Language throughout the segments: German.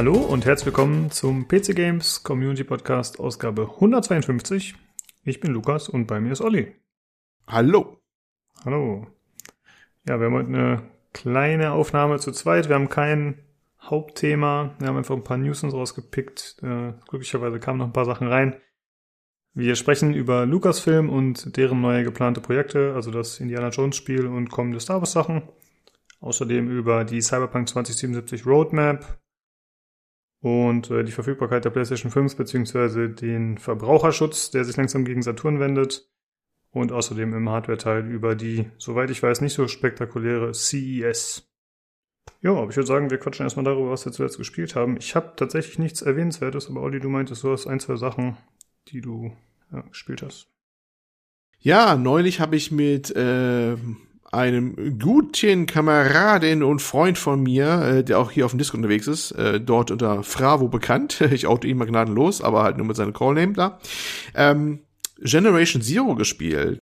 Hallo und herzlich willkommen zum PC Games Community Podcast Ausgabe 152. Ich bin Lukas und bei mir ist Olli. Hallo. Hallo. Ja, wir haben heute eine kleine Aufnahme zu zweit. Wir haben kein Hauptthema. Wir haben einfach ein paar News rausgepickt. Äh, glücklicherweise kamen noch ein paar Sachen rein. Wir sprechen über Lucasfilm und deren neue geplante Projekte, also das Indiana Jones Spiel und kommende Star Wars Sachen. Außerdem über die Cyberpunk 2077 Roadmap, und äh, die Verfügbarkeit der PlayStation 5 beziehungsweise den Verbraucherschutz, der sich langsam gegen Saturn wendet und außerdem im Hardware-Teil über die, soweit ich weiß, nicht so spektakuläre CES. Ja, aber ich würde sagen, wir quatschen erstmal darüber, was wir zuletzt gespielt haben. Ich habe tatsächlich nichts Erwähnenswertes, aber Olli, du meintest, du hast ein, zwei Sachen, die du ja, gespielt hast. Ja, neulich habe ich mit äh, einem guten Kameradin und Freund von mir, äh, der auch hier auf dem Disco unterwegs ist, äh, dort unter Fravo bekannt. Ich auto ihn mal gnadenlos, aber halt nur mit seinem Callname da. Ähm, Generation Zero gespielt.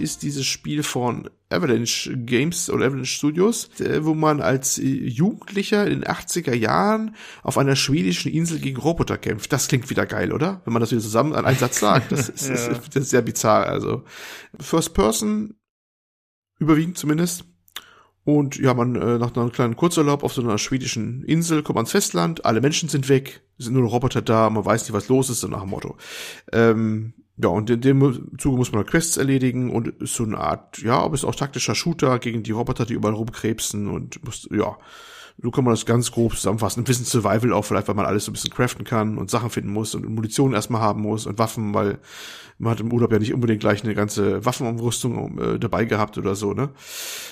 Ist dieses Spiel von Avalanche Games oder Avalanche Studios, äh, wo man als äh, Jugendlicher in den 80er Jahren auf einer schwedischen Insel gegen Roboter kämpft. Das klingt wieder geil, oder? Wenn man das wieder zusammen an einen Satz sagt. Das ist, ja. das ist sehr bizarr. Also First Person, überwiegend zumindest. Und ja, man äh, nach einem kleinen Kurzurlaub auf so einer schwedischen Insel kommt man ans Festland, alle Menschen sind weg, sind nur Roboter da, man weiß nicht, was los ist, so nach dem Motto. Ähm, ja, und in dem Zuge muss man Quests erledigen und ist so eine Art, ja, ob es auch taktischer Shooter gegen die Roboter, die überall rumkrebsen und muss, ja, so kann man das ganz grob zusammenfassen. Ein bisschen Survival auch vielleicht, weil man alles so ein bisschen craften kann und Sachen finden muss und Munition erstmal haben muss und Waffen, weil man hat im Urlaub ja nicht unbedingt gleich eine ganze Waffenumrüstung äh, dabei gehabt oder so, ne?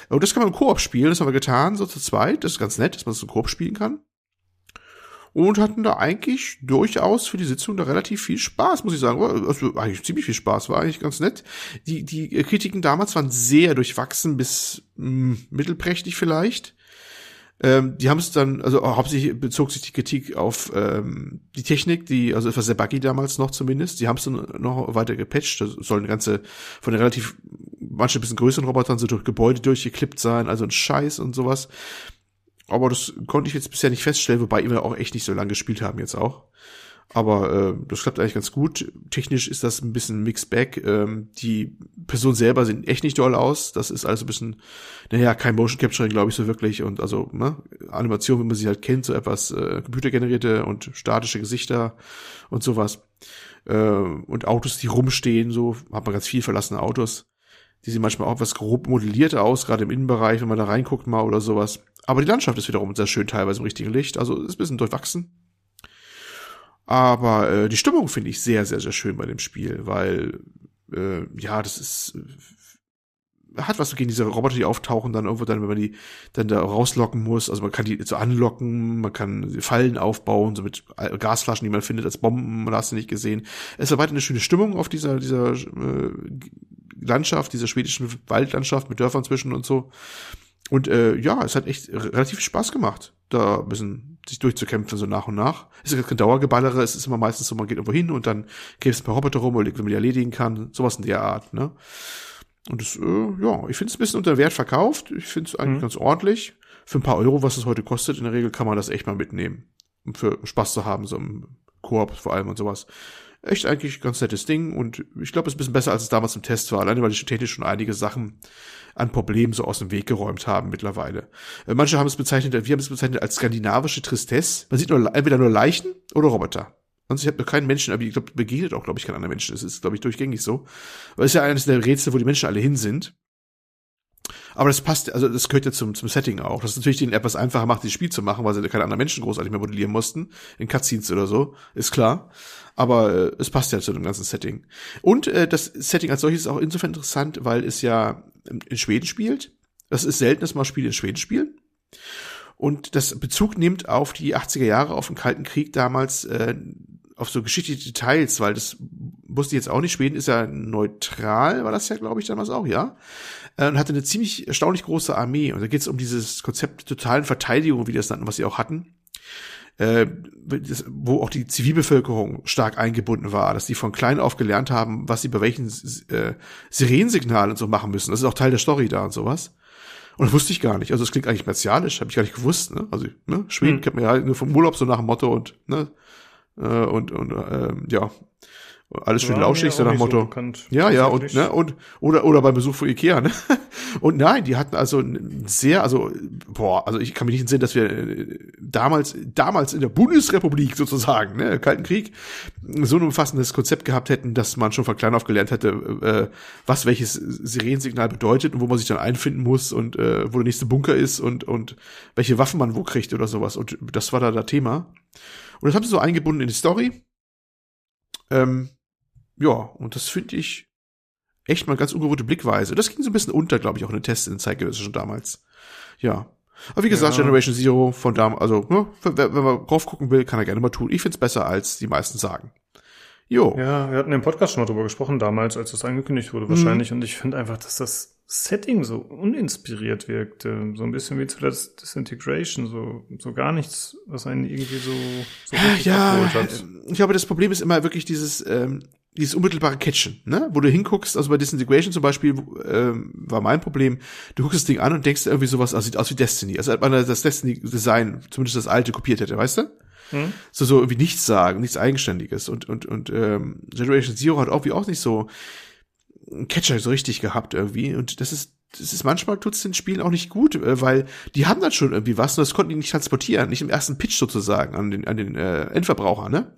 Und das kann man im Koop spielen, das haben wir getan, so zu zweit. Das ist ganz nett, dass man so Koop spielen kann und hatten da eigentlich durchaus für die Sitzung da relativ viel Spaß, muss ich sagen. Also eigentlich ziemlich viel Spaß, war eigentlich ganz nett. Die, die Kritiken damals waren sehr durchwachsen bis mh, hm, mittelprächtig vielleicht. Ähm, die haben es dann, also hauptsächlich bezog sich die Kritik auf ähm, die Technik, die, also etwas sehr buggy damals noch zumindest. Die haben es dann noch weiter gepatcht. Das soll eine ganze, von den relativ, manche bisschen größeren Robotern so durch Gebäude durchgeklippt sein, also ein Scheiß und sowas. Aber das konnte ich jetzt bisher nicht feststellen, wobei wir auch echt nicht so lange gespielt haben jetzt auch. Aber äh, das klappt eigentlich ganz gut. Technisch ist das ein bisschen Mixed Bag. Ähm, die Personen selber sehen echt nicht doll aus. Das ist alles ein bisschen, naja, kein Motion Capturing, glaube ich, so wirklich. Und also, ne, Animation, wie man sie halt kennt, so etwas äh, computergenerierte und statische Gesichter und sowas. Äh, und Autos, die rumstehen, so, hat man ganz viel verlassene Autos. Die sehen manchmal auch etwas grob modelliert aus, gerade im Innenbereich, wenn man da reinguckt mal oder sowas. Aber die Landschaft ist wiederum sehr schön, teilweise im richtigen Licht. Also ist ein bisschen durchwachsen. Aber äh, die Stimmung finde ich sehr, sehr, sehr schön bei dem Spiel, weil äh, ja, das ist äh, hat was gegen diese Roboter, die auftauchen, dann irgendwo dann, wenn man die dann da rauslocken muss. Also man kann die so anlocken, man kann Fallen aufbauen, so mit Gasflaschen, die man findet als Bomben, man hast du nicht gesehen. Es ist weiter eine schöne Stimmung auf dieser, dieser äh, Landschaft, dieser schwedischen Waldlandschaft mit Dörfern zwischen und so. Und äh, ja, es hat echt relativ Spaß gemacht, da ein bisschen sich durchzukämpfen, so nach und nach. Es ist kein Dauergeballere, es ist immer meistens so, man geht irgendwo hin und dann kämpft ein paar Roboter rum, wenn man die erledigen kann, sowas in der Art, ne? Und das, äh, ja, ich finde es ein bisschen unter Wert verkauft. Ich finde es eigentlich mhm. ganz ordentlich. Für ein paar Euro, was es heute kostet, in der Regel kann man das echt mal mitnehmen. Um für Spaß zu haben, so im Koop vor allem und sowas. Echt eigentlich ganz nettes Ding und ich glaube, es ist ein bisschen besser, als es damals im Test war, alleine weil die technisch schon einige Sachen an Problemen so aus dem Weg geräumt haben mittlerweile. Äh, manche haben es bezeichnet, wir haben es bezeichnet als skandinavische Tristesse. Man sieht nur, entweder nur Leichen oder Roboter. Sonst ich habe noch keinen Menschen, aber ich glaube, begegnet auch, glaube ich, kein anderer Menschen. Das ist, glaube ich, durchgängig so. Es ist ja eines der Rätsel, wo die Menschen alle hin sind. Aber das passt, also das gehört ja zum, zum Setting auch. Das ist natürlich den etwas einfacher macht, das Spiel zu machen, weil sie keine anderen Menschen großartig mehr modellieren mussten, in Cutscenes oder so, ist klar. Aber äh, es passt ja zu dem ganzen Setting. Und äh, das Setting als solches ist auch insofern interessant, weil es ja in Schweden spielt. Das ist selten, dass mal Spiele in Schweden spielen. Und das Bezug nimmt auf die 80er Jahre, auf den Kalten Krieg damals, äh, auf so geschichtliche Details, weil das wusste ich jetzt auch nicht. Schweden ist ja neutral, war das ja, glaube ich, damals auch, ja. Äh, und hatte eine ziemlich erstaunlich große Armee. Und da geht es um dieses Konzept totalen Verteidigung, wie das nannten, was sie auch hatten. Äh, wo auch die Zivilbevölkerung stark eingebunden war, dass die von klein auf gelernt haben, was sie bei welchen äh, Sirensignalen so machen müssen. Das ist auch Teil der Story da und sowas. Und das wusste ich gar nicht. Also es klingt eigentlich martialisch, habe ich gar nicht gewusst. Ne? Also ne? Schweden hm. kennt man ja nur vom Urlaub so nach dem Motto und ne äh, und und äh, ja alles schön lauschig, so nach dem Motto. So ja, ja, und, ne, und, oder, oder beim Besuch von Ikea, ne? Und nein, die hatten also sehr, also, boah, also ich kann mich nicht entsinnen, dass wir äh, damals, damals in der Bundesrepublik sozusagen, ne, Kalten Krieg, so ein umfassendes Konzept gehabt hätten, dass man schon von klein auf gelernt hätte, äh, was welches Sirensignal bedeutet und wo man sich dann einfinden muss und äh, wo der nächste Bunker ist und, und welche Waffen man wo kriegt oder sowas. Und das war da das Thema. Und das haben sie so eingebunden in die Story. Ähm, ja, und das finde ich echt mal ganz ungewohnte Blickweise. Das ging so ein bisschen unter, glaube ich, auch in den Tests in den Zeitgenossen schon damals. Ja. Aber wie gesagt, ja. Generation Zero von damals, also, ne, wenn, wenn man drauf gucken will, kann er gerne mal tun. Ich find's besser, als die meisten sagen. Jo. Ja, wir hatten im Podcast schon mal drüber gesprochen damals, als das angekündigt wurde, wahrscheinlich. Mhm. Und ich finde einfach, dass das Setting so uninspiriert wirkte. So ein bisschen wie zuletzt Disintegration, so, so gar nichts, was einen irgendwie so, so ja, hat. Ich glaube, das Problem ist immer wirklich dieses, ähm, dieses unmittelbare Catchen, ne? Wo du hinguckst, also bei Disintegration zum Beispiel ähm, war mein Problem, du guckst das Ding an und denkst irgendwie sowas, also sieht aus wie Destiny. Also als man das Destiny-Design, zumindest das alte, kopiert hätte, weißt du? Hm? So, so irgendwie nichts sagen, nichts Eigenständiges. Und, und, und ähm, Generation Zero hat irgendwie auch nicht so einen Catcher so richtig gehabt irgendwie. Und das ist das ist manchmal tut's den Spielen auch nicht gut, äh, weil die haben dann schon irgendwie was und das konnten die nicht transportieren, nicht im ersten Pitch sozusagen an den an den äh, Endverbraucher, ne?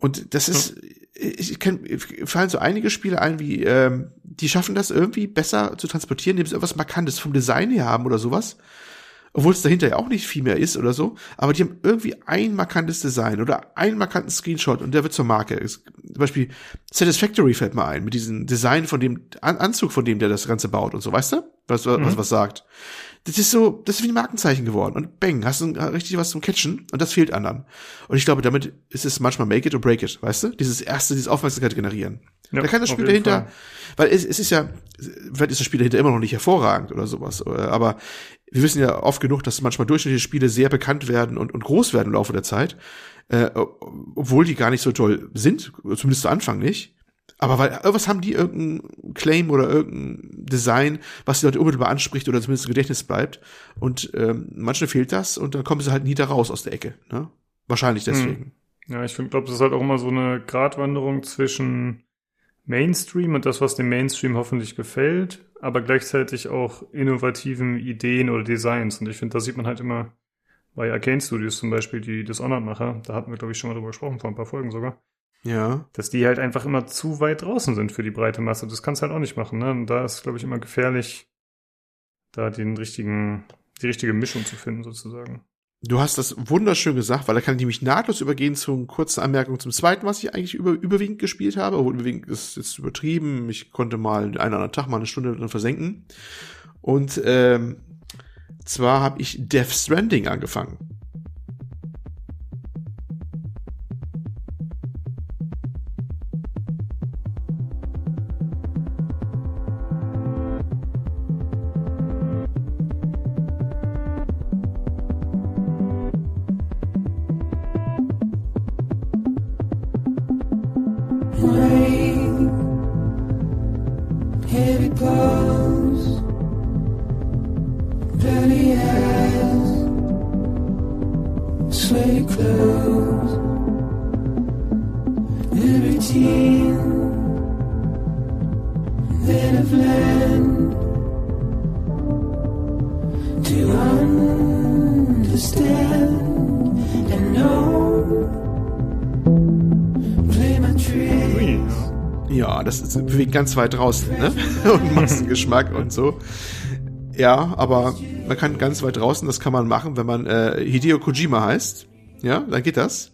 Und das ist, ich kenn, fallen so einige Spiele ein, wie, ähm, die schaffen das irgendwie besser zu transportieren, indem sie irgendwas Markantes vom Design her haben oder sowas. Obwohl es dahinter ja auch nicht viel mehr ist oder so. Aber die haben irgendwie ein markantes Design oder einen markanten Screenshot und der wird zur Marke. Ist, zum Beispiel Satisfactory fällt mir ein, mit diesem Design von dem An Anzug, von dem der das Ganze baut und so, weißt du? Was, was, mhm. was sagt das ist so, das ist wie ein Markenzeichen geworden. Und bang, hast du richtig was zum Catchen und das fehlt anderen. Und ich glaube, damit ist es manchmal make it or break it, weißt du? Dieses erste, dieses Aufmerksamkeit generieren. Ja, da kann das Spiel dahinter, Fall. weil es, es ist ja, vielleicht ist das Spiel dahinter immer noch nicht hervorragend oder sowas, aber wir wissen ja oft genug, dass manchmal durchschnittliche Spiele sehr bekannt werden und, und groß werden im Laufe der Zeit, äh, obwohl die gar nicht so toll sind, zumindest zu Anfang nicht. Aber weil irgendwas haben die irgendein Claim oder irgendein Design, was die Leute unmittelbar anspricht oder zumindest im Gedächtnis bleibt. Und ähm, manchmal fehlt das und dann kommen sie halt nie da raus aus der Ecke. Ne? Wahrscheinlich hm. deswegen. Ja, ich glaube, das ist halt auch immer so eine Gratwanderung zwischen Mainstream und das, was dem Mainstream hoffentlich gefällt, aber gleichzeitig auch innovativen Ideen oder Designs. Und ich finde, da sieht man halt immer bei Arcane Studios zum Beispiel, die Dishonored-Macher, da hatten wir, glaube ich, schon mal drüber gesprochen, vor ein paar Folgen sogar. Ja. Dass die halt einfach immer zu weit draußen sind für die breite Masse. Das kannst du halt auch nicht machen, ne? Und da ist, glaube ich, immer gefährlich, da den richtigen, die richtige Mischung zu finden, sozusagen. Du hast das wunderschön gesagt, weil da kann ich nämlich nahtlos übergehen zu einer kurzen Anmerkung zum zweiten, was ich eigentlich über, überwiegend gespielt habe. Obwohl überwiegend ist jetzt übertrieben. Ich konnte mal einen oder anderen Tag mal eine Stunde drin versenken. Und ähm, zwar habe ich Death Stranding angefangen. Ganz weit draußen, ne? Und Massengeschmack und so. Ja, aber man kann ganz weit draußen, das kann man machen, wenn man äh, Hideo Kojima heißt. Ja, dann geht das.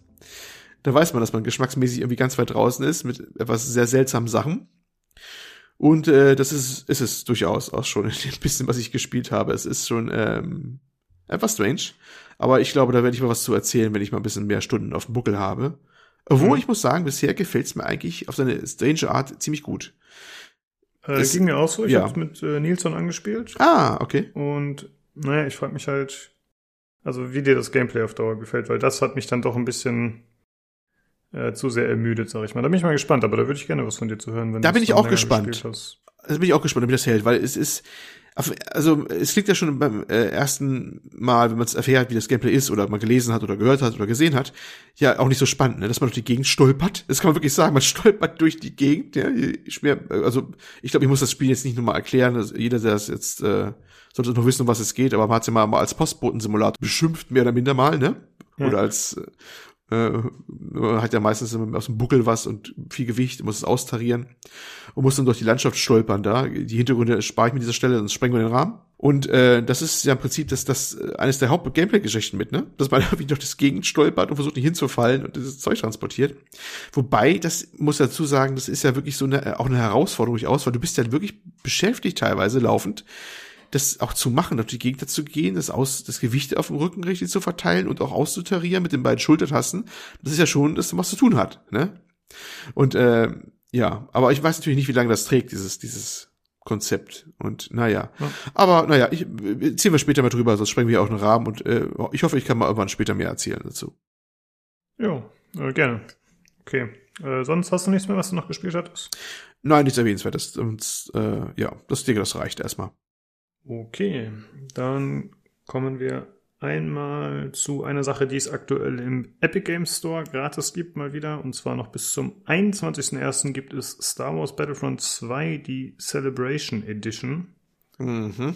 Da weiß man, dass man geschmacksmäßig irgendwie ganz weit draußen ist mit etwas sehr seltsamen Sachen. Und äh, das ist, ist es durchaus auch schon in dem bisschen, was ich gespielt habe. Es ist schon ähm, etwas strange. Aber ich glaube, da werde ich mal was zu erzählen, wenn ich mal ein bisschen mehr Stunden auf dem Buckel habe. Obwohl, Mhm. ich muss sagen, bisher gefällt es mir eigentlich auf seine strange Art ziemlich gut. Äh, ging mir auch so. Ich ja. habe mit äh, Nilsson angespielt. Ah, okay. Und naja, ich frage mich halt, also wie dir das Gameplay auf Dauer gefällt, weil das hat mich dann doch ein bisschen äh, zu sehr ermüdet, sag ich mal. Da bin ich mal gespannt, aber da würde ich gerne was von dir zu hören, wenn Da du bin ich auch gespannt. Also bin ich auch gespannt, wie das hält, weil es ist, also es klingt ja schon beim äh, ersten Mal, wenn man es erfährt, wie das Gameplay ist oder man gelesen hat oder gehört hat oder gesehen hat, ja auch nicht so spannend, ne? dass man durch die Gegend stolpert. Das kann man wirklich sagen, man stolpert durch die Gegend. Ja? Ich mehr, also ich glaube, ich muss das Spiel jetzt nicht nochmal erklären. Also jeder, der das jetzt äh, sollte noch wissen, um was es geht, aber man hat es ja mal, mal als Postbotensimulator beschimpft, mehr oder minder mal, ne? Ja. Oder als äh, hat ja meistens aus dem Buckel was und viel Gewicht, muss es austarieren und muss dann durch die Landschaft stolpern da. Die Hintergründe spare ich mir dieser Stelle, sonst sprengen wir den Rahmen. Und äh, das ist ja im Prinzip das, das eines der Haupt-Gameplay-Geschichten mit, ne? Dass man irgendwie durch das Gegend stolpert und versucht nicht hinzufallen und dieses Zeug transportiert. Wobei, das muss dazu sagen, das ist ja wirklich so eine, auch eine Herausforderung durchaus, weil du bist ja wirklich beschäftigt teilweise laufend, das auch zu machen, durch die Gegend zu gehen, das aus, das Gewicht auf dem Rücken richtig zu verteilen und auch auszutarieren mit den beiden Schultertasten. Das ist ja schon, das was zu tun hat, ne? Und äh, ja, aber ich weiß natürlich nicht, wie lange das trägt, dieses, dieses Konzept. Und naja. Ja. Aber naja, ich, äh, ziehen wir später mal drüber, sonst sprengen wir auch einen Rahmen und äh, ich hoffe, ich kann mal irgendwann später mehr erzählen dazu. Jo, äh, gerne. Okay. Äh, sonst hast du nichts mehr, was du noch gespielt hattest? Nein, nichts erwähnenswertes. Und äh, ja, das denke, das reicht erstmal. Okay, dann kommen wir einmal zu einer Sache, die es aktuell im Epic Games Store gratis gibt, mal wieder. Und zwar noch bis zum 21.01. gibt es Star Wars Battlefront 2, die Celebration Edition. Mhm.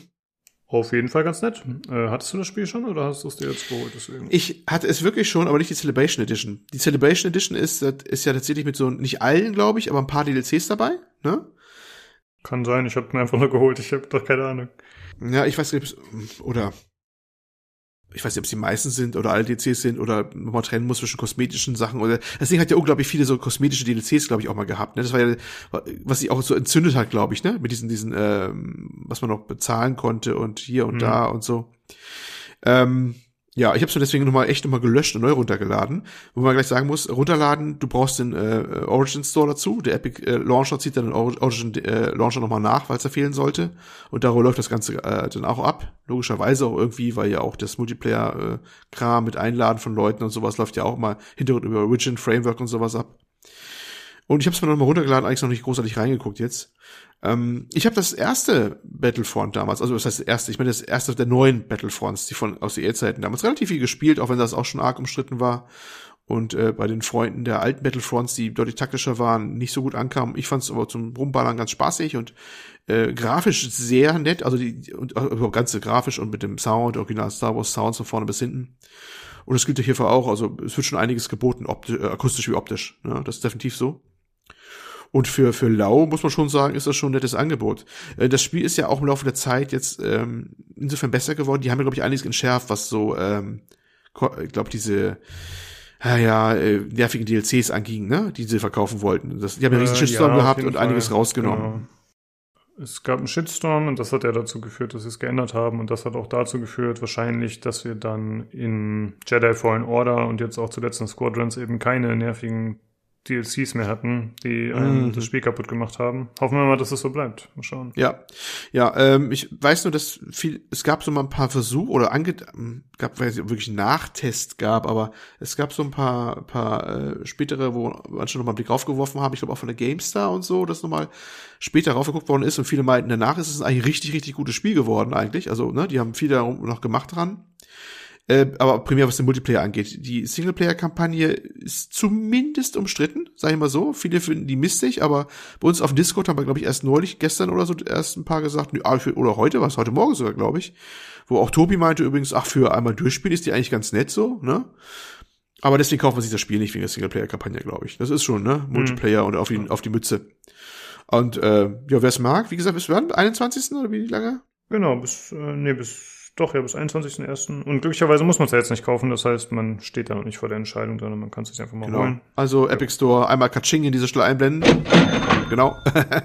Auf jeden Fall ganz nett. Äh, hattest du das Spiel schon oder hast du es dir jetzt geholt? Deswegen? Ich hatte es wirklich schon, aber nicht die Celebration Edition. Die Celebration Edition ist, ist ja tatsächlich mit so, nicht allen, glaube ich, aber ein paar DLCs dabei, ne? Kann sein, ich habe mir einfach nur geholt, ich habe doch keine Ahnung. Ja, ich weiß nicht, oder ich weiß nicht, ob es die meisten sind oder alle DLCs sind oder man trennen muss zwischen kosmetischen Sachen oder das Ding hat ja unglaublich viele so kosmetische DLCs, glaube ich, auch mal gehabt. Ne? Das war ja, was sich auch so entzündet hat, glaube ich, ne? Mit diesen, diesen, ähm, was man noch bezahlen konnte und hier und Mhm. da und so. Ähm, ja, ich habe es deswegen nochmal echt nochmal gelöscht und neu runtergeladen. Wo man gleich sagen muss, runterladen, du brauchst den äh, Origin Store dazu. Der Epic äh, Launcher zieht dann den Or- Origin äh, Launcher nochmal nach, weil es da fehlen sollte. Und darüber läuft das Ganze äh, dann auch ab. Logischerweise auch irgendwie, weil ja auch das Multiplayer-Kram mit Einladen von Leuten und sowas läuft ja auch mal Hintergrund über Origin Framework und sowas ab. Und ich habe es mir nochmal runtergeladen, eigentlich noch nicht großartig reingeguckt jetzt. Ähm, ich habe das erste Battlefront damals, also das heißt das erste, ich meine das erste der neuen Battlefronts, die von aus der zeiten damals relativ viel gespielt, auch wenn das auch schon arg umstritten war. Und äh, bei den Freunden der alten Battlefronts, die deutlich taktischer waren, nicht so gut ankamen. Ich fand es aber zum Rumballern ganz spaßig und äh, grafisch sehr nett, also die und also ganze grafisch und mit dem Sound, Original Star Wars Sounds von vorne bis hinten. Und das gilt ja hierfür auch, also es wird schon einiges geboten, optisch, äh, akustisch wie optisch. Ne? Das ist definitiv so. Und für, für Lau muss man schon sagen, ist das schon ein nettes Angebot. Äh, Das Spiel ist ja auch im Laufe der Zeit jetzt ähm, insofern besser geworden. Die haben ja, glaube ich, einiges entschärft, was so, ähm, ko- ich glaube, diese ja, ja, äh, nervigen DLCs anging, ne, die sie verkaufen wollten. Das, die haben ja einen riesen Äh, Shitstorm ja, gehabt und einiges Fall. rausgenommen. Genau. Es gab einen Shitstorm und das hat ja dazu geführt, dass sie es geändert haben und das hat auch dazu geführt, wahrscheinlich, dass wir dann in Jedi Fallen Order und jetzt auch zuletzt in Squadrons eben keine nervigen DLCs mehr hatten, die einem Mhm. das Spiel kaputt gemacht haben. Hoffen wir mal, dass es so bleibt. Mal schauen. Ja, ja, ähm, ich weiß nur, dass viel, es gab so mal ein paar Versuche oder ange, ähm, gab, weiß nicht, ob wirklich einen Nachtest gab, aber es gab so ein paar, paar äh, spätere, wo manche noch mal einen Blick raufgeworfen haben, ich glaube auch von der GameStar und so, das nochmal später raufgeguckt worden ist und viele meinten, danach ist es eigentlich ein richtig, richtig gutes Spiel geworden eigentlich, also, ne, die haben viel darum noch gemacht dran. Äh, aber primär was den Multiplayer angeht. Die Singleplayer-Kampagne ist zumindest umstritten, sag ich mal so. Viele finden die mistig, aber bei uns auf Discord haben wir, glaube ich, erst neulich, gestern oder so, erst ein paar gesagt, nö, ah, oder heute, was heute Morgen sogar, glaube ich. Wo auch Tobi meinte übrigens, ach, für einmal durchspielen ist die eigentlich ganz nett so, ne? Aber deswegen kauft man sich das Spiel nicht wegen der Singleplayer-Kampagne, glaube ich. Das ist schon, ne? Multiplayer und auf die, auf die Mütze. Und äh, ja, wer es mag, wie gesagt, bis wann? 21. oder wie lange? Genau, bis, äh, nee, bis, doch, ja, bis 21.01. Und glücklicherweise muss man es ja jetzt nicht kaufen, das heißt, man steht da noch nicht vor der Entscheidung, sondern man kann es sich einfach mal Genau. holen. Also Epic Store, einmal Katsching in diese Stelle einblenden. genau.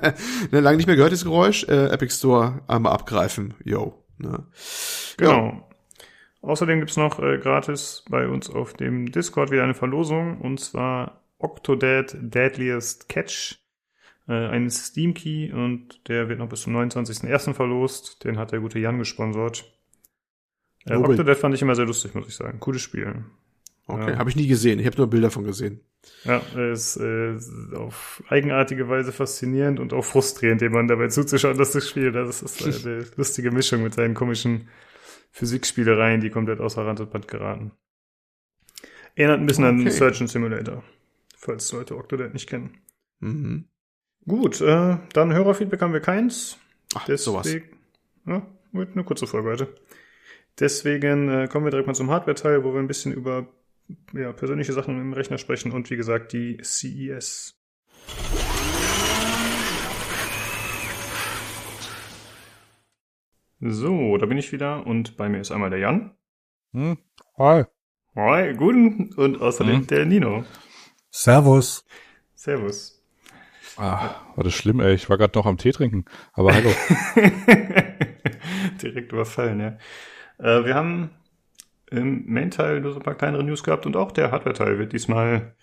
ne, lange nicht mehr gehört, das Geräusch. Äh, Epic Store einmal abgreifen. Yo. Ne? Genau. Außerdem gibt's noch äh, gratis bei uns auf dem Discord wieder eine Verlosung und zwar Octodad Deadliest Catch. Äh, ein Steam Key und der wird noch bis zum 29.01. verlost. Den hat der gute Jan gesponsert. Äh, Nobel. Octodad fand ich immer sehr lustig, muss ich sagen. Cooles Spiel. Okay, Ja. habe ich nie gesehen. Ich habe nur Bilder von gesehen. Ja, ist äh, auf eigenartige Weise faszinierend und auch frustrierend, jemand dabei zuzuschauen, dass das Spiel, das ist äh, eine lustige Mischung mit seinen komischen Physikspielereien, die komplett außer Rand und Band geraten. Erinnert ein bisschen an Okay. Surgeon Simulator, falls Leute Octodad nicht kennen. Mhm. Gut, äh, dann Hörerfeedback haben wir keins. Ach, sowas. Deswegen, ja, wird eine kurze Folge heute. Deswegen äh, kommen wir direkt mal zum Hardware-Teil, wo wir ein bisschen über ja, persönliche Sachen im Rechner sprechen und wie gesagt die CES. So, da bin ich wieder und bei mir ist einmal der Jan. Hm? Hi. Hi, guten und außerdem Hm. der Nino. Servus. Servus. Ah, war das schlimm, ey. Ich war gerade noch am Tee trinken. Aber hallo. Direkt überfallen, ja. Äh, wir haben im Main-Teil nur so ein paar kleinere News gehabt und auch der Hardware-Teil wird diesmal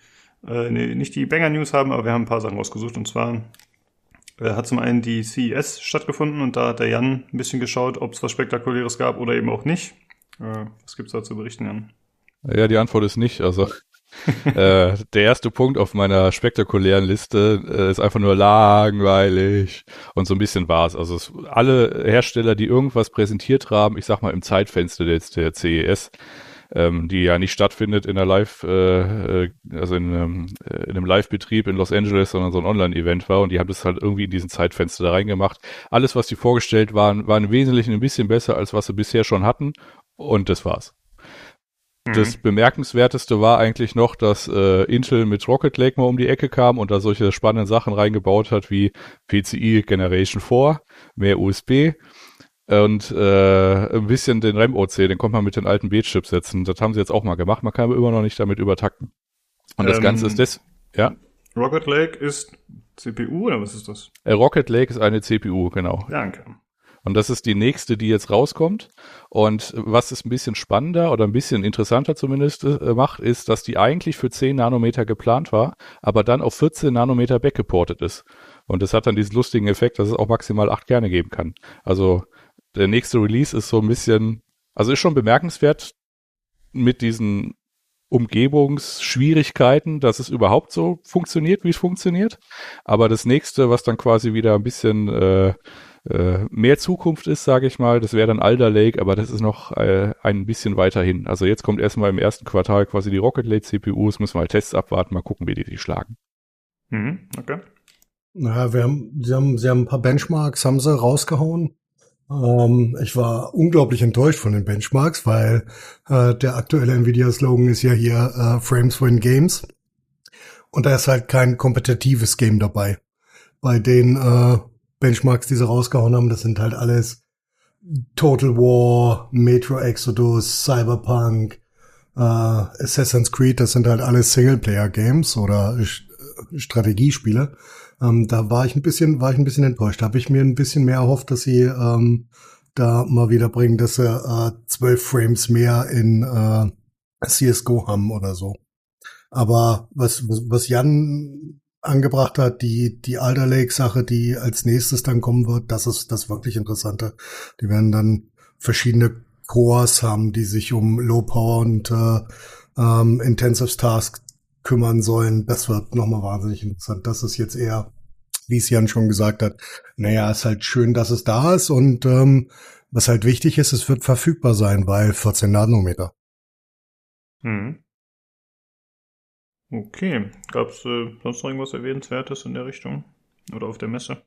äh, nee, nicht die Banger-News haben, aber wir haben ein paar Sachen rausgesucht. Und zwar äh, hat zum einen die CES stattgefunden und da hat der Jan ein bisschen geschaut, ob es was Spektakuläres gab oder eben auch nicht. Äh, was gibt's da zu berichten, Jan? ja, die Antwort ist nicht. Also äh, der erste Punkt auf meiner spektakulären Liste äh, ist einfach nur langweilig. Und so ein bisschen war's. Also es, alle Hersteller, die irgendwas präsentiert haben, ich sag mal im Zeitfenster jetzt der CES, ähm, die ja nicht stattfindet in der Live, äh, äh, also in, einem, äh, in einem Live-Betrieb in Los Angeles, sondern so ein Online-Event war und die haben das halt irgendwie in diesen Zeitfenster da reingemacht. Alles, was die vorgestellt waren, war im Wesentlichen ein bisschen besser, als was sie bisher schon hatten und das war's. Das bemerkenswerteste war eigentlich noch, dass äh, Intel mit Rocket Lake mal um die Ecke kam und da solche spannenden Sachen reingebaut hat wie PCI Generation 4, mehr USB und äh, ein bisschen den RAM-OC, den kommt man mit den alten B-Chips setzen. Das haben sie jetzt auch mal gemacht. Man kann aber immer noch nicht damit übertakten. Und das Ähm, Ganze ist das, ja. Rocket Lake ist CPU oder was ist das? Äh, Rocket Lake ist eine CPU, genau. Danke. Und das ist die nächste, die jetzt rauskommt. Und was es ein bisschen spannender oder ein bisschen interessanter zumindest äh, macht, ist, dass die eigentlich für 10 Nanometer geplant war, aber dann auf 14 Nanometer backgeportet ist. Und das hat dann diesen lustigen Effekt, dass es auch maximal 8 Kerne geben kann. Also der nächste Release ist so ein bisschen, also ist schon bemerkenswert mit diesen Umgebungsschwierigkeiten, dass es überhaupt so funktioniert, wie es funktioniert. Aber das nächste, was dann quasi wieder ein bisschen äh, äh, mehr Zukunft ist, sage ich mal, das wäre dann Alder Lake, aber das ist noch äh, ein bisschen weiter hin. Also jetzt kommt erstmal im ersten Quartal quasi die Rocket Lake CPUs, müssen wir halt Tests abwarten, mal gucken, wie die die schlagen. Mhm, okay. Naja, wir haben, sie haben, sie haben ein paar Benchmarks, haben sie rausgehauen. Ähm, ich war unglaublich enttäuscht von den Benchmarks, weil äh, der aktuelle Nvidia-Slogan ist ja hier äh, Frames win Games. Und da ist halt kein kompetitives Game dabei. Bei den äh, Benchmarks, die sie rausgehauen haben, das sind halt alles Total War, Metro Exodus, Cyberpunk, äh, Assassin's Creed, das sind halt alles Singleplayer-Games oder äh, Strategiespiele. Ähm, da war ich ein bisschen, war ich ein bisschen enttäuscht. Da habe ich mir ein bisschen mehr erhofft, dass sie ähm, da mal wieder bringen, dass sie äh, 12 Frames mehr in äh, CSGO haben oder so. Aber was, was Jan angebracht hat, die, die Alder Lake Sache, die als nächstes dann kommen wird, das ist das wirklich Interessante. Die werden dann verschiedene Cores haben, die sich um Low Power und äh, ähm, Intensive Tasks kümmern sollen. Das wird nochmal wahnsinnig interessant. Das ist jetzt eher, wie es Jan schon gesagt hat, naja, ist halt schön, dass es da ist und ähm, was halt wichtig ist, es wird verfügbar sein, weil 14 Nanometer. Mhm. Okay. Gab es äh, sonst noch irgendwas Erwähnenswertes in der Richtung? Oder auf der Messe?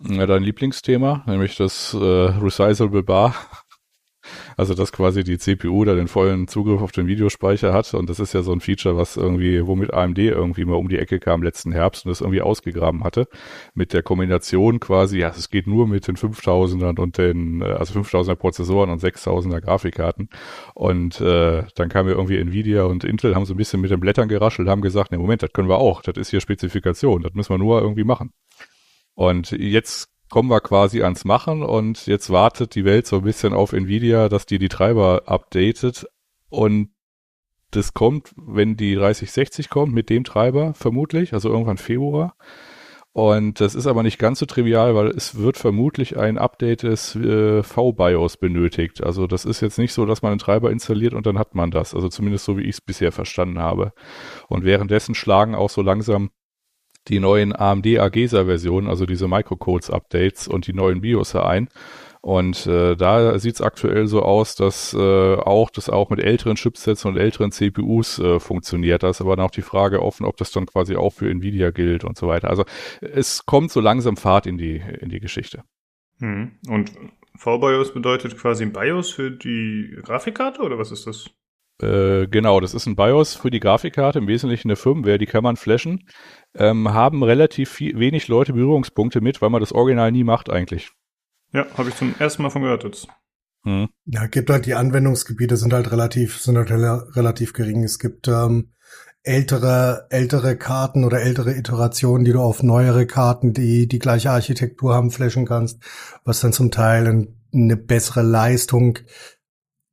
Ja, dein Lieblingsthema, nämlich das äh, Resizable Bar. Also dass quasi die CPU da den vollen Zugriff auf den Videospeicher hat. Und das ist ja so ein Feature, was irgendwie, womit AMD irgendwie mal um die Ecke kam letzten Herbst und das irgendwie ausgegraben hatte. Mit der Kombination quasi, ja, es geht nur mit den 5000ern und den, äh, also 5000er Prozessoren und 6000er Grafikkarten. Und äh, dann kam ja irgendwie Nvidia und Intel haben so ein bisschen mit den Blättern geraschelt, haben gesagt, ne Moment, das können wir auch, das ist hier Spezifikation, das müssen wir nur irgendwie machen. Und jetzt kommen wir quasi ans Machen und jetzt wartet die Welt so ein bisschen auf Nvidia, dass die die Treiber updatet und das kommt, wenn die 3060 kommt, mit dem Treiber vermutlich, also irgendwann Februar. Und das ist aber nicht ganz so trivial, weil es wird vermutlich ein Update des äh, V-BIOS benötigt. Also das ist jetzt nicht so, dass man einen Treiber installiert und dann hat man das. Also zumindest so, wie ich es bisher verstanden habe. Und währenddessen schlagen auch so langsam die neuen AMD AGESA-Versionen, also diese Microcodes-Updates und die neuen BIOS ein. Und äh, da sieht es aktuell so aus, dass äh, auch das auch mit älteren Chipsets und älteren CPUs äh, funktioniert. Da ist aber noch die Frage offen, ob das dann quasi auch für Nvidia gilt und so weiter. Also es kommt so langsam Fahrt in die in die Geschichte. Hm. Und VBIOS bedeutet quasi ein BIOS für die Grafikkarte oder was ist das? Äh, genau, das ist ein BIOS für die Grafikkarte, im Wesentlichen eine Firmware, die kann man flashen. Ähm, haben relativ viel, wenig Leute Berührungspunkte mit, weil man das Original nie macht eigentlich. Ja, habe ich zum ersten Mal von gehört jetzt. Hm. Ja, gibt halt die Anwendungsgebiete sind halt relativ, sind halt rela- relativ gering. Es gibt ähm, ältere, ältere Karten oder ältere Iterationen, die du auf neuere Karten, die die gleiche Architektur haben, flashen kannst, was dann zum Teil ein, eine bessere Leistung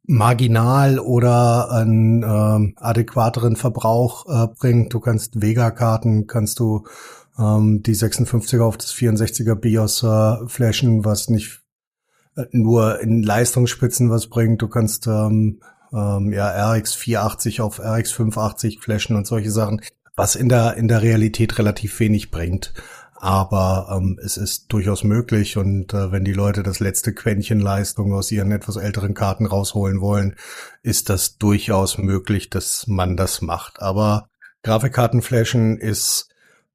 marginal oder einen ähm, adäquateren Verbrauch äh, bringt. Du kannst Vega-Karten, kannst du ähm, die 56er auf das 64er BIOS äh, flashen, was nicht äh, nur in Leistungsspitzen was bringt. Du kannst ähm, ähm, ja RX 480 auf RX 580 flashen und solche Sachen, was in der in der Realität relativ wenig bringt. Aber ähm, es ist durchaus möglich und äh, wenn die Leute das letzte Quäntchen Leistung aus ihren etwas älteren Karten rausholen wollen, ist das durchaus möglich, dass man das macht. Aber Grafikkartenflashen ist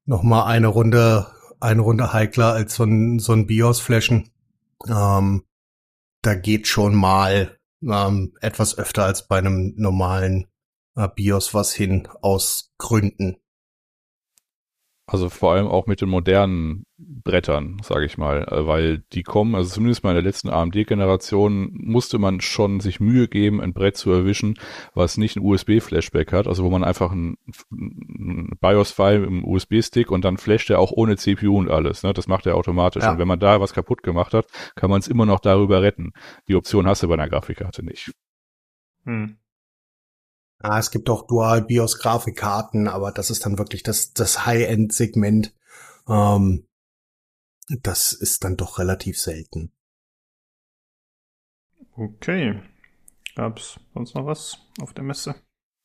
noch mal eine Runde eine Runde heikler als so ein so ein BIOS Flashen. Ähm, da geht schon mal ähm, etwas öfter als bei einem normalen äh, BIOS was hin aus Gründen. Also vor allem auch mit den modernen Brettern, sage ich mal, äh, weil die kommen, also zumindest mal in der letzten AMD-Generation musste man schon sich Mühe geben, ein Brett zu erwischen, was nicht ein USB-Flashback hat, also wo man einfach ein, ein BIOS-File im USB-Stick und dann flasht er auch ohne CPU und alles. Ne? Das macht er automatisch. Ja. Und wenn man da was kaputt gemacht hat, kann man es immer noch darüber retten. Die Option hast du bei einer Grafikkarte nicht. Hm. Ah, es gibt auch Dual BIOS Grafikkarten, aber das ist dann wirklich das, das High-End-Segment. Ähm, das ist dann doch relativ selten. Okay. Gab's sonst noch was auf der Messe?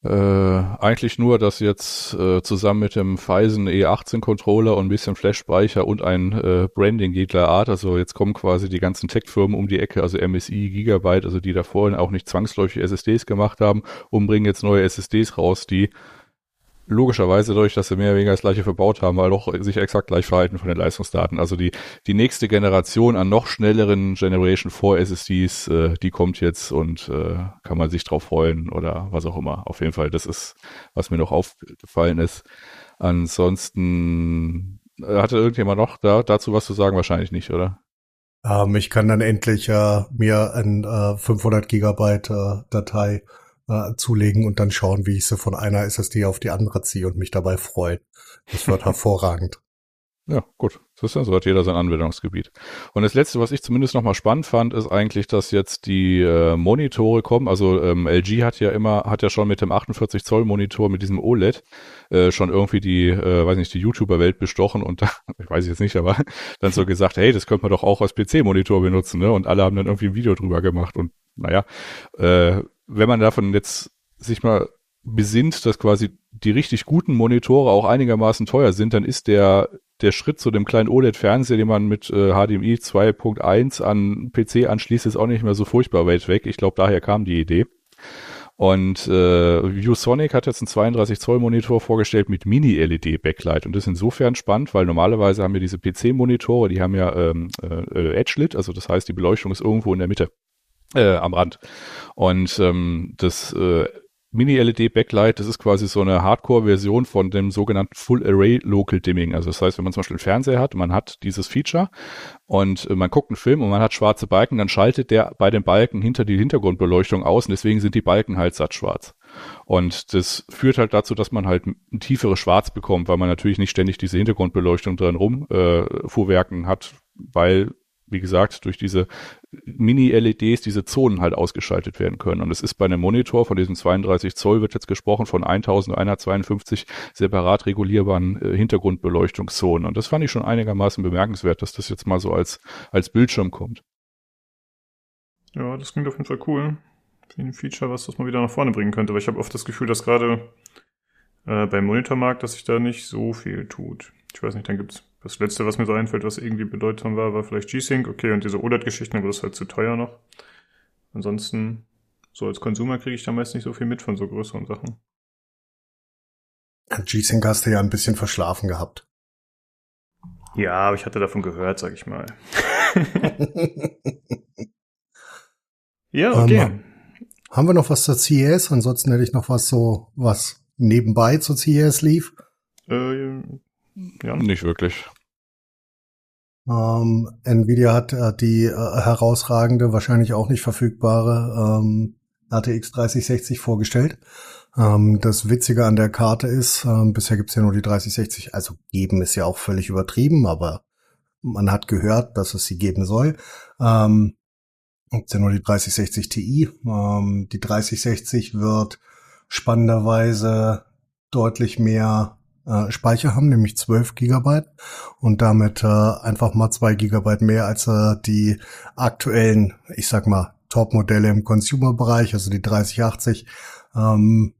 Äh, eigentlich nur, dass jetzt äh, zusammen mit dem Phison E18 Controller und ein bisschen Flash-Speicher und ein äh, Branding jeglicher Art, also jetzt kommen quasi die ganzen Tech-Firmen um die Ecke, also MSI, Gigabyte, also die da vorhin auch nicht zwangsläufig SSDs gemacht haben und bringen jetzt neue SSDs raus, die logischerweise dadurch, dass sie mehr oder weniger das gleiche verbaut haben, weil doch sich exakt gleich verhalten von den Leistungsdaten. Also die, die nächste Generation an noch schnelleren Generation 4 SSDs, äh, die kommt jetzt und äh, kann man sich drauf freuen oder was auch immer. Auf jeden Fall, das ist, was mir noch aufgefallen ist. Ansonsten äh, hatte irgendjemand noch da, dazu was zu sagen? Wahrscheinlich nicht, oder? Ähm, ich kann dann endlich äh, mir ein äh, 500 Gigabyte äh, Datei äh, zulegen und dann schauen, wie ich sie von einer SSD auf die andere ziehe und mich dabei freuen. Das wird hervorragend. Ja, gut. Das ist ja so, hat jeder sein Anwendungsgebiet. Und das Letzte, was ich zumindest nochmal spannend fand, ist eigentlich, dass jetzt die äh, Monitore kommen. Also ähm, LG hat ja immer, hat ja schon mit dem 48 Zoll Monitor, mit diesem OLED, äh, schon irgendwie die, äh, weiß nicht, die YouTuber-Welt bestochen und da, ich weiß jetzt nicht, aber dann so gesagt, hey, das könnte man doch auch als PC-Monitor benutzen, ne? Und alle haben dann irgendwie ein Video drüber gemacht und naja, äh, wenn man davon jetzt sich mal besinnt, dass quasi die richtig guten Monitore auch einigermaßen teuer sind, dann ist der der Schritt zu dem kleinen OLED-Fernseher, den man mit äh, HDMI 2.1 an PC anschließt, ist auch nicht mehr so furchtbar weit weg. Ich glaube, daher kam die Idee. Und äh, ViewSonic hat jetzt einen 32 Zoll Monitor vorgestellt mit Mini-LED Backlight und das ist insofern spannend, weil normalerweise haben wir diese PC-Monitore, die haben ja ähm, äh, Edge-Lit, also das heißt, die Beleuchtung ist irgendwo in der Mitte äh, am Rand. Und ähm, das äh, Mini-LED-Backlight, das ist quasi so eine Hardcore-Version von dem sogenannten Full-Array Local Dimming. Also das heißt, wenn man zum Beispiel einen Fernseher hat, man hat dieses Feature und äh, man guckt einen Film und man hat schwarze Balken, dann schaltet der bei den Balken hinter die Hintergrundbeleuchtung aus und deswegen sind die Balken halt satt schwarz. Und das führt halt dazu, dass man halt ein tieferes Schwarz bekommt, weil man natürlich nicht ständig diese Hintergrundbeleuchtung drin rum äh, fuhrwerken hat, weil wie gesagt, durch diese Mini-LEDs diese Zonen halt ausgeschaltet werden können. Und es ist bei einem Monitor von diesem 32 Zoll wird jetzt gesprochen von 1152 separat regulierbaren äh, Hintergrundbeleuchtungszonen. Und das fand ich schon einigermaßen bemerkenswert, dass das jetzt mal so als, als Bildschirm kommt. Ja, das klingt auf jeden Fall cool. Wie ein Feature, was das mal wieder nach vorne bringen könnte. Weil ich habe oft das Gefühl, dass gerade äh, beim Monitormarkt, dass sich da nicht so viel tut. Ich weiß nicht, dann gibt's das letzte, was mir so einfällt, was irgendwie bedeutsam war, war vielleicht G-Sync. Okay, und diese OLED-Geschichten, aber das ist halt zu teuer noch. Ansonsten, so als Konsumer kriege ich da meist nicht so viel mit von so größeren Sachen. G-Sync hast du ja ein bisschen verschlafen gehabt. Ja, aber ich hatte davon gehört, sag ich mal. ja, okay. Ähm, haben wir noch was zur CES? Ansonsten hätte ich noch was so, was nebenbei zur CES lief. Äh, ja. Nicht wirklich. Ähm, Nvidia hat äh, die äh, herausragende, wahrscheinlich auch nicht verfügbare ähm, RTX 3060 vorgestellt. Ähm, das Witzige an der Karte ist, ähm, bisher gibt's ja nur die 3060, also geben ist ja auch völlig übertrieben, aber man hat gehört, dass es sie geben soll. Ähm, gibt's ja nur die 3060 Ti. Ähm, die 3060 wird spannenderweise deutlich mehr äh, Speicher haben, nämlich 12 Gigabyte und damit äh, einfach mal zwei Gigabyte mehr als äh, die aktuellen, ich sag mal, Top-Modelle im Consumer-Bereich, also die 3080. Ähm,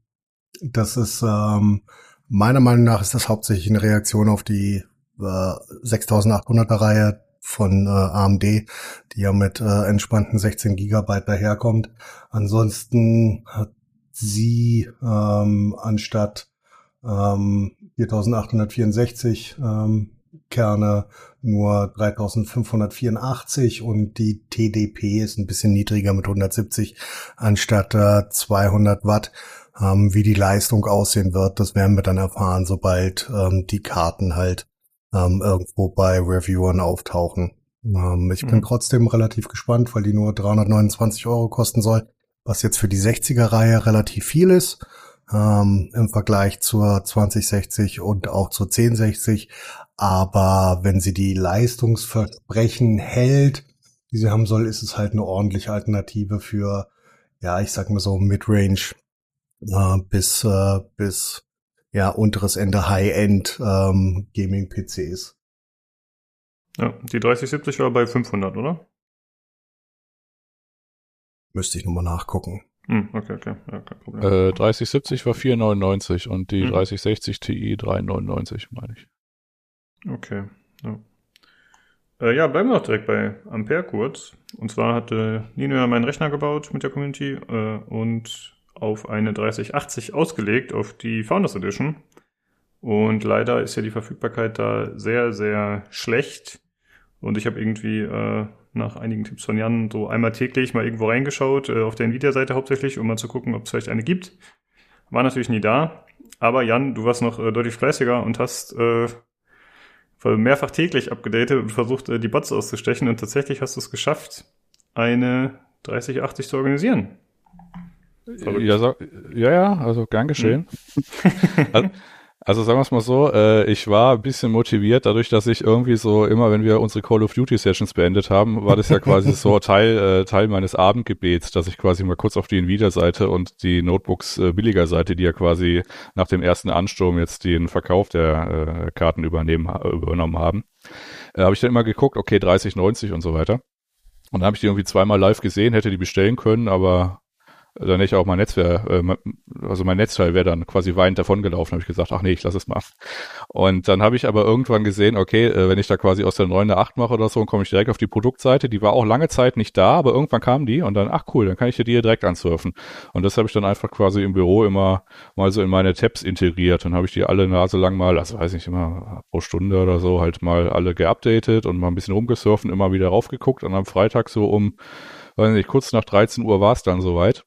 das ist ähm, meiner Meinung nach ist das hauptsächlich eine Reaktion auf die äh, 6800er Reihe von äh, AMD, die ja mit äh, entspannten 16 Gigabyte daherkommt. Ansonsten hat sie ähm, anstatt ähm, 4864 ähm, Kerne nur 3584 und die TDP ist ein bisschen niedriger mit 170 anstatt äh, 200 Watt. Ähm, wie die Leistung aussehen wird, das werden wir dann erfahren, sobald ähm, die Karten halt ähm, irgendwo bei Reviewern auftauchen. Ähm, ich bin Mhm. trotzdem relativ gespannt, weil die nur 329 Euro kosten soll, was jetzt für die 60er-Reihe relativ viel ist ähm, im Vergleich zur 2060 und auch zur 1060. Aber wenn sie die Leistungsversprechen hält, die sie haben soll, ist es halt eine ordentliche Alternative für, ja, ich sag mal so Midrange äh, bis äh, bis ja unteres Ende High-End ähm, Gaming-PCs. Ja, die 3070 war bei 500, oder? Müsste ich nochmal nachgucken. Hm, okay, okay, ja, kein Problem. Äh, 3070 war 4,99 und die Hm. 3060 Ti 3,99, meine ich. Okay, ja. Äh, ja, bleiben wir doch direkt bei Ampere kurz. Und zwar hatte Nino ja meinen Rechner gebaut mit der Community äh, und auf eine 3080 ausgelegt, auf die Founders Edition. Und leider ist ja die Verfügbarkeit da sehr, sehr schlecht. Und ich habe irgendwie äh, nach einigen Tipps von Jan so einmal täglich mal irgendwo reingeschaut, äh, auf der Nvidia-Seite hauptsächlich, um mal zu gucken, ob es vielleicht eine gibt. War natürlich nie da. Aber Jan, du warst noch äh, deutlich fleißiger und hast äh, mehrfach täglich abgedatet und versucht, äh, die Bots auszustechen. Und tatsächlich hast du es geschafft, eine 3080 zu organisieren. Ja, so, ja, ja, also gern geschehen. also, also sagen wir es mal so, äh, ich war ein bisschen motiviert, dadurch, dass ich irgendwie so immer, wenn wir unsere Call of Duty Sessions beendet haben, war das ja quasi so Teil, äh, Teil meines Abendgebets, dass ich quasi mal kurz auf die Nvidia-Seite und die Notebooks äh, billiger Seite, die ja quasi nach dem ersten Ansturm jetzt den Verkauf der äh, Karten übernehmen, übernommen haben, äh, habe ich dann immer geguckt, okay, 30, 90 und so weiter. Und dann habe ich die irgendwie zweimal live gesehen, hätte die bestellen können, aber dann hätte ich auch mein Netzwerk, äh, also mein Netzteil wäre dann quasi weinend davon gelaufen. Habe ich gesagt, ach nee, ich lass es mal. Und dann habe ich aber irgendwann gesehen, okay, äh, wenn ich da quasi aus der 9 eine 8 mache oder so, dann komme ich direkt auf die Produktseite. Die war auch lange Zeit nicht da, aber irgendwann kam die und dann, ach cool, dann kann ich die hier direkt ansurfen. Und das habe ich dann einfach quasi im Büro immer mal so in meine Tabs integriert. Dann habe ich die alle Nase lang mal, also weiß nicht, immer pro Stunde oder so, halt mal alle geupdatet und mal ein bisschen rumgesurft und immer wieder raufgeguckt. Und am Freitag so um, weiß nicht, kurz nach 13 Uhr war es dann soweit.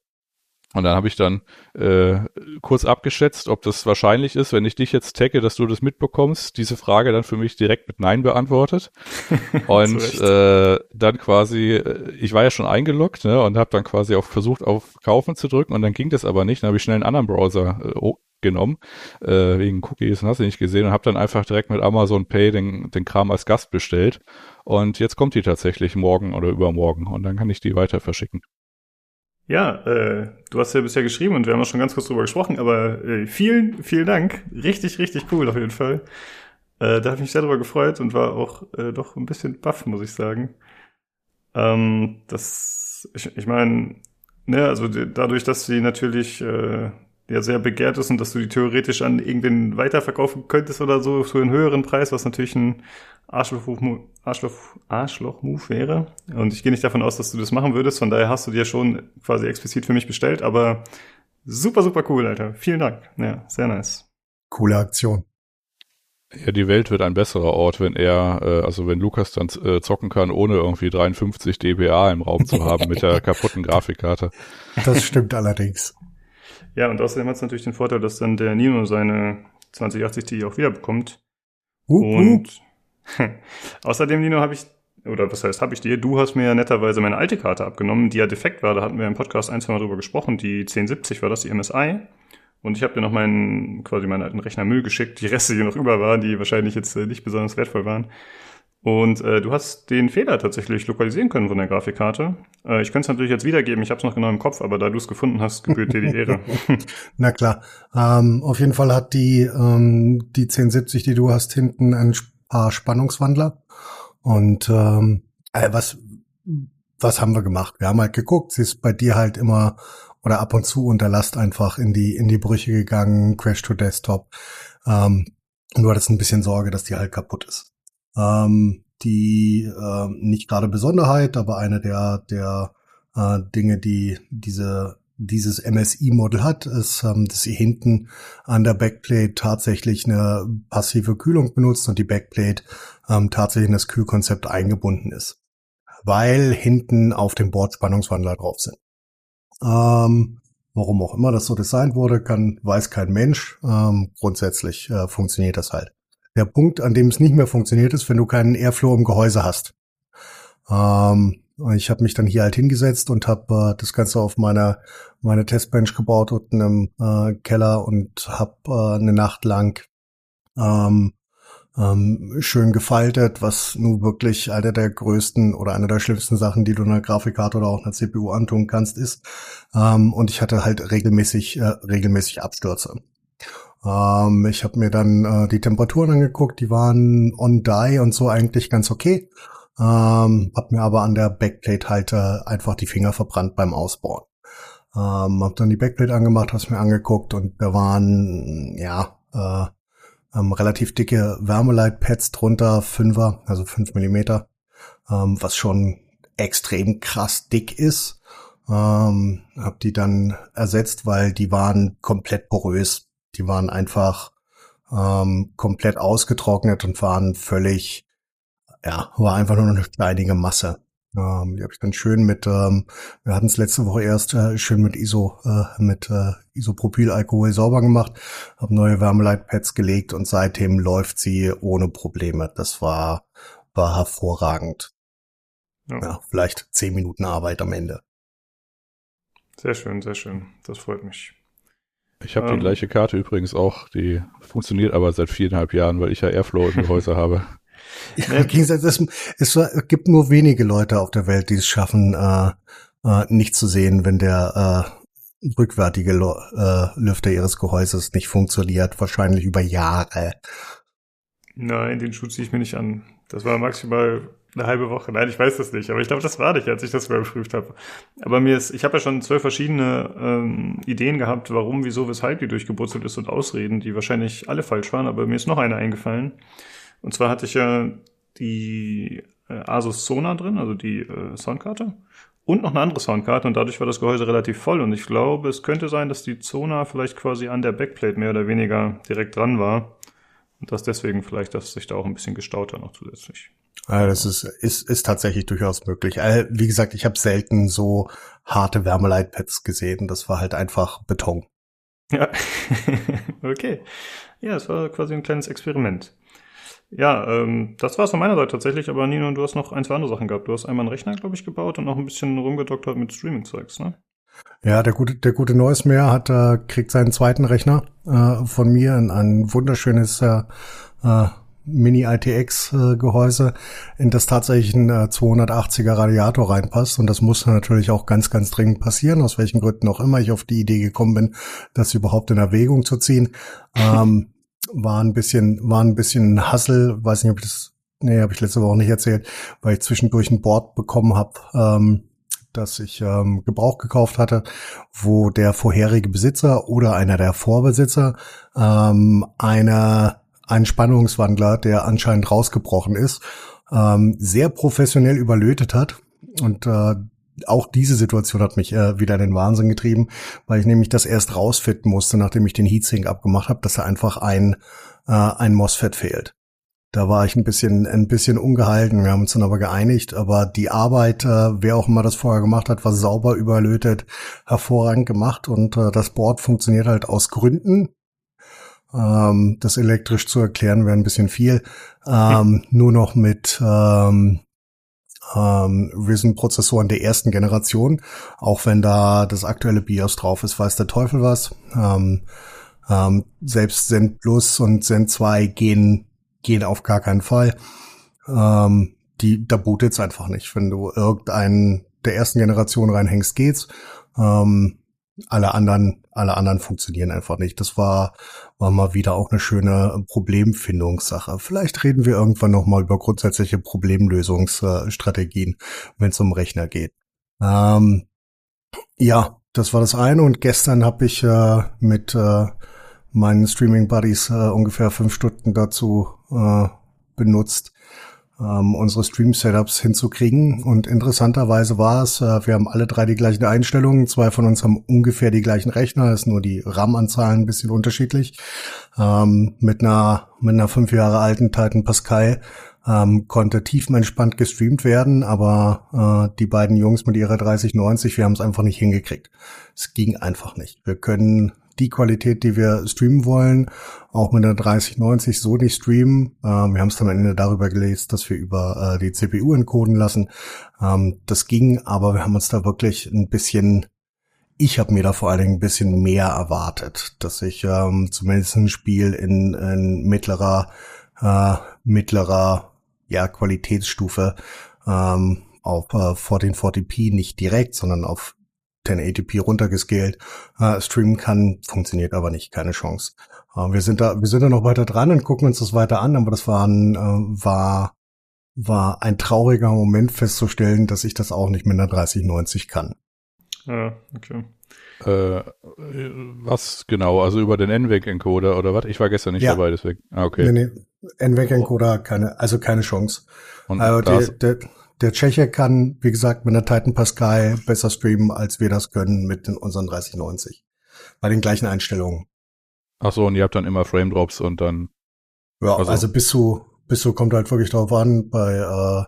Und dann habe ich dann äh, kurz abgeschätzt, ob das wahrscheinlich ist, wenn ich dich jetzt tagge, dass du das mitbekommst. Diese Frage dann für mich direkt mit Nein beantwortet. und äh, dann quasi, äh, ich war ja schon eingeloggt ne, und habe dann quasi auch versucht, auf Kaufen zu drücken und dann ging das aber nicht. Dann habe ich schnell einen anderen Browser äh, genommen, äh, wegen Cookies und hast du nicht gesehen und habe dann einfach direkt mit Amazon Pay den, den Kram als Gast bestellt. Und jetzt kommt die tatsächlich morgen oder übermorgen und dann kann ich die weiter verschicken. Ja, äh, du hast ja bisher geschrieben und wir haben auch schon ganz kurz drüber gesprochen, aber äh, vielen, vielen Dank. Richtig, richtig cool auf jeden Fall. Äh, da habe ich mich sehr drüber gefreut und war auch äh, doch ein bisschen baff, muss ich sagen. Ähm, das, ich, ich meine, ne, also dadurch, dass sie natürlich äh, ja sehr begehrt ist und dass du die theoretisch an irgendwen weiterverkaufen könntest oder so für einen höheren Preis, was natürlich ein Arschloch-Move Arschloch, Arschloch wäre. Und ich gehe nicht davon aus, dass du das machen würdest. Von daher hast du dir schon quasi explizit für mich bestellt. Aber super, super cool, Alter. Vielen Dank. Ja, sehr nice. Coole Aktion. Ja, die Welt wird ein besserer Ort, wenn er, äh, also wenn Lukas dann äh, zocken kann, ohne irgendwie 53 dBA im Raum zu haben mit der kaputten Grafikkarte. Das stimmt allerdings. Ja, und außerdem hat es natürlich den Vorteil, dass dann der Nino seine 2080 Ti auch wieder bekommt. Uh, uh. Außerdem, Nino, habe ich, oder was heißt, habe ich dir, du hast mir ja netterweise meine alte Karte abgenommen, die ja defekt war, da hatten wir im Podcast ein, zwei Mal drüber gesprochen, die 1070 war das, die MSI. Und ich habe dir noch meinen, quasi meinen alten Rechner Müll geschickt, die Reste, die noch über waren, die wahrscheinlich jetzt äh, nicht besonders wertvoll waren. Und äh, du hast den Fehler tatsächlich lokalisieren können von der Grafikkarte. Äh, ich könnte es natürlich jetzt wiedergeben, ich habe es noch genau im Kopf, aber da du es gefunden hast, gebührt dir die Ehre. Na klar. Ähm, auf jeden Fall hat die, ähm, die 1070, die du hast, hinten ein paar Spannungswandler. Und ähm, äh, was, was haben wir gemacht? Wir haben halt geguckt, sie ist bei dir halt immer oder ab und zu unter Last einfach in die, in die Brüche gegangen, Crash to Desktop. Ähm, und du hattest ein bisschen Sorge, dass die halt kaputt ist. Ähm, die äh, nicht gerade Besonderheit, aber eine der, der äh, Dinge, die diese dieses MSI-Model hat, ist, ähm, dass sie hinten an der Backplate tatsächlich eine passive Kühlung benutzt und die Backplate ähm, tatsächlich in das Kühlkonzept eingebunden ist, weil hinten auf dem Board Spannungswandler drauf sind. Ähm, warum auch immer das so designt wurde, kann weiß kein Mensch. Ähm, grundsätzlich äh, funktioniert das halt. Der Punkt, an dem es nicht mehr funktioniert, ist, wenn du keinen Airflow im Gehäuse hast. Ähm, ich habe mich dann hier halt hingesetzt und habe äh, das Ganze auf meiner meine Testbench gebaut unten im äh, Keller und habe äh, eine Nacht lang ähm, ähm, schön gefaltet, was nun wirklich eine der größten oder eine der schlimmsten Sachen, die du einer Grafikkarte oder auch einer CPU antun kannst, ist. Ähm, und ich hatte halt regelmäßig äh, regelmäßig Abstürze. Ähm, ich habe mir dann äh, die Temperaturen angeguckt, die waren on die und so eigentlich ganz okay. Ähm, hab mir aber an der Backplate halt äh, einfach die Finger verbrannt beim Ausbauen. Ähm, hab dann die Backplate angemacht, hab's mir angeguckt und da waren ja äh, ähm, relativ dicke Wärmeleitpads drunter, Fünfer, also fünf Millimeter, ähm, was schon extrem krass dick ist. Ähm, hab die dann ersetzt, weil die waren komplett porös. Die waren einfach ähm, komplett ausgetrocknet und waren völlig, ja, war einfach nur eine steinige Masse. Ähm, die habe ich dann schön mit, ähm, wir hatten es letzte Woche erst äh, schön mit Iso, äh, mit äh, Isopropylalkohol sauber gemacht, habe neue Wärmeleitpads gelegt und seitdem läuft sie ohne Probleme. Das war, war hervorragend. Ja. ja, vielleicht zehn Minuten Arbeit am Ende. Sehr schön, sehr schön. Das freut mich. Ich habe ähm, die gleiche Karte übrigens auch, die funktioniert aber seit viereinhalb Jahren, weil ich ja Airflow im Gehäuse habe. Ja, im Gegensatz, es, es, gibt nur wenige Leute auf der Welt, die es schaffen, äh, äh, nicht zu sehen, wenn der äh, rückwärtige äh, Lüfter ihres Gehäuses nicht funktioniert, wahrscheinlich über Jahre. Nein, den Schuh ziehe ich mir nicht an. Das war maximal Eine halbe Woche. Nein, ich weiß das nicht, aber ich glaube, das war nicht, als ich das überprüft habe. Aber mir ist, ich habe ja schon zwölf verschiedene ähm, Ideen gehabt, warum, wieso, weshalb die durchgeburzelt ist und Ausreden, die wahrscheinlich alle falsch waren, aber mir ist noch eine eingefallen. Und zwar hatte ich ja die äh, Asus Sona drin, also die äh, Soundkarte. Und noch eine andere Soundkarte und dadurch war das Gehäuse relativ voll. Und ich glaube, es könnte sein, dass die Zona vielleicht quasi an der Backplate mehr oder weniger direkt dran war. Und dass deswegen vielleicht, dass sich da auch ein bisschen gestaut hat noch zusätzlich. Ja, das ist, ist, ist tatsächlich durchaus möglich. Äh, Wie gesagt, ich habe selten so harte Wärmeleitpads gesehen. Das war halt einfach Beton. Ja, okay. Ja, es war quasi ein kleines Experiment. Ja, ähm, das war's von meiner Seite tatsächlich, aber Nino, du hast noch ein, zwei andere Sachen gehabt. Du hast einmal einen Rechner, glaube ich, gebaut und noch ein bisschen rumgedoktert mit Streaming-Zeugs, ne? Ja, der gute, der gute Neusmeer hat, äh, kriegt seinen zweiten Rechner äh, von mir in ein wunderschönes äh, äh, Mini-ITX-Gehäuse, in das tatsächlich ein äh, 280er Radiator reinpasst. Und das muss natürlich auch ganz, ganz dringend passieren, aus welchen Gründen auch immer ich auf die Idee gekommen bin, das überhaupt in Erwägung zu ziehen. Ähm, war ein bisschen, war ein bisschen ein Hassel, weiß nicht, ob ich das, nee, habe ich letzte Woche nicht erzählt, weil ich zwischendurch ein Board bekommen habe, ähm, das ich ähm, Gebrauch gekauft hatte, wo der vorherige Besitzer oder einer der Vorbesitzer ähm, eine, einen Spannungswandler, der anscheinend rausgebrochen ist, ähm, sehr professionell überlötet hat. Und äh, auch diese Situation hat mich äh, wieder in den Wahnsinn getrieben, weil ich nämlich das erst rausfitten musste, nachdem ich den Heatsink abgemacht habe, dass da einfach ein, äh, ein MOSFET fehlt. Da war ich ein bisschen, ein bisschen ungehalten. Wir haben uns dann aber geeinigt. Aber die Arbeit, äh, wer auch immer das vorher gemacht hat, war sauber überlötet, hervorragend gemacht. Und äh, das Board funktioniert halt aus Gründen. Ähm, das elektrisch zu erklären wäre ein bisschen viel. Ähm, nur noch mit ähm, ähm, Risen-Prozessoren der ersten Generation. Auch wenn da das aktuelle BIOS drauf ist, weiß der Teufel was. Ähm, ähm, selbst Zen Plus und Zen 2 gehen gehen auf gar keinen Fall. Ähm, die, da bootet's einfach nicht. Wenn du irgendeinen der ersten Generation reinhängst, geht's. Ähm, alle anderen, alle anderen funktionieren einfach nicht. Das war, war mal wieder auch eine schöne Problemfindungssache. Vielleicht reden wir irgendwann noch mal über grundsätzliche Problemlösungsstrategien, wenn es um Rechner geht. Ähm, ja, das war das eine. Und gestern habe ich äh, mit äh, meinen Streaming Buddies äh, ungefähr fünf Stunden dazu äh, benutzt, ähm, unsere Stream-Setups hinzukriegen. Und interessanterweise war es, äh, wir haben alle drei die gleichen Einstellungen. Zwei von uns haben ungefähr die gleichen Rechner, ist nur die RAM-Anzahlen ein bisschen unterschiedlich. Ähm, mit einer mit einer fünf Jahre alten Titan Pascal ähm, konnte tiefenentspannt gestreamt werden, aber äh, die beiden Jungs mit ihrer 3090, wir haben es einfach nicht hingekriegt. Es ging einfach nicht. Wir können die Qualität, die wir streamen wollen, auch mit einer 3090 so nicht streamen. Ähm, wir haben es dann am Ende darüber gelesen, dass wir über äh, die CPU encoden lassen. Ähm, das ging, aber wir haben uns da wirklich ein bisschen ich habe mir da vor allen Dingen ein bisschen mehr erwartet, dass ich ähm, zumindest ein Spiel in, in mittlerer, äh, mittlerer ja, Qualitätsstufe ähm, auf äh, 1440p nicht direkt, sondern auf 1080p runtergescaled äh, streamen kann, funktioniert aber nicht, keine Chance. Äh, wir sind da, wir sind da noch weiter dran und gucken uns das weiter an, aber das war ein, äh, war, war ein trauriger Moment festzustellen, dass ich das auch nicht mit einer 3090 kann. Ja, okay. Äh, was genau? Also über den NVEC-Encoder oder was? Ich war gestern nicht Ja. dabei, deswegen. Ah, okay. Nee, nee. NVEC-Encoder, keine, also keine Chance. Und Also das, der, der, der Tscheche kann, wie gesagt, mit einer Titan Pascal besser streamen, als wir das können mit den, unseren 3090. Bei den gleichen Einstellungen. ach so, und ihr habt dann immer Frame Drops und dann, Ja, Also- also, bis zu, bis zu kommt halt wirklich drauf an. Bei, äh,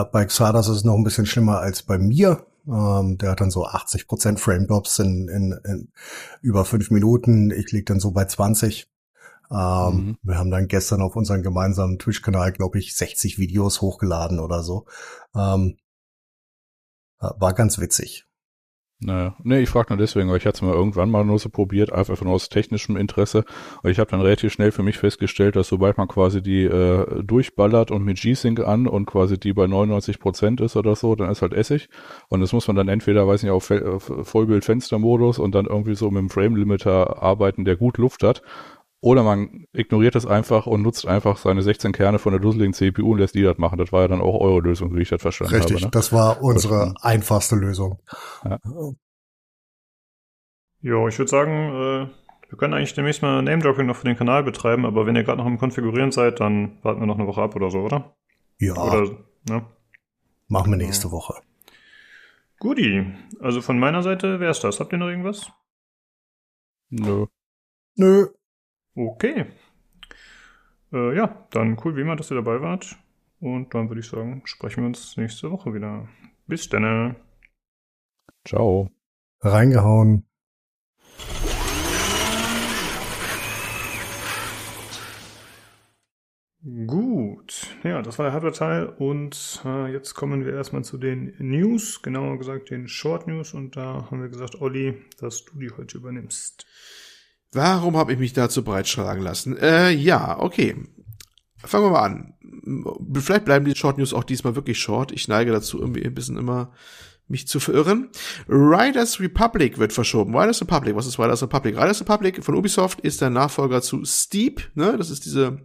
äh, bei Xardas ist es noch ein bisschen schlimmer als bei mir. Ähm, der hat dann so 80% Frame Drops in, in, in über fünf Minuten. Ich lieg dann so bei 20. Ähm, Mhm. Wir haben dann gestern auf unseren gemeinsamen Twitch-Kanal, glaube ich, 60 Videos hochgeladen oder so. Ähm, äh, war ganz witzig. naja. Nee, ich frage nur deswegen, weil ich hatte es mal irgendwann mal nur so probiert, einfach nur aus technischem Interesse. Und ich habe dann relativ schnell für mich festgestellt, dass sobald man quasi die äh, durchballert und mit G-Sync an und quasi die bei 99% ist oder so, dann ist halt Essig. Und das muss man dann entweder, weiß nicht, auf Vollbild-Fenstermodus und dann irgendwie so mit dem Frame-Limiter arbeiten, der gut Luft hat. Oder man ignoriert es einfach und nutzt einfach seine 16 Kerne von der dusseligen CPU und lässt die das machen. Das war ja dann auch eure Lösung, wie ich das verstanden Richtig, habe. Ne? das war unsere stimmt. einfachste Lösung. Ja. Jo, ich würde sagen, äh, wir können eigentlich demnächst mal Name-Dropping noch für den Kanal betreiben, aber wenn ihr gerade noch am Konfigurieren seid, dann warten wir noch eine Woche ab oder so, oder? Ja, Oder, ne? machen wir nächste Woche. Guti. Also von meiner Seite wär's das. Habt ihr noch irgendwas? Nö. Nö, Okay. Äh, ja, dann cool wie immer, dass ihr dabei wart. Und dann würde ich sagen, sprechen wir uns nächste Woche wieder. Bis dann. Ciao. reingehauen. Gut, ja, das war der Hardware-Teil und äh, jetzt kommen wir erstmal zu den News, genauer gesagt den Short News und da haben wir gesagt, Olli, dass du die heute übernimmst. Warum habe ich mich dazu breitschlagen lassen? Äh, ja, okay. Fangen wir mal an. Vielleicht bleiben die Short News auch diesmal wirklich short. Ich neige dazu, irgendwie ein bisschen immer mich zu verirren. Riders Republic wird verschoben. Riders Republic, was ist Riders Republic? Riders Republic von Ubisoft ist der Nachfolger zu Steep. Ne? Das ist diese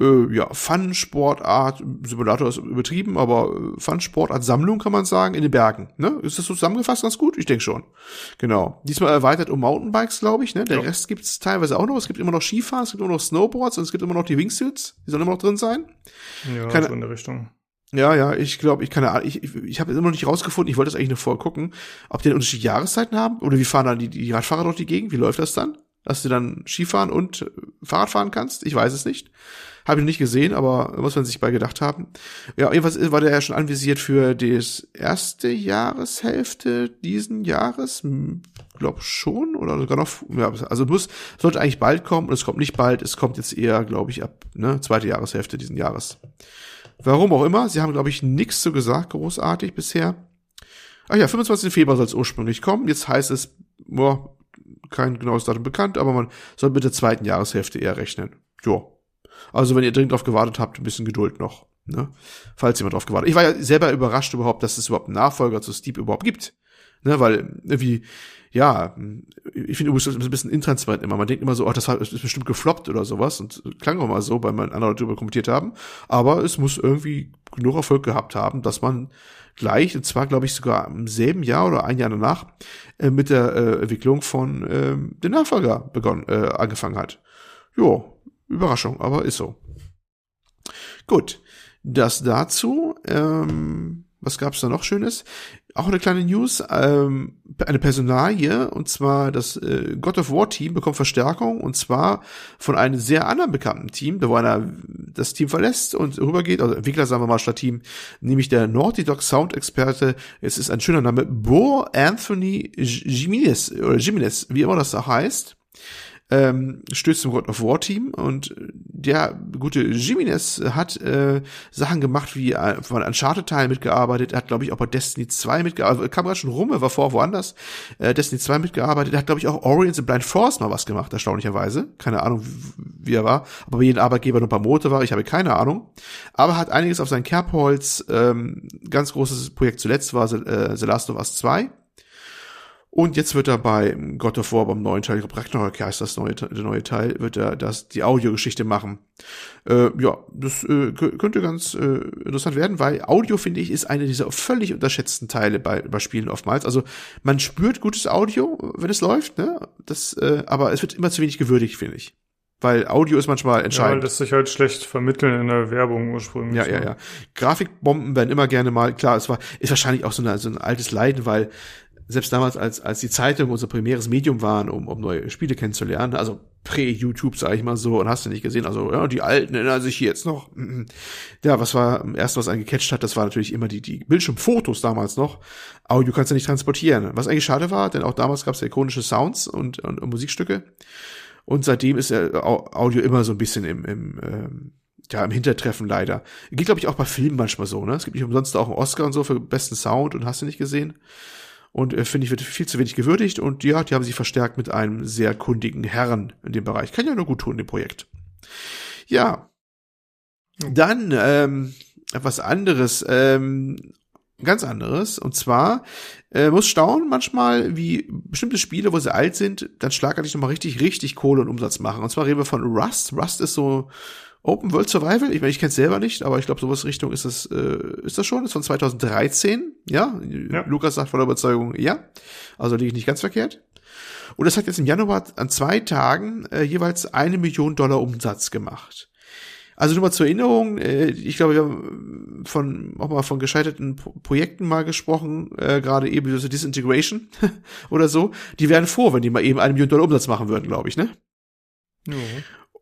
äh, ja, Fun-Sportart, Simulator ist übertrieben, aber äh, Fun-Sportart-Sammlung kann man sagen, in den Bergen. Ne? Ist das so zusammengefasst ganz gut? Ich denke schon. Genau. Diesmal erweitert um Mountainbikes, glaube ich. Ne? Der Ja. Rest gibt's teilweise auch noch. Es gibt immer noch Skifahren, es gibt immer noch Snowboards und es gibt immer noch die Wingsuits. Die sollen immer noch drin sein. Ja, Keine- so in der Richtung. Ja, ja, ich glaube, ich kann ja, ich, ich, ich habe immer noch nicht rausgefunden, ich wollte das eigentlich nur vorher gucken, ob die unterschiedliche Jahreszeiten haben oder wie fahren dann die, die Radfahrer durch die Gegend? Wie läuft das dann? Dass du dann Skifahren und äh, Fahrrad fahren kannst? Ich weiß es nicht. Habe ich noch nicht gesehen, aber muss man sich bei gedacht haben. Ja, jedenfalls war der ja schon anvisiert für das erste Jahreshälfte diesen Jahres. Glaub schon oder sogar noch. Ja, also muss sollte eigentlich bald kommen und es kommt nicht bald. Es kommt jetzt eher, glaube ich, ab ne zweite Jahreshälfte diesen Jahres. Warum auch immer. Sie haben, glaube ich, nichts so gesagt, großartig bisher. Ach ja, 25. Februar soll es ursprünglich kommen. Jetzt heißt es, boah, kein genaues Datum bekannt, aber man soll mit der zweiten Jahreshälfte eher rechnen. Jo. Also wenn ihr dringend drauf gewartet habt, ein bisschen Geduld noch. Ne? Falls jemand drauf gewartet. Ich war ja selber überrascht überhaupt, dass es überhaupt Nachfolger zu Steep überhaupt gibt. Ne, weil irgendwie, ja, ich finde Ubisoft ein bisschen intransparent immer. Man denkt immer so, oh, das ist bestimmt gefloppt oder sowas und klang auch mal so, weil man andere darüber kommentiert haben. Aber es muss irgendwie genug Erfolg gehabt haben, dass man gleich, und zwar glaube ich sogar im selben Jahr oder ein Jahr danach, äh, mit der äh, Entwicklung von ähm, dem Nachfolger begonnen, äh, angefangen hat. Jo, Überraschung, aber ist so. Gut, das dazu. Ähm, was gab's da noch Schönes? Auch eine kleine News, ähm, eine Personalie, und zwar das äh, God of War Team bekommt Verstärkung, und zwar von einem sehr anderen bekannten Team, da wo einer das Team verlässt und rübergeht, also Entwickler sagen wir mal statt Team, nämlich der Naughty Dog Sound Experte, es ist ein schöner Name, Bo Anthony Jimenez, oder Jimenez, wie immer das da heißt ähm, stößt zum God of War Team und der gute Jimenez hat äh, Sachen gemacht wie äh, von Uncharted Teil mitgearbeitet, er hat glaube ich auch bei Destiny 2 mitgearbeitet, also, kam gerade schon rum, er war vorher woanders, äh, Destiny 2 mitgearbeitet, er hat glaube ich auch Ori and Blind Force mal was gemacht, erstaunlicherweise, keine Ahnung wie er war, aber bei jedem Arbeitgeber nur ein paar Monate war, ich habe keine Ahnung, aber hat einiges auf sein Kerbholz, ähm, ganz großes Projekt zuletzt war äh, The Last of Us 2 und jetzt wird er bei God of War beim neuen Teil, ich glaube Ragnarok heißt das neue, der neue Teil, wird er das die Audiogeschichte machen. Äh, ja, das äh, kö- könnte ganz äh, interessant werden, weil Audio finde ich ist eine dieser völlig unterschätzten Teile bei, bei Spielen oftmals. Also man spürt gutes Audio, wenn es läuft, ne? Das, äh, aber es wird immer zu wenig gewürdigt, finde ich. Weil Audio ist manchmal Ja, entscheidend. das sich halt schlecht vermitteln in der Werbung ursprünglich. Ja, ja, ja. Grafikbomben werden immer gerne mal, klar, es war, ist wahrscheinlich auch so, eine, so ein altes Leiden, weil selbst damals, als, als die Zeitung unser primäres Medium waren, um, um neue Spiele kennenzulernen, also prä-YouTube, sag ich mal so, und hast du nicht gesehen, also, ja, die Alten erinnern sich jetzt noch. Mhm. Ja, was war, erst was einen gecatcht hat, das war natürlich immer die, die Bildschirmfotos damals noch. Audio kannst du nicht transportieren. Was eigentlich schade war, denn auch damals gab es ja ikonische Sounds und, und, und Musikstücke. Und seitdem ist ja Au- Audio immer so ein bisschen im, im ähm, ja, im Hintertreffen leider. Geht, glaube ich, auch bei Filmen manchmal so, ne? Es gibt nicht umsonst auch einen Oscar und so für besten Sound und hast du nicht gesehen. Und äh, finde ich, wird viel zu wenig gewürdigt und ja, die haben sich verstärkt mit einem sehr kundigen Herrn in dem Bereich. Kann ja nur gut tun, dem Projekt. Ja. Dann, ähm, etwas anderes. Ähm, ganz anderes. Und zwar äh, muss staunen manchmal, wie bestimmte Spiele, wo sie alt sind, dann schlagartig nochmal richtig, richtig Kohle und Umsatz machen. Und zwar reden wir von Rust. Rust ist so Open World Survival. Ich meine, ich kenne es selber nicht, aber ich glaube, sowas Richtung ist das, äh, ist das schon. Ist von 2013. Ja? Ja. Lukas sagt voller Überzeugung, ja. Also liege ich nicht ganz verkehrt. Und das hat jetzt im Januar an zwei Tagen äh, jeweils eine Million Dollar Umsatz gemacht. Also nur mal zur Erinnerung, äh, ich glaube, wir haben von auch mal von gescheiterten Pro Projekten mal gesprochen, äh, gerade eben diese Disintegration oder so. Die wären froh, wenn die mal eben eine Million Dollar Umsatz machen würden, glaube ich, ne? Ja.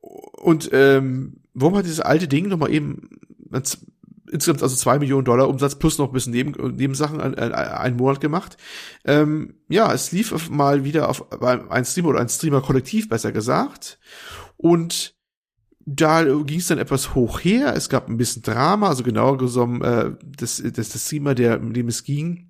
Und ähm, warum hat dieses alte Ding nochmal eben insgesamt also zwei Millionen Dollar Umsatz plus noch ein bisschen Neben, Nebensachen ein, ein, einen Monat gemacht? Ähm, ja, es lief mal wieder auf ein Streamer oder ein Streamer-Kollektiv, besser gesagt. Und da ging es dann etwas hoch her. Es gab ein bisschen Drama, also genauer genommen äh, das, das, das Streamer, der, um dem es ging,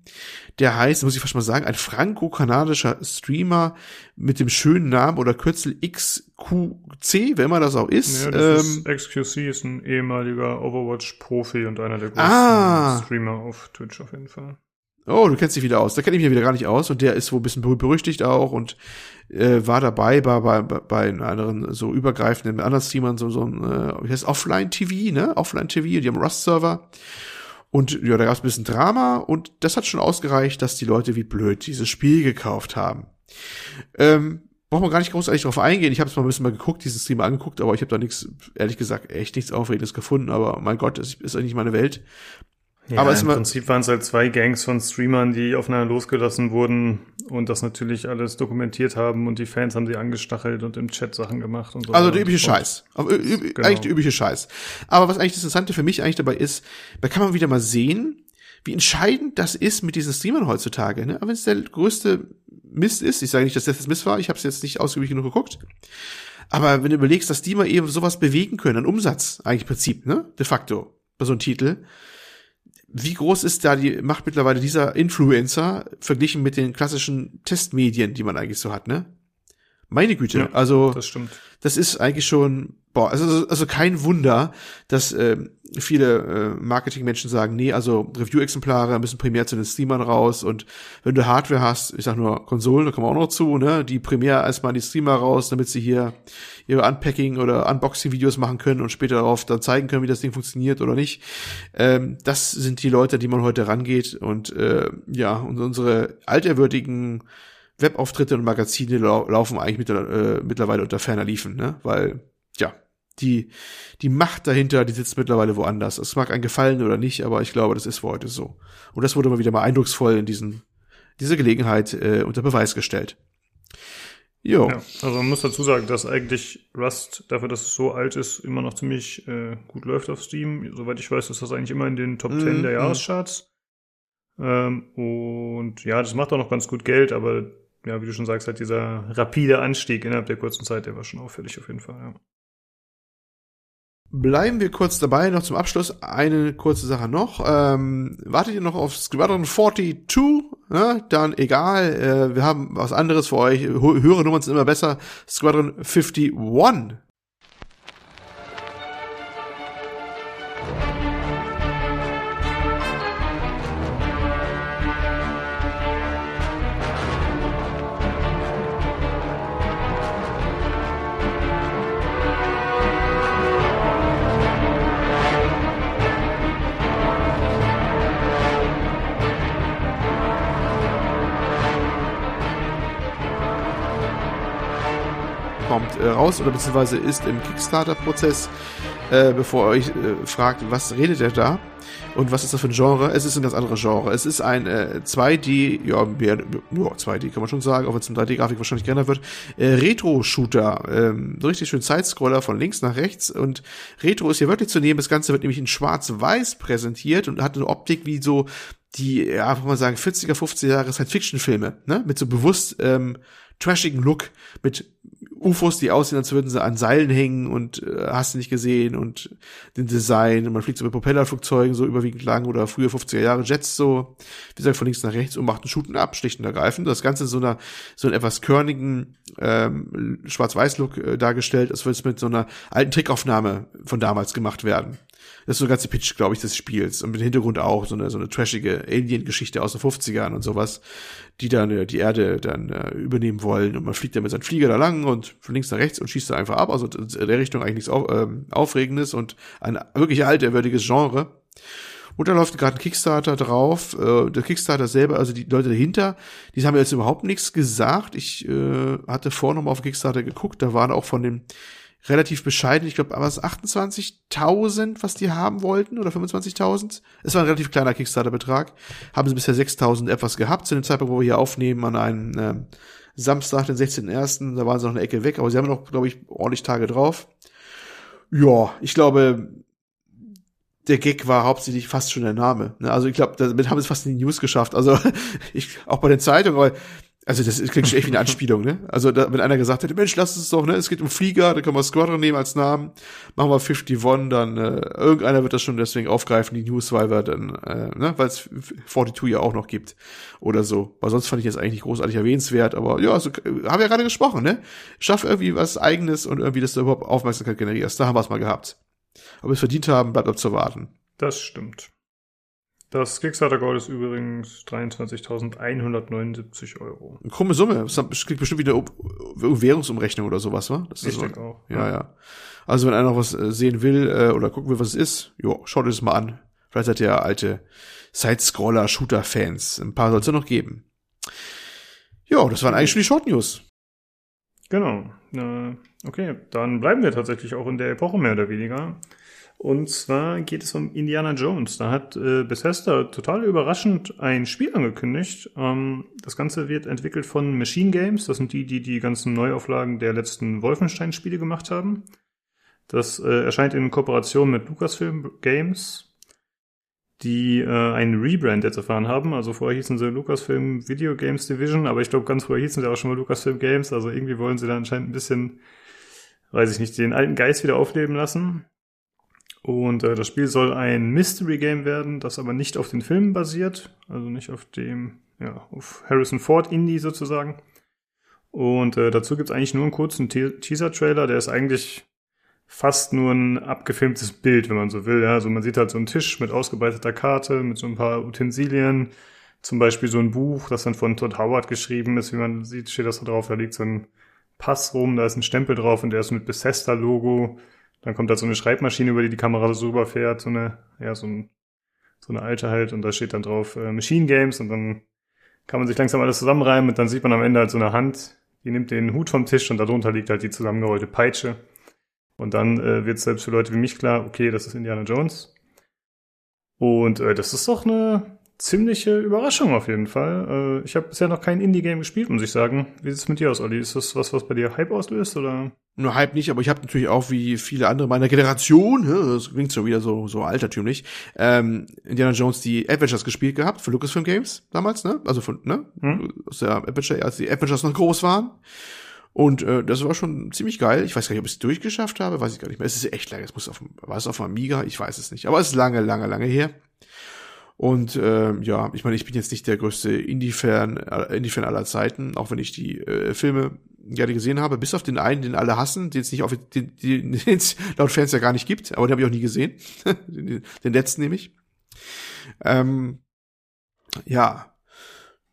der heißt, muss ich fast mal sagen, ein franco-kanadischer Streamer mit dem schönen Namen oder Kürzel XQC, wenn man das auch ist. Ja, das ähm, ist XQC ist ein ehemaliger Overwatch-Profi und einer der größten Ah. Streamer auf Twitch auf jeden Fall. Oh, du kennst dich wieder aus. Da kenne ich mich ja wieder gar nicht aus. Und der ist wohl ein bisschen berüchtigt auch und äh, war dabei bei, bei, bei anderen so übergreifenden anderen Streamern, so, so ein, äh, wie heißt Offline-TV, ne? Offline-TV, die haben Rust-Server. Und ja, da gab es ein bisschen Drama und das hat schon ausgereicht, dass die Leute wie blöd dieses Spiel gekauft haben. Ähm, brauchen wir gar nicht großartig drauf eingehen. Ich habe es mal ein bisschen mal geguckt, diesen Stream angeguckt, aber ich habe da nichts, ehrlich gesagt, echt nichts Aufregendes gefunden. Aber mein Gott, das ist eigentlich meine Welt. Ja, Aber im Prinzip waren es halt zwei Gangs von Streamern, die aufeinander losgelassen wurden und das natürlich alles dokumentiert haben und die Fans haben sie angestachelt und im Chat Sachen gemacht und so. Also der übliche. Scheiß. Aber, ü- ü- Genau. Eigentlich der übliche Scheiß. Aber was eigentlich das Interessante für mich eigentlich dabei ist, da kann man wieder mal sehen, wie entscheidend das ist mit diesen Streamern heutzutage. Ne? Aber wenn es der größte Mist ist, ich sage nicht, dass das das Mist war, ich habe es jetzt nicht ausgiebig genug geguckt. Aber wenn du überlegst, dass die mal eben sowas bewegen können, an Umsatz, eigentlich im Prinzip, ne? De facto, bei so einem Titel. Wie groß ist da die Macht mittlerweile dieser Influencer verglichen mit den klassischen Testmedien, die man eigentlich so hat, ne? Meine Güte, Ja, also Das stimmt. das ist eigentlich schon, boah, also, also kein Wunder, dass ähm, viele äh, Marketingmenschen sagen, nee, also Review-Exemplare müssen primär zu den Streamern raus und wenn du Hardware hast, ich sag nur Konsolen, da kommen wir auch noch zu, ne, die primär erstmal an die Streamer raus, damit sie hier ihre Unpacking oder Unboxing-Videos machen können und später darauf dann zeigen können, wie das Ding funktioniert oder nicht. Ähm, das sind die Leute, die man heute rangeht und äh, ja, und unsere alterwürdigen Webauftritte und Magazine lau laufen eigentlich mit, äh, mittlerweile unter ferner Liefen, ne? Weil, ja, die, die Macht dahinter, die sitzt mittlerweile woanders. Es mag einem gefallen oder nicht, aber ich glaube, das ist für heute so. Und das wurde mal wieder mal eindrucksvoll in diesen, dieser Gelegenheit äh, unter Beweis gestellt. Jo. Ja, also man muss dazu sagen, dass eigentlich Rust, dafür, dass es so alt ist, immer noch ziemlich äh, gut läuft auf Steam. Soweit ich weiß, ist das eigentlich immer in den Top 10 der Mhm. Jahrescharts. Ähm, und ja, das macht auch noch ganz gut Geld, aber ja, wie du schon sagst, halt dieser rapide Anstieg innerhalb der kurzen Zeit, der war schon auffällig auf jeden Fall. Ja. Bleiben wir kurz dabei, noch zum Abschluss eine kurze Sache noch. Ähm, wartet ihr noch auf Squadron 42? Ja, dann egal, äh, wir haben was anderes für euch. Hö- Höhere Nummern sind immer besser. Squadron 51. raus oder beziehungsweise ist im Kickstarter-Prozess, äh, bevor ihr euch äh, fragt, was redet er da und was ist das für ein Genre? Es ist ein ganz anderes Genre. Es ist ein äh, 2D, ja, ja, 2D kann man schon sagen, auch wenn es in 3D-Grafik wahrscheinlich geändert wird, äh, Retro-Shooter, ähm, so richtig schön Sidescroller von links nach rechts und Retro ist hier wirklich zu nehmen. Das Ganze wird nämlich in schwarz-weiß präsentiert und hat eine Optik wie so die, ja, kann man sagen, 40er, 50er Jahre Science-Fiction-Filme, ne? Mit so bewusst ähm, trashigen Look, mit UFOs, die aussehen, als würden sie an Seilen hängen und äh, hast du nicht gesehen und den Design. Und man fliegt so mit Propellerflugzeugen so überwiegend lang oder frühe 50er Jahre Jets so, wie gesagt, von links nach rechts und macht einen Shooten ab, schlicht und ergreifend. Das Ganze in so einer, so einen etwas körnigen ähm, Schwarz-Weiß-Look äh, dargestellt, als würde es mit so einer alten Trickaufnahme von damals gemacht werden. Das ist so der ganze Pitch, glaube ich, des Spiels. Und mit dem Hintergrund auch so eine, so eine trashige Alien-Geschichte aus den 50ern und sowas, die dann äh, die Erde dann äh, übernehmen wollen. Und man fliegt dann mit seinem Flieger da lang und von links nach rechts und schießt da einfach ab. Also in der Richtung eigentlich nichts auf, ähm, Aufregendes und ein wirklich alterwürdiges Genre. Und da läuft gerade ein Kickstarter drauf. Äh, der Kickstarter selber, also die Leute dahinter, die haben jetzt überhaupt nichts gesagt. Ich äh, hatte vorher noch mal auf Kickstarter geguckt, da waren auch von dem relativ bescheiden, ich glaube, es 28.000, was die haben wollten, oder 25.000. Es war ein relativ kleiner Kickstarter-Betrag. Haben sie bisher 6.000 etwas gehabt, zu dem Zeitpunkt, wo wir hier aufnehmen, an einem äh, Samstag, den 16.01., da waren sie noch eine Ecke weg, aber sie haben noch, glaube ich, ordentlich Tage drauf. Ja, ich glaube, der Gag war hauptsächlich fast schon der Name. Ne? Also ich glaube, damit haben sie es fast in die News geschafft. Also ich auch bei den Zeitungen, weil also das klingt schon echt wie eine Anspielung, ne? Also da, wenn einer gesagt hätte, Mensch, lass es doch, ne? Es geht um Flieger, da können wir Squadron nehmen als Namen, machen wir 51, dann äh, irgendeiner wird das schon deswegen aufgreifen, die News, weil wir dann, äh, ne, weil es 42 ja auch noch gibt oder so. Weil sonst fand ich jetzt eigentlich nicht großartig erwähnenswert, aber ja, so, haben wir ja gerade gesprochen, ne? Schaff irgendwie was Eigenes und irgendwie, dass du überhaupt Aufmerksamkeit generierst. Da haben wir es mal gehabt. Ob wir es verdient haben, bleibt abzuwarten. Das stimmt. Das Kickstarter-Goal ist übrigens 23.179 Euro. Eine krumme Summe. Das kriegt bestimmt wieder Währungsumrechnung oder sowas, wa? Das Ich so. denke auch. Ja, ja. Also wenn einer noch was äh, sehen will äh, oder gucken will, was es ist, jo, schaut euch das mal an. Vielleicht seid ihr alte Side-Scroller-Shooter-Fans. Ein paar soll es ja noch geben. Ja, das waren eigentlich schon die Short News. Genau. Äh, okay, dann bleiben wir tatsächlich auch in der Epoche mehr oder weniger. Und zwar geht es um Indiana Jones. Da hat äh, Bethesda total überraschend ein Spiel angekündigt. Ähm, das Ganze wird entwickelt von Machine Games. Das sind die, die die ganzen Neuauflagen der letzten Wolfenstein-Spiele gemacht haben. Das äh, erscheint in Kooperation mit Lucasfilm Games, die äh, einen Rebrand jetzt erfahren haben. Also vorher hießen sie Lucasfilm Video Games Division, aber ich glaube, ganz vorher hießen sie auch schon mal Lucasfilm Games. Also irgendwie wollen sie da anscheinend ein bisschen, weiß ich nicht, den alten Geist wieder aufleben lassen. Und äh, das Spiel soll ein Mystery Game werden, das aber nicht auf den Filmen basiert, also nicht auf dem, ja, auf Harrison Ford Indie sozusagen. Und äh, dazu gibt's eigentlich nur einen kurzen Te Teaser-Trailer, der ist eigentlich fast nur ein abgefilmtes Bild, wenn man so will. Ja? Also man sieht halt so einen Tisch mit ausgebreiteter Karte, mit so ein paar Utensilien, zum Beispiel so ein Buch, das dann von Todd Howard geschrieben ist, wie man sieht, steht das da drauf, da liegt so ein Pass rum, da ist ein Stempel drauf und der ist mit Bethesda-Logo. Dann kommt da so eine Schreibmaschine, über die die Kamera so rüberfährt, so eine, ja, so, ein, so eine alte halt, und da steht dann drauf äh, Machine Games und dann kann man sich langsam alles zusammenreimen und dann sieht man am Ende halt so eine Hand, die nimmt den Hut vom Tisch und darunter liegt halt die zusammengerollte Peitsche. Und dann äh, wird selbst für Leute wie mich klar, okay, das ist Indiana Jones. Und äh, das ist doch eine ziemliche Überraschung auf jeden Fall. Äh, ich habe bisher noch kein Indie-Game gespielt, muss ich sagen. Wie sieht's mit dir aus, Olli? Ist das was, was bei dir Hype auslöst, oder? Nur Hype nicht, aber ich habe natürlich auch wie viele andere meiner Generation, das klingt schon wieder so so altertümlich, ähm, Indiana Jones die Adventures gespielt gehabt für Lucasfilm Games damals, ne? Also von ne? Hm? Aus der Adventure, als die Adventures noch groß waren. Und äh, das war schon ziemlich geil. Ich weiß gar nicht, ob ich es durchgeschafft habe, weiß ich gar nicht mehr. Es ist echt lange. Es muss auf war es auf Amiga, ich weiß es nicht. Aber es ist lange, lange, lange her. Und äh, ja, ich meine, ich bin jetzt nicht der größte Indie-Fan äh, Indie-Fan aller Zeiten, auch wenn ich die äh, Filme gerne gesehen habe, bis auf den einen, den alle hassen, den es nicht auf den, den, den es laut Fans ja gar nicht gibt, aber den habe ich auch nie gesehen. den, den letzten nämlich. Ähm, ja,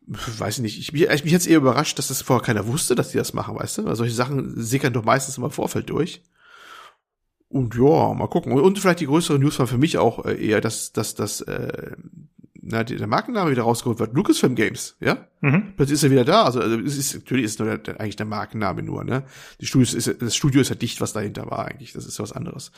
weiß ich nicht. Ich, mich, mich jetzt eher überrascht, dass das vorher keiner wusste, dass die das machen, weißt du? Weil solche Sachen sickern doch meistens immer im Vorfeld durch. Und ja, mal gucken. Und vielleicht die größere News war für mich auch äh, eher, dass, dass, dass äh, na, der Markenname wieder rausgeholt wird. Lucasfilm Games, ja? Mhm. Plötzlich ist er wieder da. Also also es ist, natürlich ist es nur der, eigentlich der Markenname nur, ne? Die Studios ist, das Studio ist ja dicht, was dahinter war eigentlich. Das ist was anderes.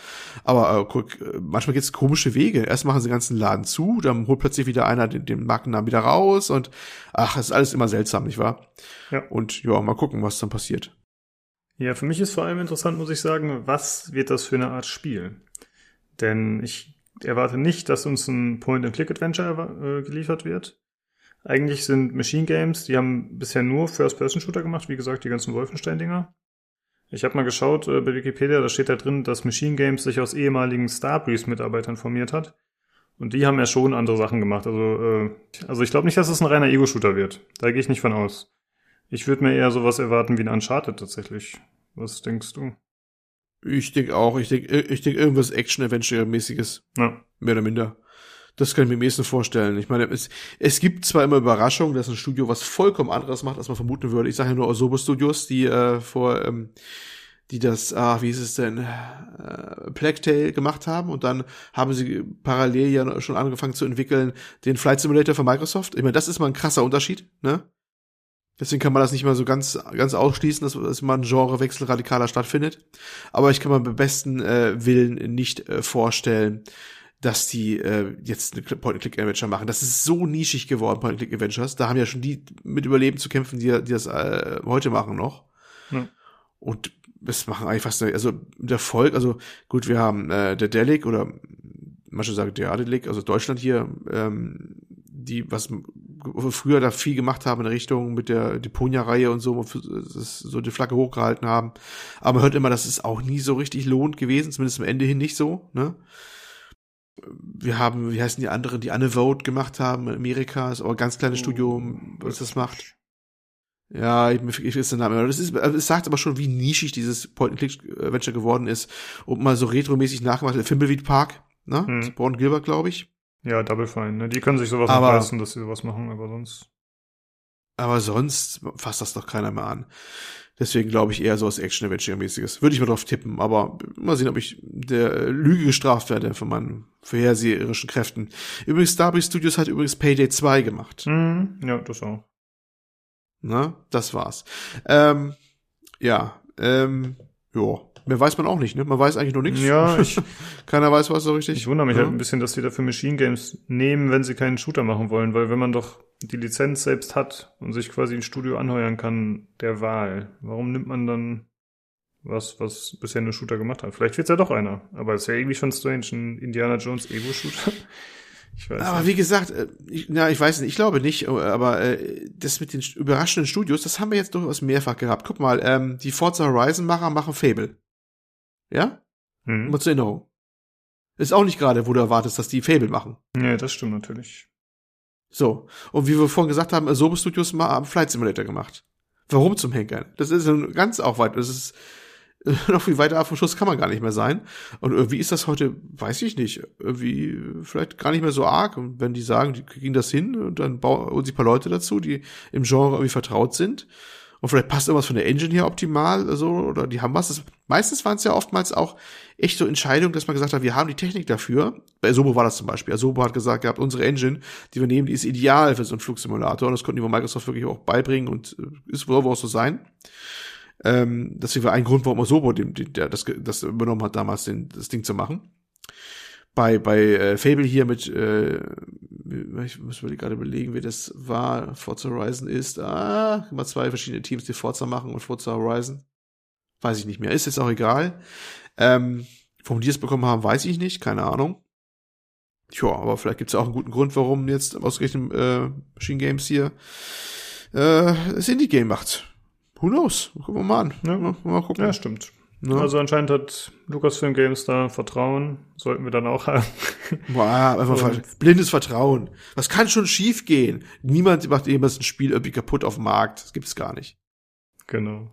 Aber äh, guck, äh, manchmal geht's komische Wege. Erst machen sie den ganzen Laden zu, dann holt plötzlich wieder einer den, den Markennamen wieder raus und ach, es ist alles immer seltsam, nicht wahr? Ja. Und ja, mal gucken, was dann passiert. Ja, für mich ist vor allem interessant, muss ich sagen, was wird das für eine Art Spiel? Denn ich erwarte nicht, dass uns ein Point-and-Click-Adventure äh, geliefert wird. Eigentlich sind Machine Games, die haben bisher nur First-Person-Shooter gemacht, wie gesagt, die ganzen Wolfenstein-Dinger. Ich habe mal geschaut äh, bei Wikipedia, da steht da drin, dass Machine Games sich aus ehemaligen Starbreeze-Mitarbeitern formiert hat. Und die haben ja schon andere Sachen gemacht. Also, äh, also ich glaube nicht, dass es ein reiner Ego-Shooter wird. Da gehe ich nicht von aus. Ich würde mir eher sowas erwarten wie ein Uncharted tatsächlich. Was denkst du? Ich denke auch, ich denke ich denk irgendwas Action-Adventure-mäßiges. Ja. Mehr oder minder. Das kann ich mir am ehesten vorstellen. Ich meine, es, es gibt zwar immer Überraschungen, dass ein Studio was vollkommen anderes macht, als man vermuten würde. Ich sage ja nur Osobo Studios, die äh, vor, ähm, die das, ah, wie ist es denn, äh, Plague Tale gemacht haben und dann haben sie parallel ja schon angefangen zu entwickeln den Flight Simulator von Microsoft. Ich meine, das ist mal ein krasser Unterschied, ne? Deswegen kann man das nicht mal so ganz, ganz ausschließen, dass, dass mal ein Genrewechsel radikaler stattfindet. Aber ich kann mir beim besten äh, Willen nicht äh, vorstellen, dass die äh, jetzt eine Point-and-Click-Adventure machen. Das ist so nischig geworden, Point-and-Click-Adventures. Da haben ja schon die mit Überleben zu kämpfen, die, die das äh, heute machen noch. Ja. Und das machen eigentlich fast, also der Volk, also gut, wir haben äh, der Delic oder manche sagen der Delic, also Deutschland hier, ähm, die was früher da viel gemacht haben in der Richtung mit der Deponia-Reihe und so, so die Flagge hochgehalten haben. Aber man hört immer, das ist auch nie so richtig lohnt gewesen, zumindest am Ende hin nicht so, ne? Wir haben, wie heißen die anderen, die Anne Vote gemacht haben in Amerika, ist aber ein ganz kleines Studio, was das macht. Ja, ich, ich den Namen. aber Das ist, es sagt aber schon, wie nischig dieses Point-and-Click-Adventure geworden ist. Und mal so retromäßig nachgemacht, der Thimbleweed Park, ne? Hm. Born Gilbert, glaube ich. Ja, Double Fine, ne? Die können sich sowas Aber- leisten, dass sie sowas machen, aber sonst. Aber sonst fasst das doch keiner mehr an. Deswegen glaube ich eher so was Action-Adventure-mäßiges. Würde ich mal drauf tippen, aber mal sehen, ob ich der Lüge gestraft werde von meinen vorherseherischen Kräften. Übrigens, Starbreeze Studios hat übrigens Payday 2 gemacht. Hm, ja, das auch. Ne? Das war's. Ähm, ja, ähm, ja. Mehr weiß man auch nicht, ne? Man weiß eigentlich noch nichts. Ja, ich, Keiner weiß was so richtig. ich wundere mich ja. halt ein bisschen, dass sie dafür Machine Games nehmen, wenn sie keinen Shooter machen wollen, weil wenn man doch die Lizenz selbst hat und sich quasi ein Studio anheuern kann der Wahl, warum nimmt man dann was, was bisher nur Shooter gemacht hat? Vielleicht wird's ja doch einer, aber es ist ja irgendwie schon strange, ein Indiana Jones Ego-Shooter. Ich weiß Aber nicht. wie gesagt, äh, ich, na, ich weiß nicht, ich glaube nicht, aber äh, das mit den überraschenden Studios, das haben wir jetzt durchaus mehrfach gehabt. Guck mal, ähm, die Forza Horizon-Macher machen Fable. Ja? Hm. Mal zur Erinnerung. Ist auch nicht gerade, wo du erwartest, dass die Fable machen. Ja, das stimmt natürlich. So. Und wie wir vorhin gesagt haben, Asobo Studios ma- haben Flight Simulator gemacht. Warum zum Henker? Das ist ganz auch weit, das ist noch viel weiter ab vom Schuss kann man gar nicht mehr sein. Und irgendwie ist das heute, weiß ich nicht, irgendwie vielleicht gar nicht mehr so arg. Und wenn die sagen, die kriegen das hin und dann bauen sich ein paar Leute dazu, die im Genre irgendwie vertraut sind. Und vielleicht passt irgendwas von der Engine her optimal, also, oder die haben was. Das, meistens waren es ja oftmals auch echt so Entscheidungen, dass man gesagt hat, wir haben die Technik dafür. Bei Asobo war das zum Beispiel. Asobo hat gesagt gehabt, unsere Engine, die wir nehmen, die ist ideal für so einen Flugsimulator. Und das konnten die bei Microsoft wirklich auch beibringen und äh, ist wohl auch so sein. Ähm, deswegen war ein Grund, warum Asobo dem, dem, der das, das übernommen hat, damals den, das Ding zu machen. Bei, bei äh, Fable hier mit, äh, ich muss mir gerade überlegen, wer das war. Forza Horizon ist, ah, immer zwei verschiedene Teams, die Forza machen und Forza Horizon. Weiß ich nicht mehr. Ist jetzt auch egal. Ähm, warum die es bekommen haben, weiß ich nicht. Keine Ahnung. Tja, aber vielleicht gibt es auch einen guten Grund, warum jetzt ausgerechnet äh, Machine Games hier äh, das Indie-Game macht. Who knows? Gucken wir mal an. Ja. Mal, mal gucken. Ja, stimmt. Ne? Also anscheinend hat Lucasfilm Games da Vertrauen. Sollten wir dann auch haben. Boah, einfach blindes Vertrauen. Was kann schon schief gehen? Niemand macht jemals ein Spiel irgendwie kaputt auf dem Markt. Das gibt es gar nicht. Genau.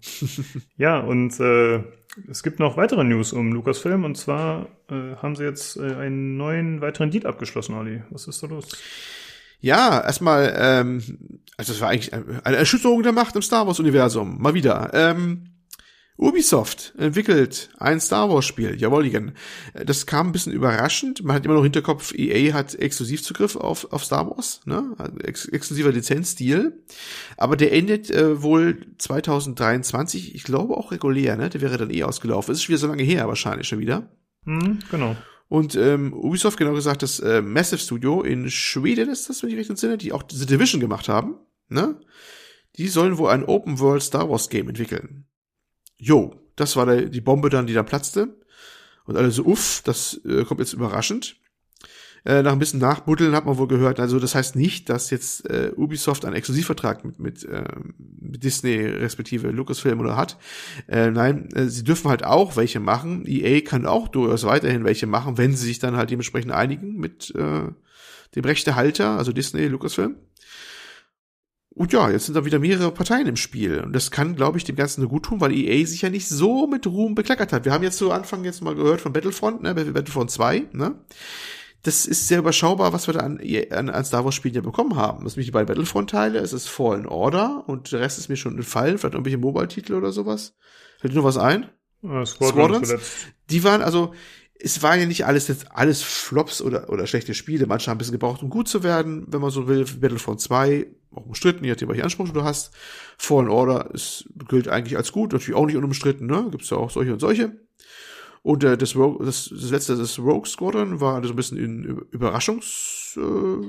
ja, und äh, es gibt noch weitere News um Lucasfilm. Und zwar äh, haben sie jetzt äh, einen neuen weiteren Deal abgeschlossen, Olli. Was ist da los? Ja, erstmal, ähm, also das war eigentlich eine Erschütterung der Macht im Star Wars-Universum. Mal wieder. Ähm, Ubisoft entwickelt ein Star Wars-Spiel, jawolligen. Das kam ein bisschen überraschend. Man hat immer noch Hinterkopf, EA hat Exklusivzugriff auf, auf Star Wars, ne? Ex exklusiver Lizenzdeal. Aber der endet äh, wohl 2023, ich glaube auch regulär, ne? Der wäre dann eh ausgelaufen. Es ist schon wieder so lange her, wahrscheinlich schon wieder. Hm, genau. Und ähm, Ubisoft, genau gesagt, das äh, Massive Studio in Schweden ist das, wenn ich recht entsinne, die auch The Division gemacht haben, ne? Die sollen wohl ein Open World Star Wars Game entwickeln. Jo, das war die Bombe dann, die dann platzte. Und alle so, uff, das äh, kommt jetzt überraschend. Äh, nach ein bisschen Nachbuddeln hat man wohl gehört, also das heißt nicht, dass jetzt äh, Ubisoft einen Exklusivvertrag mit, mit, äh, mit Disney respektive Lucasfilm oder hat. Äh, nein, äh, sie dürfen halt auch welche machen. EA kann auch durchaus weiterhin welche machen, wenn sie sich dann halt dementsprechend einigen mit äh, dem Rechtehalter, also Disney, Lucasfilm. Und ja, jetzt sind da wieder mehrere Parteien im Spiel. Und das kann, glaube ich, dem Ganzen nur gut tun, weil EA sich ja nicht so mit Ruhm bekleckert hat. Wir haben jetzt zu Anfang jetzt mal gehört von Battlefront, ne, Battlefront 2, ne? Das ist sehr überschaubar, was wir da an, an, an Star Wars Spielen ja bekommen haben. Das sind die beiden Battlefront-Teile, es ist Fallen Order und der Rest ist mir schon entfallen, vielleicht irgendwelche Mobile-Titel oder sowas. Fällt dir noch was ein? Äh, Squadron Squadrons? zuletzt. Die waren also, es waren ja nicht alles jetzt alles Flops oder, oder schlechte Spiele. Manche haben ein bisschen gebraucht, um gut zu werden, wenn man so will. Battlefront 2, auch umstritten, je nachdem, welche Ansprüche du hast. Fallen Order ist, gilt eigentlich als gut, natürlich auch nicht unumstritten, ne? Gibt's ja auch solche und solche. Und äh, das, Rogue, das, das letzte, das Rogue Squadron, war so ein bisschen in Überraschungs, äh,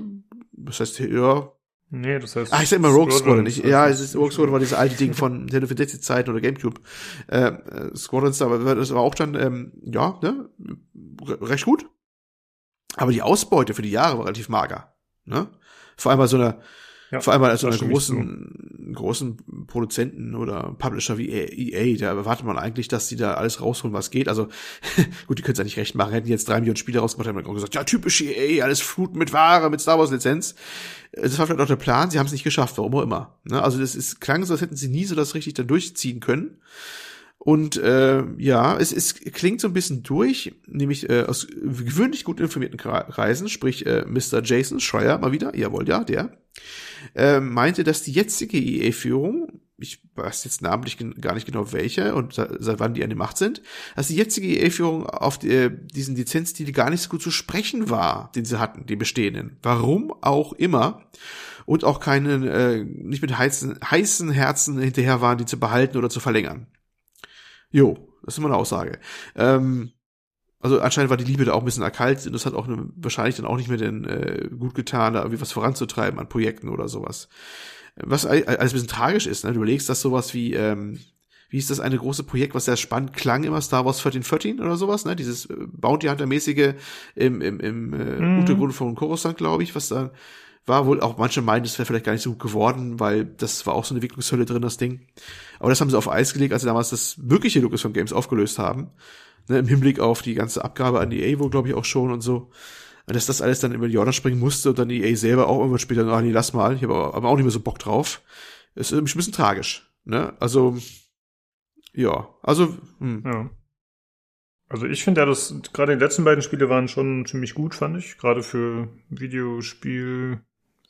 was heißt, ja, Nee, das heißt. Ah, ich sag immer Rogue Squadron. Ich, ja, es ist Rogue Squadron war dieses alte Ding von Nintendo 64 Zeiten oder Gamecube. Äh, äh, Squadrons, aber das war auch dann, ähm, ja, ne, re- recht gut. Aber die Ausbeute für die Jahre war relativ mager. Ne? Vor allem bei so einer, Ja, vor allem so da einer stimme ich großen, großen Produzenten oder Publisher wie EA, da erwartet man eigentlich, dass die da alles rausholen, was geht. Also, gut, die können es ja nicht recht machen. Hätten jetzt drei Millionen Spiele rausgebracht, hätten wir auch gesagt, ja, typisch EA, alles fluten mit Ware, mit Star Wars Lizenz. Das war vielleicht auch der Plan, sie haben es nicht geschafft, warum auch immer. Ne? Also das ist, klang so, als hätten sie nie so das richtig dann durchziehen können. Und äh, ja, es, es klingt so ein bisschen durch, nämlich äh, aus gewöhnlich gut informierten Kre- Kreisen, sprich äh, Mr. Jason Schreier mal wieder, jawohl, ja, der, äh, meinte, dass die jetzige EA-Führung, ich weiß jetzt namentlich gar nicht genau welche und se- seit wann die an der Macht sind, dass die jetzige EA-Führung auf die, äh, diesen Lizenzdeal gar nicht so gut zu sprechen war, den sie hatten, die bestehenden. Warum auch immer. Und auch keinen, äh, nicht mit heißen, heißen Herzen hinterher waren, die zu behalten oder zu verlängern. Jo, das ist immer eine Aussage. Ähm, also anscheinend war die Liebe da auch ein bisschen erkalt und das hat auch eine, wahrscheinlich dann auch nicht mehr den, äh, gut getan, da irgendwie was voranzutreiben an Projekten oder sowas. Was all- alles ein bisschen tragisch ist, ne? Du überlegst, dass sowas wie, ähm, wie ist das eine große Projekt, was sehr spannend klang, immer Star Wars 1313 oder sowas, ne? Dieses äh, Bounty Hunter-mäßige im, im, im äh, Mhm. Untergrund von Coruscant, glaube ich, was da war wohl auch manche meinen, das wäre vielleicht gar nicht so gut geworden, weil das war auch so eine Entwicklungshölle drin, das Ding. Aber das haben sie auf Eis gelegt, als sie damals das wirkliche Lucasfilm Games aufgelöst haben. Ne, Im Hinblick auf die ganze Abgabe an EA wohl, glaube ich, auch schon und so. Und dass das alles dann über die Jordan springen musste und dann EA selber auch irgendwann später, ah nee, lass mal, ich habe aber auch nicht mehr so Bock drauf. Ist ein bisschen tragisch. Ne? Also, ja, also, hm. Ja. Also ich finde ja, dass gerade die letzten beiden Spiele waren schon ziemlich gut, fand ich. Gerade für Videospiel,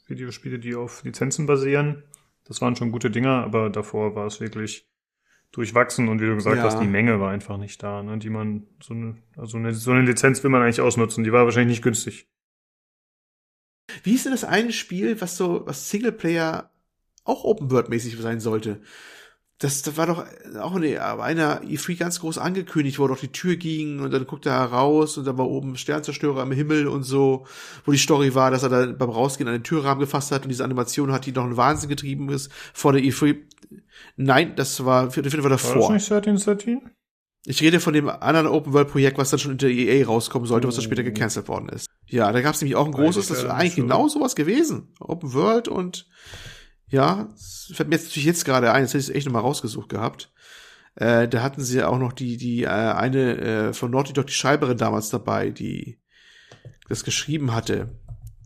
Videospiele, die auf Lizenzen basieren. Das waren schon gute Dinger, aber davor war es wirklich durchwachsen und wie du gesagt Ja. hast, die Menge war einfach nicht da, ne, die man so eine, also eine, so eine Lizenz will man eigentlich ausnutzen. Die war wahrscheinlich nicht günstig. Wie ist denn das eine Spiel, was so, was Singleplayer auch Open World mäßig sein sollte? Das, das war doch auch eine, aber einer E3 ganz groß angekündigt, wo doch die Tür ging und dann guckt er heraus und dann war oben Sternzerstörer am Himmel und so, wo die Story war, dass er da beim Rausgehen an den Türrahmen gefasst hat und diese Animation hat, die noch einen Wahnsinn getrieben ist vor der E3. Nein, das war, für war War das davor. nicht 1313? Ich rede von dem anderen Open World Projekt, was dann schon unter EA rauskommen sollte, was dann später gecancelt worden ist. Ja, da gab es nämlich auch ein großes, das war eigentlich genau sowas gewesen. Open World und ja, das fällt mir jetzt natürlich jetzt gerade ein, jetzt hätte ich echt nochmal rausgesucht gehabt. Äh, da hatten sie ja auch noch die, die, äh, eine äh, von Naughty Dog, die Schreiberin damals dabei, die das geschrieben hatte.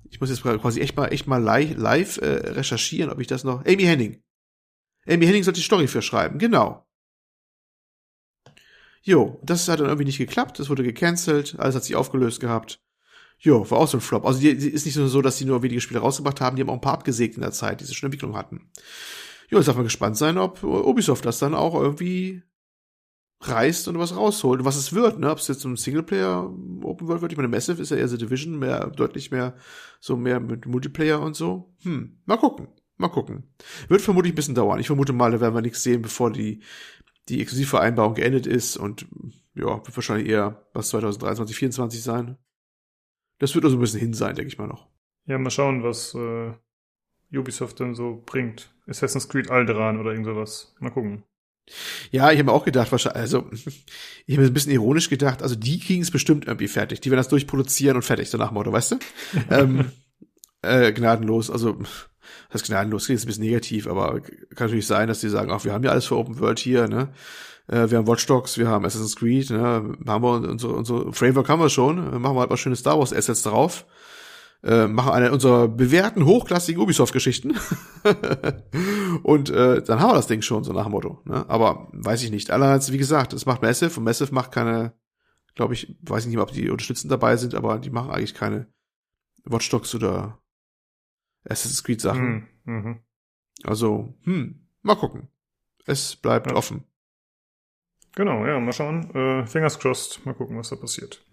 Ich muss jetzt quasi echt mal, echt mal live, live äh, recherchieren, ob ich das noch. Amy Henning. Amy Henning sollte die Story für schreiben, genau. Jo, das hat dann irgendwie nicht geklappt, das wurde gecancelt, alles hat sich aufgelöst gehabt. Jo, war auch so ein Flop. Also die, die ist nicht nur so, dass die nur wenige Spiele rausgebracht haben, die haben auch ein paar abgesägt in der Zeit, die sie schon Entwicklung hatten. Jo, jetzt darf man gespannt sein, ob Ubisoft das dann auch irgendwie reißt und was rausholt und was es wird, ne? Ob es jetzt so ein Singleplayer Open World wird. Ich meine, Massive ist ja eher The Division, mehr, deutlich mehr, so mehr mit Multiplayer und so. Hm, mal gucken. Mal gucken. Wird vermutlich ein bisschen dauern. Ich vermute mal, da werden wir nichts sehen, bevor die, die Exklusivvereinbarung geendet ist und ja, wird wahrscheinlich eher was 2023, 2024 sein. Das wird also ein bisschen hin sein, denke ich mal noch. Ja, mal schauen, was äh, Ubisoft dann so bringt. Assassin's Creed Alderan oder irgend sowas. Mal gucken. Ja, ich habe mir auch gedacht, wahrscheinlich, also ich habe mir ein bisschen ironisch gedacht, also die kriegen es bestimmt irgendwie fertig. Die werden das durchproduzieren und fertig, so nach dem Motto, weißt du? ähm, äh, gnadenlos, also das gnadenlos, klingt jetzt ein bisschen negativ, aber kann natürlich sein, dass die sagen, ach, wir haben ja alles für Open World hier, ne? Äh, wir haben Watch Dogs, wir haben Assassin's Creed, ne? Haben wir unsere, unsere Framework haben wir schon, äh, machen wir halt mal schöne Star Wars Assets drauf. äh, machen eine unserer bewährten, hochklassigen Ubisoft-Geschichten. und äh, dann haben wir das Ding schon, so nach dem Motto. Ne? Aber weiß ich nicht. Allerseits, wie gesagt, es macht Massive und Massive macht keine, glaube ich, weiß ich nicht, ob die unterstützend dabei sind, aber die machen eigentlich keine Watch Dogs oder Assassin's Creed Sachen. Mhm. Mhm. Also, hm, mal gucken. Es bleibt Ja. offen. Genau, ja, mal schauen. Äh, fingers crossed, mal gucken, was da passiert.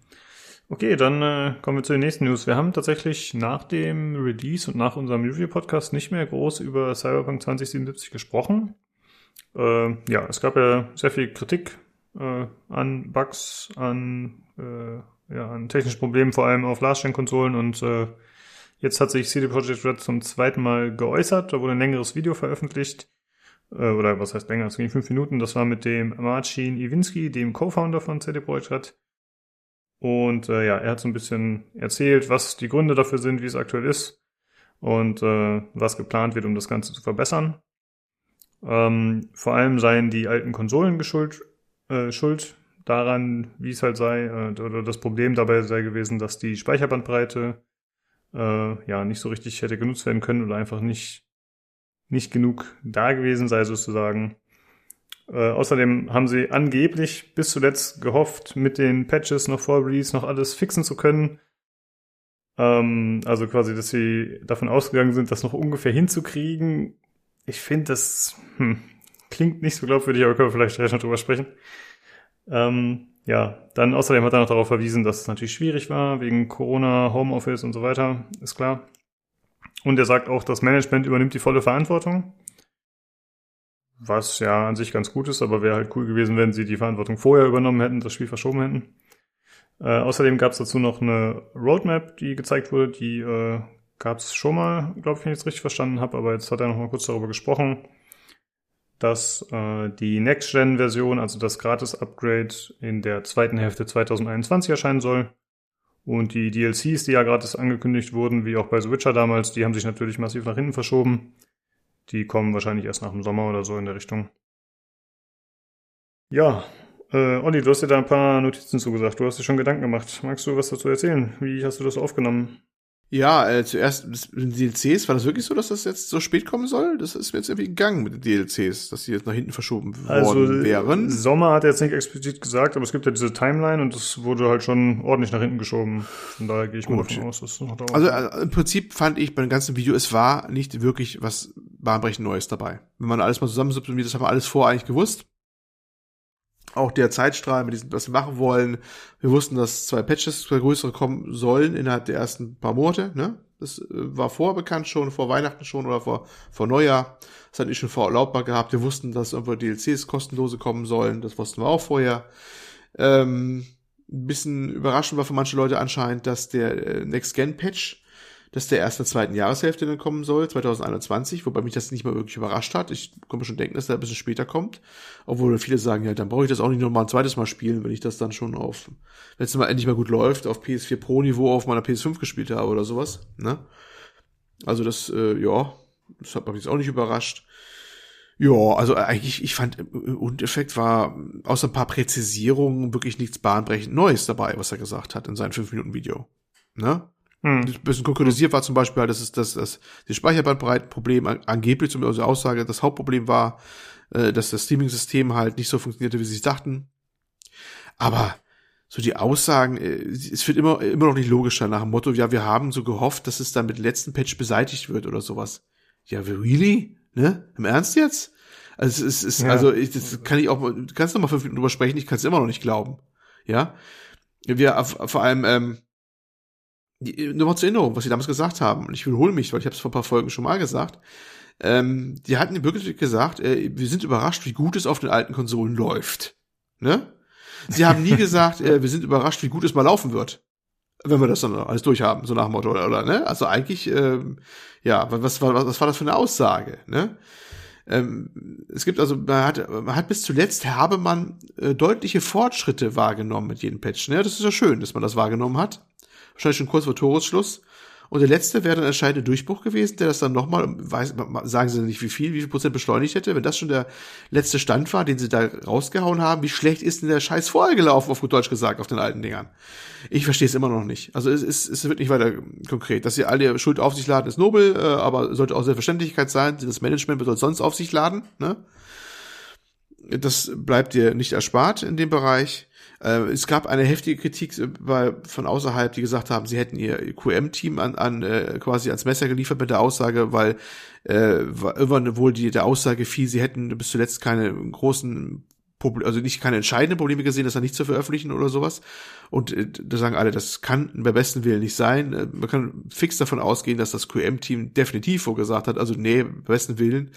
Okay, dann äh, kommen wir zu den nächsten News. Wir haben tatsächlich nach dem Release und nach unserem Review-Podcast nicht mehr groß über Cyberpunk 2077 gesprochen. Äh, ja, es gab ja sehr viel Kritik äh, an Bugs, an, äh, ja, an technischen Problemen, vor allem auf Last-Gen-Konsolen und äh, jetzt hat sich CD Projekt Red zum zweiten Mal geäußert. Da wurde ein längeres Video veröffentlicht äh, oder was heißt länger, es ging fünf Minuten, das war mit dem Marcin Iwinski, dem Co-Founder von CD Projekt Red. Und äh, ja, er hat so ein bisschen erzählt, was die Gründe dafür sind, wie es aktuell ist und äh, was geplant wird, um das Ganze zu verbessern. Ähm, vor allem seien die alten Konsolen geschuld, äh, schuld daran, wie es halt sei, äh, oder das Problem dabei sei gewesen, dass die Speicherbandbreite äh, ja nicht so richtig hätte genutzt werden können oder einfach nicht nicht genug da gewesen sei sozusagen. Äh, außerdem haben sie angeblich bis zuletzt gehofft, mit den Patches noch vor Release noch alles fixen zu können. Ähm, also quasi, dass sie davon ausgegangen sind, das noch ungefähr hinzukriegen. Ich finde, das hm, klingt nicht so glaubwürdig, aber können wir vielleicht gleich noch drüber sprechen. Ähm, ja, dann außerdem hat er noch darauf verwiesen, dass es natürlich schwierig war, wegen Corona, Homeoffice und so weiter, ist klar. Und er sagt auch, das Management übernimmt die volle Verantwortung. Was ja an sich ganz gut ist, aber wäre halt cool gewesen, wenn sie die Verantwortung vorher übernommen hätten, das Spiel verschoben hätten. Äh, außerdem gab es dazu noch eine Roadmap, die gezeigt wurde. Die äh, gab es schon mal, glaube ich, wenn ich es richtig verstanden habe, aber jetzt hat er noch mal kurz darüber gesprochen, dass äh, die Next-Gen-Version, also das Gratis-Upgrade, in der zweiten Hälfte 2021 erscheinen soll. Und die DLCs, die ja gratis angekündigt wurden, wie auch bei The Witcher damals, die haben sich natürlich massiv nach hinten verschoben. Die kommen wahrscheinlich erst nach dem Sommer oder so in der Richtung. Ja, äh, Olli, du hast dir da ein paar Notizen zugesagt. Du hast dir schon Gedanken gemacht. Magst du was dazu erzählen? Wie hast du das aufgenommen? Ja, äh, zuerst mit den DLCs, war das wirklich so, dass das jetzt so spät kommen soll? Das ist mir jetzt irgendwie gegangen mit den DLCs, dass die jetzt nach hinten verschoben worden wären. Sommer hat er jetzt nicht explizit gesagt, aber es gibt ja diese Timeline und das wurde halt schon ordentlich nach hinten geschoben. Von daher gehe ich mal Gut. davon aus, dass es noch dauert. Also äh, im Prinzip fand ich beim ganzen Video, es war nicht wirklich was bahnbrechend Neues dabei. Wenn man alles mal zusammensubsumiert, das haben wir alles vorher eigentlich gewusst. Auch der Zeitstrahl mit diesem, was wir machen wollen. Wir wussten, dass zwei Patches, zwei größere kommen sollen innerhalb der ersten paar Monate. Ne? Das äh, war vorher bekannt schon, vor Weihnachten schon oder vor, vor Neujahr. Das hatten ich schon verlautbar gehabt. Wir wussten, dass irgendwo DLCs kostenlose kommen sollen. Das wussten wir auch vorher. Ähm, ein bisschen überraschend war für manche Leute anscheinend, dass der äh, Next-Gen-Patch, dass der erst in der zweiten Jahreshälfte dann kommen soll, 2021, wobei mich das nicht mal wirklich überrascht hat. Ich kann mir schon denken, dass der ein bisschen später kommt. Obwohl viele sagen, ja, dann brauche ich das auch nicht nochmal ein zweites Mal spielen, wenn ich das dann schon auf, wenn es mal endlich mal gut läuft, auf PS4 Pro Niveau auf meiner PS5 gespielt habe oder sowas. Ne? Also das, äh, ja, das hat mich jetzt auch nicht überrascht. Ja, also eigentlich, ich fand, im Endeffekt war außer ein paar Präzisierungen wirklich nichts bahnbrechend Neues dabei, was er gesagt hat in seinem 5-Minuten-Video. Ne? Hm. ein bisschen konkretisiert war zum Beispiel, halt, dass es das, das, das Speicherbandbreitenproblem an- angeblich zum also Aussage das Hauptproblem war, äh, dass das Streaming-System halt nicht so funktionierte, wie sie es dachten. Aber so die Aussagen, äh, es wird immer, immer noch nicht logischer nach dem Motto, ja, wir haben so gehofft, dass es dann mit dem letzten Patch beseitigt wird oder sowas. Ja, really? Ne? Im Ernst jetzt? Also es ist, Ja. also ich, das kann ich auch, mal- du kannst noch mal fünf Minuten drüber sprechen, ich kann es immer noch nicht glauben. Ja? Wir auf- vor allem, ähm, die- nur mal zur Erinnerung, was sie damals gesagt haben. Und ich wiederhole mich, weil ich habe es vor ein paar Folgen schon mal gesagt. Ähm, die hatten wirklich gesagt, äh, wir sind überrascht, wie gut es auf den alten Konsolen läuft. Ne? Sie haben nie gesagt, äh, wir sind überrascht, wie gut es mal laufen wird. Wenn wir das dann alles durchhaben, so nach dem Motto, oder, oder ne? Also eigentlich, ähm, ja, was, war was, was war das für eine Aussage, ne? Ähm, es gibt also, man hat, man hat bis zuletzt habe man äh, deutliche Fortschritte wahrgenommen mit jedem Patch. Ne? Das ist ja schön, dass man das wahrgenommen hat. Wahrscheinlich schon kurz vor Toresschluss. Und der letzte wäre dann anscheinend ein Durchbruch gewesen, der das dann nochmal, sagen sie nicht wie viel, wie viel Prozent beschleunigt hätte. Wenn das schon der letzte Stand war, den sie da rausgehauen haben, wie schlecht ist denn der Scheiß vorher gelaufen, auf gut Deutsch gesagt, auf den alten Dingern? Ich verstehe es immer noch nicht. Also es, ist, es wird nicht weiter konkret. Dass sie alle Schuld auf sich laden, ist nobel, äh, aber sollte auch Selbstverständlichkeit sein. Das Management soll sonst auf sich laden. Ne? Das bleibt dir nicht erspart in dem Bereich. Äh, es gab eine heftige Kritik bei, von außerhalb, die gesagt haben, sie hätten ihr QM-Team an, an äh, quasi ans Messer geliefert mit der Aussage, weil äh, irgendwann wohl die der Aussage fiel, sie hätten bis zuletzt keine großen Also nicht keine entscheidenden Probleme gesehen, das dann nicht zu veröffentlichen oder sowas. Und äh, da sagen alle, das kann bei besten Willen nicht sein. Äh, man kann fix davon ausgehen, dass das QM-Team definitiv vorgesagt hat, also nee, bei besten Willen.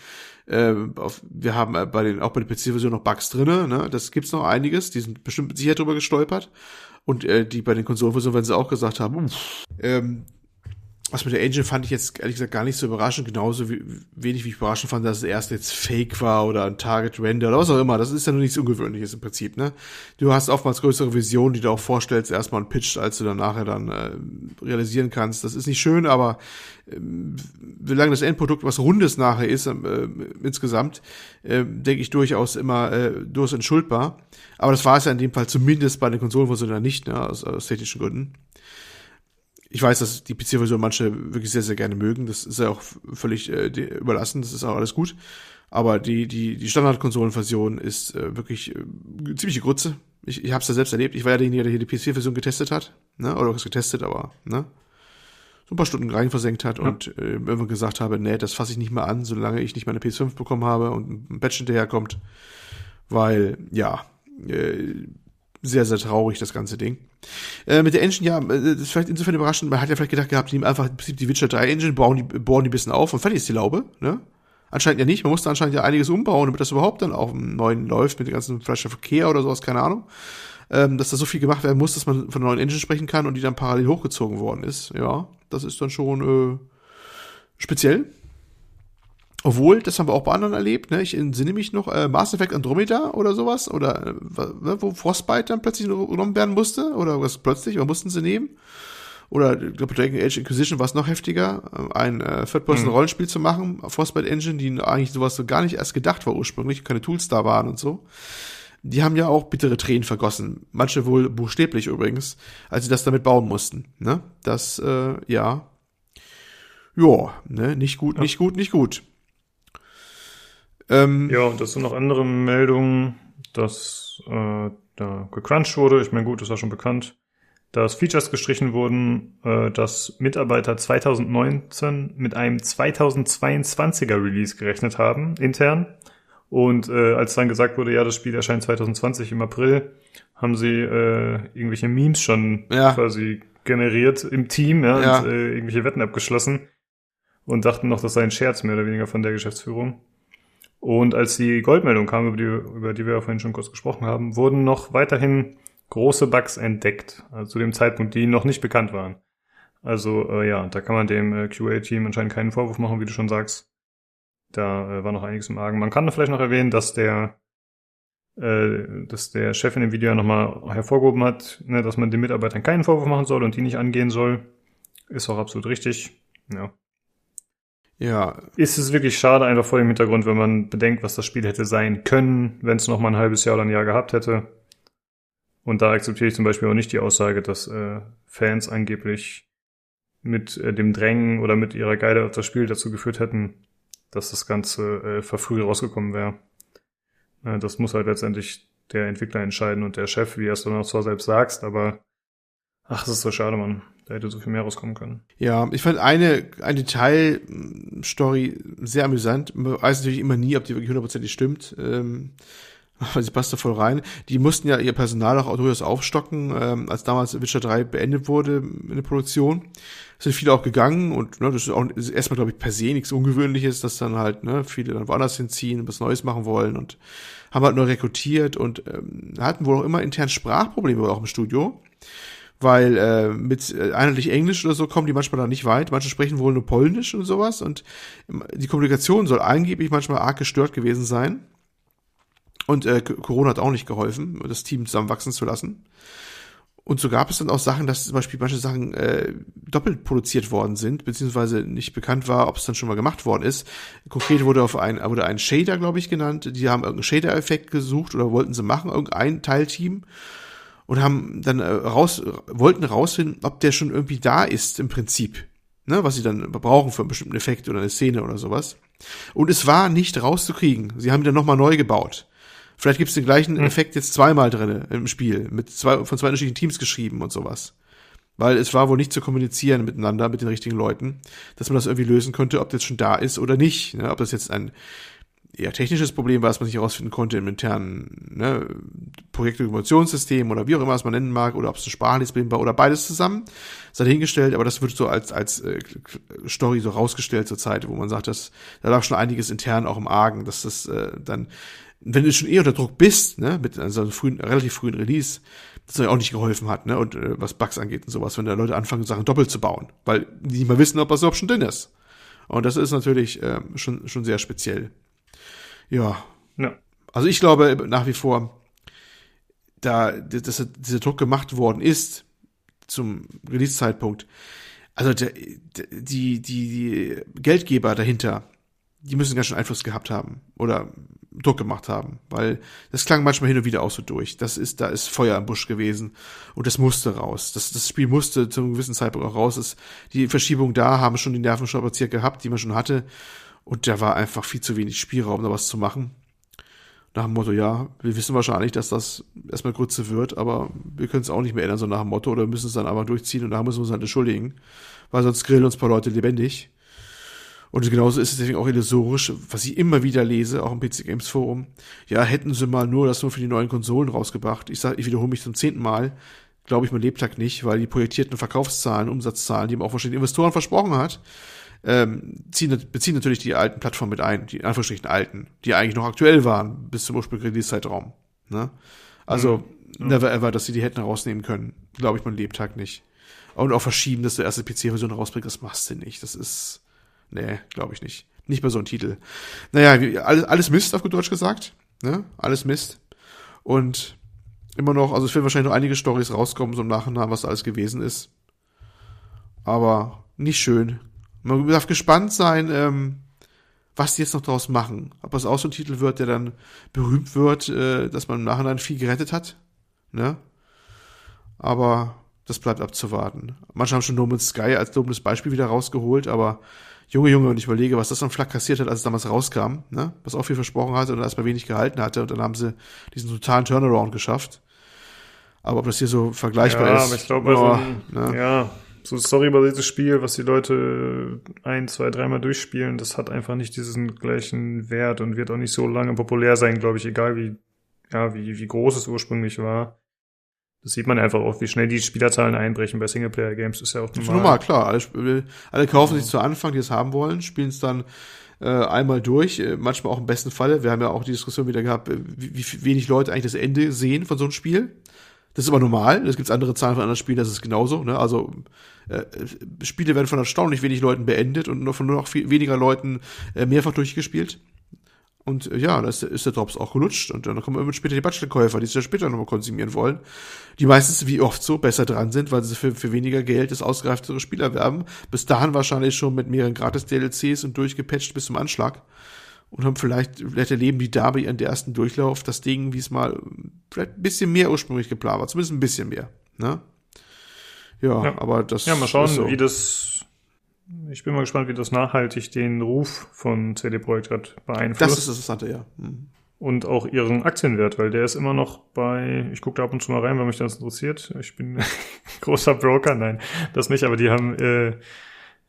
Äh, auf, wir haben äh, bei den, auch bei der PC-Version noch Bugs drinne, ne? Das gibt's noch einiges, die sind bestimmt Sicherheit drüber gestolpert. Und äh, die bei den Konsolenversionen, wenn sie auch gesagt haben, uff, ähm, was mit der Engine fand ich jetzt ehrlich gesagt gar nicht so überraschend, genauso wie, wenig wie ich überraschend fand, dass es erst jetzt Fake war oder ein Target Render oder was auch immer. Das ist ja nur nichts Ungewöhnliches im Prinzip, ne? Du hast oftmals größere Visionen, die du auch vorstellst, erstmal und pitcht, als du dann nachher dann äh, realisieren kannst. Das ist nicht schön, aber äh, solange das Endprodukt was Rundes nachher ist, äh, insgesamt, äh, denke ich durchaus immer äh, durchaus entschuldbar. Aber das war es ja in dem Fall zumindest bei den Konsolenversionen nicht, ne? Aus, aus technischen Gründen ich weiß, dass die PC-Version manche wirklich sehr, sehr gerne mögen. Das ist ja auch völlig äh, überlassen. Das ist auch alles gut. Aber die, die, die Standard-Konsolen-Version ist äh, wirklich äh, ziemliche Grütze. Ich, ich habe es ja selbst erlebt. Ich war ja derjenige, der hier die PS4-Version getestet hat. Ne? Oder was getestet, aber ne? so ein paar Stunden rein versenkt hat ja. und äh, irgendwann gesagt habe, nee, das fasse ich nicht mehr an, solange ich nicht meine PS5 bekommen habe und ein Patch hinterherkommt. Weil, ja, äh, sehr, sehr traurig, das ganze Ding. Äh, mit der Engine, ja, äh, das ist vielleicht insofern überraschend, man hat ja vielleicht gedacht gehabt, die nehmen einfach im Prinzip die Witcher 3 Engine, bauen die, bauen die bisschen auf und fertig ist die Laube, ne? Anscheinend ja nicht, man musste anscheinend ja einiges umbauen, damit das überhaupt dann auf dem neuen läuft, mit dem ganzen vielleicht Verkehr oder sowas, keine Ahnung. Ähm, dass da so viel gemacht werden muss, dass man von neuen Engine sprechen kann und die dann parallel hochgezogen worden ist. Ja, das ist dann schon äh, speziell. Obwohl, das haben wir auch bei anderen erlebt, ne? Ich entsinne mich noch, äh, Mass Effect Andromeda oder sowas, oder äh, wo Frostbite dann plötzlich genommen werden musste, oder was plötzlich, oder mussten sie nehmen. Oder ich glaube, Dragon Age Inquisition war es noch heftiger, ein äh, Third-Person-Rollenspiel mhm. zu machen, Frostbite Engine, die eigentlich sowas so gar nicht erst gedacht war ursprünglich, keine Tools da waren und so. Die haben ja auch bittere Tränen vergossen. Manche wohl buchstäblich übrigens, als sie das damit bauen mussten. Ne? Das, äh, ja. Ja, ne, nicht gut, ja. nicht gut, nicht gut. Ähm, ja, und das sind noch andere Meldungen, dass äh, da gecrunched wurde. Ich meine, gut, das war schon bekannt. Dass Features gestrichen wurden, äh, dass Mitarbeiter 2019 mit einem 2022er Release gerechnet haben, intern. Und äh, als dann gesagt wurde, ja, das Spiel erscheint 2020 im April, haben sie äh, irgendwelche Memes schon ja. quasi generiert im Team ja, ja. und äh, irgendwelche Wetten abgeschlossen und dachten noch, das sei ein Scherz mehr oder weniger von der Geschäftsführung. Und als die Goldmeldung kam, über die, über die wir ja vorhin schon kurz gesprochen haben, wurden noch weiterhin große Bugs entdeckt, also zu dem Zeitpunkt, die noch nicht bekannt waren. Also äh, ja, da kann man dem äh, QA-Team anscheinend keinen Vorwurf machen, wie du schon sagst. Da äh, war noch einiges im Argen. Man kann vielleicht noch erwähnen, dass der äh, dass der Chef in dem Video ja nochmal hervorgehoben hat, ne, dass man den Mitarbeitern keinen Vorwurf machen soll und die nicht angehen soll. Ist auch absolut richtig. Ja. Ja. Ist es wirklich schade, einfach vor dem Hintergrund, wenn man bedenkt, was das Spiel hätte sein können, wenn es noch mal ein halbes Jahr oder ein Jahr gehabt hätte. Und da akzeptiere ich zum Beispiel auch nicht die Aussage, dass äh, Fans angeblich mit äh, dem Drängen oder mit ihrer Geide auf das Spiel dazu geführt hätten, dass das Ganze äh, verfrüht rausgekommen wäre. Äh, das muss halt letztendlich der Entwickler entscheiden und der Chef, wie er es dann auch zwar selbst sagst, aber ach, das ist so schade, Mann. Da hätte so viel mehr rauskommen können. Ja, ich fand eine, eine Detailstory sehr amüsant. Man weiß natürlich immer nie, ob die wirklich hundertprozentig stimmt. Ähm, aber sie passt da voll rein. Die mussten ja ihr Personal auch durchaus aufstocken, ähm, als damals Witcher 3 beendet wurde in der Produktion. Es sind viele auch gegangen und ne, das ist auch erstmal, glaube ich, per se nichts Ungewöhnliches, dass dann halt ne, viele dann woanders hinziehen, was Neues machen wollen und haben halt nur rekrutiert und ähm, hatten wohl auch immer intern Sprachprobleme auch im Studio weil äh, mit äh, einheitlich Englisch oder so kommen die manchmal da nicht weit. Manche sprechen wohl nur Polnisch und sowas und die Kommunikation soll angeblich manchmal arg gestört gewesen sein. Und äh, Corona hat auch nicht geholfen, das Team zusammenwachsen zu lassen. Und so gab es dann auch Sachen, dass zum Beispiel manche Sachen äh, doppelt produziert worden sind, beziehungsweise nicht bekannt war, ob es dann schon mal gemacht worden ist. Konkret wurde auf ein, wurde ein Shader, glaube ich, genannt. Die haben irgendeinen Shader-Effekt gesucht oder wollten sie machen, irgendein Teilteam. Und haben dann äh, raus, wollten rausfinden, ob der schon irgendwie da ist im Prinzip. Ne, was sie dann brauchen für einen bestimmten Effekt oder eine Szene oder sowas. Und es war nicht rauszukriegen. Sie haben ihn dann nochmal neu gebaut. Vielleicht gibt es den gleichen Hm. Effekt jetzt zweimal drin im Spiel, mit zwei, von zwei unterschiedlichen Teams geschrieben und sowas. Weil es war wohl nicht zu kommunizieren miteinander, mit den richtigen Leuten, dass man das irgendwie lösen könnte, ob das schon da ist oder nicht. Ne? Ob das jetzt ein eher technisches Problem war, das man nicht herausfinden konnte im internen ne, Projektdokumentationssystem oder wie auch immer es man nennen mag, oder ob es ein sprachliches Problem war oder beides zusammen, sei dahingestellt, aber das wird so als, als äh, Story so rausgestellt zur Zeit, wo man sagt, dass da lag schon einiges intern auch im Argen, dass das äh, dann wenn du schon eh unter Druck bist, ne, mit also einem frühen, relativ frühen Release, das euch auch nicht geholfen hat, ne, und äh, was Bugs angeht und sowas, wenn da Leute anfangen, Sachen doppelt zu bauen, weil die nicht mal wissen, ob das überhaupt schon drin ist. Und das ist natürlich äh, schon, schon sehr speziell. Ja. Ja. Also ich glaube nach wie vor, da dass dieser Druck gemacht worden ist zum Release-Zeitpunkt, also der, die, die, die Geldgeber dahinter, die müssen ganz schön Einfluss gehabt haben oder Druck gemacht haben, weil das klang manchmal hin und wieder auch so durch. Das ist, da ist Feuer im Busch gewesen und das musste raus. Das, das Spiel musste zu einem gewissen Zeitpunkt auch raus. Das, die Verschiebung da haben schon die Nerven strapaziert gehabt, die man schon hatte. Und da war einfach viel zu wenig Spielraum, da was zu machen. Nach dem Motto, ja, wir wissen wahrscheinlich, dass das erstmal Grütze wird, aber wir können es auch nicht mehr ändern, so nach dem Motto, oder wir müssen es dann einfach durchziehen und da müssen wir uns halt entschuldigen, weil sonst grillen uns ein paar Leute lebendig. Und genauso ist es deswegen auch illusorisch, was ich immer wieder lese, auch im PC Games Forum. Ja, hätten sie mal nur das nur für die neuen Konsolen rausgebracht. Ich sag, ich wiederhole mich zum zehnten Mal. Glaube ich mein Lebtag nicht, weil die projektierten Verkaufszahlen, Umsatzzahlen, die man auch wahrscheinlich Investoren versprochen hat, ähm, ziehen, beziehen natürlich die alten Plattformen mit ein, die in Anführungsstrichen alten, die eigentlich noch aktuell waren bis zum ursprünglichen Release-Zeitraum. Ne? Also, Mhm. never ever, dass sie die hätten rausnehmen können. Glaube ich mein Lebtag nicht. Und auch verschieben, dass du erste PC-Version rausbringst, das machst du nicht. Das ist, nee, glaube ich nicht. Nicht mehr so ein Titel. Naja, alles, alles Mist, auf gut Deutsch gesagt. Ne? Alles Mist. Und immer noch, also es werden wahrscheinlich noch einige Stories rauskommen, so im Nachhinein, was da alles gewesen ist. Aber nicht schön. Man darf gespannt sein, ähm, was die jetzt noch draus machen. Ob das auch so ein Titel wird, der dann berühmt wird, äh, dass man im Nachhinein viel gerettet hat. Ne? Aber das bleibt abzuwarten. Manche haben schon No Man's Sky als dummes Beispiel wieder rausgeholt, aber Junge, Junge, und ich überlege, was das am Flak kassiert hat, als es damals rauskam, ne? Was auch viel versprochen hatte und erstmal wenig gehalten hatte und dann haben sie diesen totalen Turnaround geschafft. Aber ob das hier so vergleichbar ja, ist. aber ich glaube, also, boah, ein- ne? ja, so storybasiertes Spiel, was die Leute ein, zwei, dreimal durchspielen, das hat einfach nicht diesen gleichen Wert und wird auch nicht so lange populär sein, glaube ich, egal wie, ja, wie, wie groß es ursprünglich war. Das sieht man einfach auch, wie schnell die Spielerzahlen einbrechen bei Singleplayer-Games, ist ja auch normal. normal, klar. Alle, alle kaufen sich zu Anfang, die es haben wollen, spielen es dann äh, einmal durch, äh, manchmal auch im besten Falle. Wir haben ja auch die Diskussion wieder gehabt, äh, wie, wie wenig Leute eigentlich das Ende sehen von so einem Spiel. Das ist aber normal. Es gibt andere Zahlen von anderen Spielen, das ist genauso. Ne? Also äh, Spiele werden von erstaunlich wenig Leuten beendet und nur von nur noch viel weniger Leuten äh, mehrfach durchgespielt. Und äh, ja, da ist, ist der Drops auch gelutscht. Und dann kommen irgendwann später die Bachelor-Käufer, die es ja später nochmal konsumieren wollen. Die meistens, wie oft so, besser dran sind, weil sie für, für weniger Geld das ausgereiftere Spiel erwerben. Bis dahin wahrscheinlich schon mit mehreren Gratis-DLCs und durchgepatcht bis zum Anschlag. Und haben vielleicht, vielleicht erleben die da bei ihren ersten Durchlauf das Ding, wie es mal vielleicht ein bisschen mehr ursprünglich geplant war. Zumindest ein bisschen mehr. Ne? Ja, Ja. aber das Ja, mal schauen, so. wie das. Ich bin mal gespannt, wie das nachhaltig den Ruf von CD Projekt Red beeinflusst. Das ist das Interessante, ja. Hm. und auch ihren Aktienwert, weil der ist immer noch bei, ich gucke da ab und zu mal rein, weil mich das interessiert. Ich bin großer Broker, nein, das nicht, aber die haben, äh,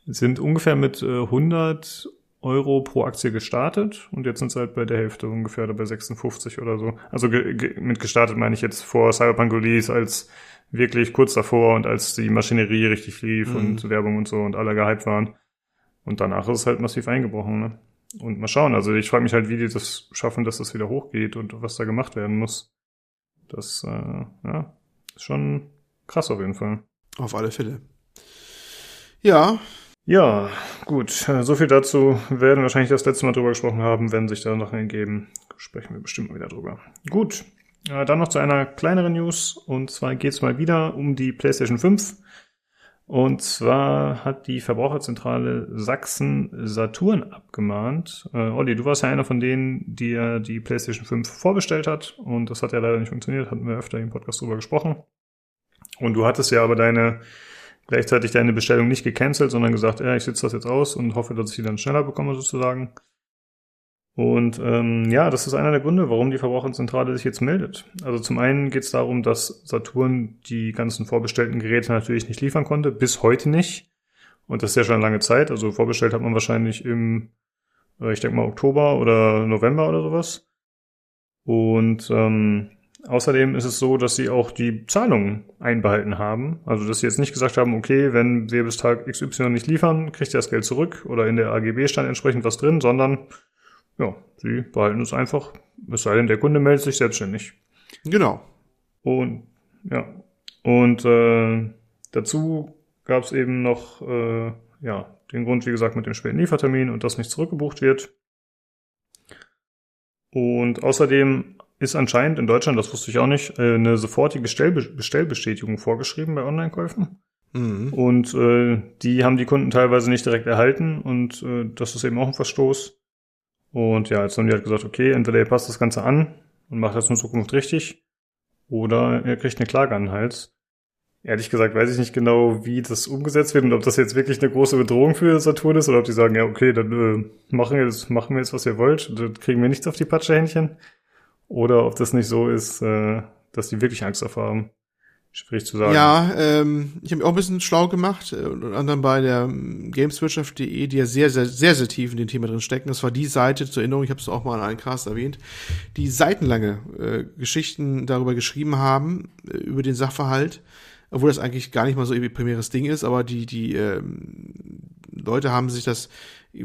sind ungefähr mit äh, 100 Euro pro Aktie gestartet und jetzt sind sie halt bei der Hälfte ungefähr oder bei 56 oder so. Also ge ge mit gestartet meine ich jetzt vor Cyberpunk Release als wirklich kurz davor und als die Maschinerie richtig lief Mhm. und Werbung und so und alle gehypt waren. Und danach ist es halt massiv eingebrochen, ne? Und mal schauen. Also ich frage mich halt, wie die das schaffen, dass das wieder hochgeht und was da gemacht werden muss. Das, äh, ja, ist schon krass auf jeden Fall. Auf alle Fälle. Ja, Ja, gut. äh, So viel dazu. Wir werden wahrscheinlich das letzte Mal drüber gesprochen haben. Wenn sich da Sachen ergeben, sprechen wir bestimmt mal wieder drüber. Gut. Äh, dann noch zu einer kleineren News. Und zwar geht es mal wieder um die PlayStation 5. Und zwar hat die Verbraucherzentrale Sachsen Saturn abgemahnt. Äh, Olli, du warst ja einer von denen, die ja die PlayStation 5 vorbestellt hat. Und das hat ja leider nicht funktioniert. Hatten wir öfter im Podcast drüber gesprochen. Und du hattest ja aber deine gleichzeitig deine Bestellung nicht gecancelt, sondern gesagt, ja, ich sitze das jetzt aus und hoffe, dass ich die dann schneller bekomme sozusagen. Und ähm, ja, das ist einer der Gründe, warum die Verbraucherzentrale sich jetzt meldet. Also zum einen geht es darum, dass Saturn die ganzen vorbestellten Geräte natürlich nicht liefern konnte, bis heute nicht. Und das ist ja schon eine lange Zeit. Also vorbestellt hat man wahrscheinlich im, äh, ich denke mal, Oktober oder November oder sowas. Und ähm, außerdem ist es so, dass sie auch die Zahlungen einbehalten haben. Also dass sie jetzt nicht gesagt haben, okay, wenn wir bis Tag XY nicht liefern, kriegt ihr das Geld zurück oder in der AGB stand entsprechend was drin, sondern ja, sie behalten es einfach, es sei denn, der Kunde meldet sich selbstständig. Genau. Und ja, und äh, dazu gab es eben noch äh, ja den Grund, wie gesagt, mit dem späten Liefertermin und dass nicht zurückgebucht wird. Und außerdem ist anscheinend in Deutschland, das wusste ich auch nicht, äh, eine sofortige Bestellbe Bestellbestätigung vorgeschrieben bei Online-Käufen. Mhm. Und äh, die haben die Kunden teilweise nicht direkt erhalten und äh, das ist eben auch ein Verstoß. Und ja, jetzt haben die halt gesagt, okay, entweder ihr passt das Ganze an und macht das in Zukunft richtig, oder ihr kriegt eine Klage an den Hals. Ehrlich gesagt weiß ich nicht genau, wie das umgesetzt wird und ob das jetzt wirklich eine große Bedrohung für Saturn ist oder ob die sagen, ja, okay, dann äh, machen, wir das, machen wir jetzt, was ihr wollt, dann kriegen wir nichts auf die Patschehändchen. Oder ob das nicht so ist, äh, dass die wirklich Angst davor haben. Sprich zu sagen. Ja, ähm, ich habe mich auch ein bisschen schlau gemacht, äh, unter anderem bei der ähm, gameswirtschaft.de, die ja sehr, sehr, sehr, sehr tief in dem Thema drin stecken. Das war die Seite, zur Erinnerung, ich habe es auch mal in einem Cast erwähnt, die seitenlange äh, Geschichten darüber geschrieben haben, äh, über den Sachverhalt, obwohl das eigentlich gar nicht mal so irgendwie primäres Ding ist, aber die, die ähm, Leute haben sich das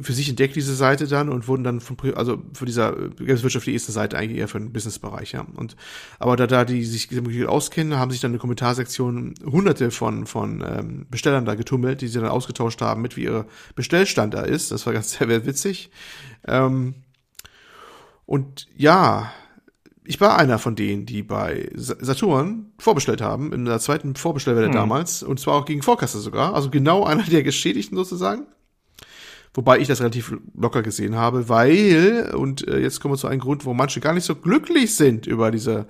für sich entdeckt, diese Seite dann, und wurden dann von, also für dieser äh, Gameswirtschaft, die ist eine Seite eigentlich eher für den Businessbereich, ja. Und, aber da, da die sich auskennen, haben sich dann in der Kommentarsektion hunderte von, von ähm, Bestellern da getummelt, die sie dann ausgetauscht haben, mit wie ihr Bestellstand da ist. Das war ganz sehr witzig. Ähm, und ja, ich war einer von denen, die bei Sa- Saturn vorbestellt haben, in der zweiten Vorbestellwelle Hm. damals, und zwar auch gegen Vorkasse sogar, also genau einer der Geschädigten sozusagen. Wobei ich das relativ locker gesehen habe, weil, und äh, jetzt kommen wir zu einem Grund, wo manche gar nicht so glücklich sind über diese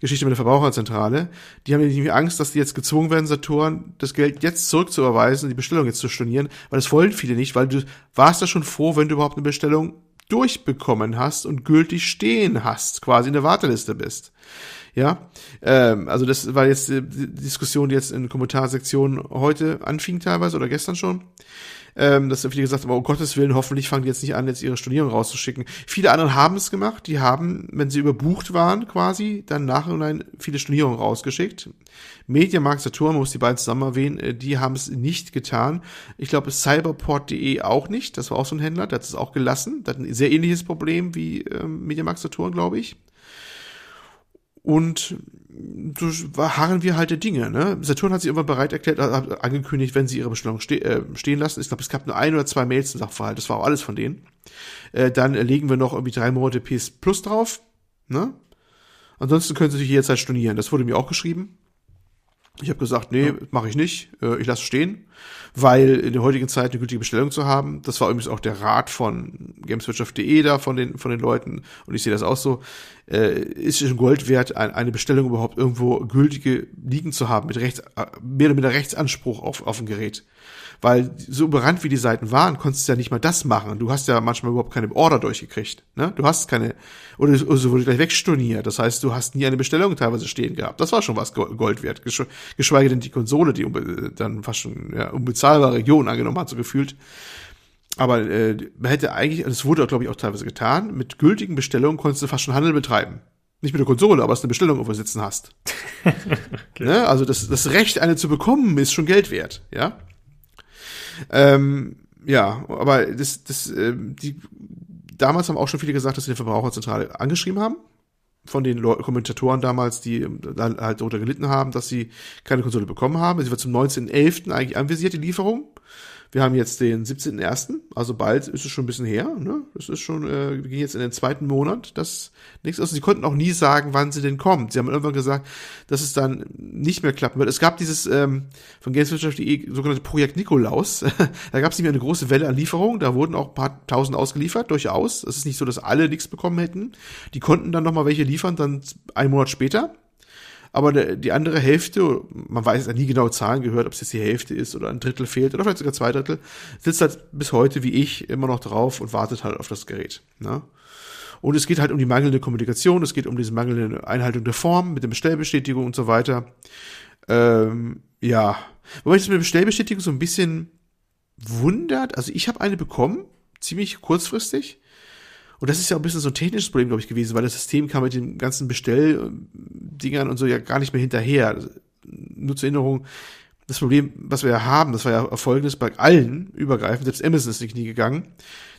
Geschichte mit der Verbraucherzentrale. Die haben nämlich Angst, dass die jetzt gezwungen werden, Saturn das Geld jetzt zurückzuüberweisen, die Bestellung jetzt zu stornieren, weil das wollen viele nicht, weil du warst ja schon froh, wenn du überhaupt eine Bestellung durchbekommen hast und gültig stehen hast, quasi in der Warteliste bist. Ja, ähm, also das war jetzt die Diskussion, die jetzt in Kommentarsektionen heute anfing teilweise oder gestern schon. Ähm, dass viele gesagt haben, oh Gottes Willen, hoffentlich fangen die jetzt nicht an, jetzt ihre Stornierung rauszuschicken. Viele anderen haben es gemacht, die haben, wenn sie überbucht waren quasi, dann nachhinein viele Stornierungen rausgeschickt. Mediamarkt Saturn, muss die beiden zusammen erwähnen, äh, die haben es nicht getan. Ich glaube, cyberport.de auch nicht, das war auch so ein Händler, der hat es auch gelassen. Der hat ein sehr ähnliches Problem wie ähm, Mediamarkt Saturn, glaube ich. Und so harren wir halt der Dinge. Ne? Saturn hat sich irgendwann bereit erklärt, hat angekündigt, wenn sie ihre Bestellung ste äh, stehen lassen. Ich glaube, es gab nur ein oder zwei Mails zum Sachverhalt. Das war auch alles von denen. Äh, dann legen wir noch irgendwie drei Monate PS Plus drauf. Ne? Ansonsten können sie sich jederzeit stornieren. Das wurde mir auch geschrieben. Ich habe gesagt, nee, mache ich nicht. Äh, ich lasse stehen, weil in der heutigen Zeit eine gültige Bestellung zu haben, das war übrigens auch der Rat von gameswirtschaft.de da von den von den Leuten und ich sehe das auch so, äh, ist schon Gold wert, ein, eine Bestellung überhaupt irgendwo gültige liegen zu haben mit Rechts, äh, mehr oder minder Rechtsanspruch auf auf ein Gerät. Weil so überrannt wie die Seiten waren, konntest du ja nicht mal das machen. Du hast ja manchmal überhaupt keine Order durchgekriegt. Ne? Du hast keine, oder, so wurde gleich wegstorniert. Das heißt, du hast nie eine Bestellung teilweise stehen gehabt. Das war schon was Go- Gold wert. Gesch- Geschweige denn die Konsole, die dann fast schon ja, unbezahlbare Regionen angenommen hat, so gefühlt. Aber äh, man hätte eigentlich, und es wurde, glaube ich, auch teilweise getan, mit gültigen Bestellungen konntest du fast schon Handel betreiben. Nicht mit der Konsole, aber dass du eine Bestellung irgendwo sitzen hast. ne? Also das, das Recht, eine zu bekommen, ist schon Geld wert, ja. Ähm, ja, aber das, das, ähm, die, damals haben auch schon viele gesagt, dass sie die Verbraucherzentrale angeschrieben haben. Von den Leu Kommentatoren damals, die ähm, halt darunter gelitten haben, dass sie keine Konsole bekommen haben. Sie wird zum 19.11. eigentlich anvisiert, die Lieferung. Wir haben jetzt den 17.01., also bald ist es schon ein bisschen her, ne? Das ist schon, äh, wir gehen jetzt in den zweiten Monat, das nichts, also sie konnten auch nie sagen, wann sie denn kommt. Sie haben irgendwann gesagt, dass es dann nicht mehr klappen wird. Es gab dieses ähm, von Gameswirtschaft.de sogenannte Projekt Nikolaus. da gab es nicht mehr eine große Welle an Lieferungen, da wurden auch ein paar tausend ausgeliefert, durchaus. Es ist nicht so, dass alle nichts bekommen hätten. Die konnten dann nochmal welche liefern, dann einen Monat später aber der, die andere Hälfte, man weiß ja nie genau Zahlen gehört, ob es jetzt die Hälfte ist oder ein Drittel fehlt oder vielleicht sogar zwei Drittel, sitzt halt bis heute wie ich immer noch drauf und wartet halt auf das Gerät. Ne? Und es geht halt um die mangelnde Kommunikation, es geht um diese mangelnde Einhaltung der Form mit der Bestellbestätigung und so weiter. Ähm, ja, wobei ich das mit der Bestellbestätigung so ein bisschen wundert. Also ich habe eine bekommen, ziemlich kurzfristig. Und das ist ja auch ein bisschen so ein technisches Problem, glaube ich, gewesen, weil das System kam mit den ganzen Bestelldingern und so ja gar nicht mehr hinterher. Nur zur Erinnerung, das Problem, was wir ja haben, das war ja folgendes bei allen übergreifend, selbst Amazon ist nicht nie gegangen,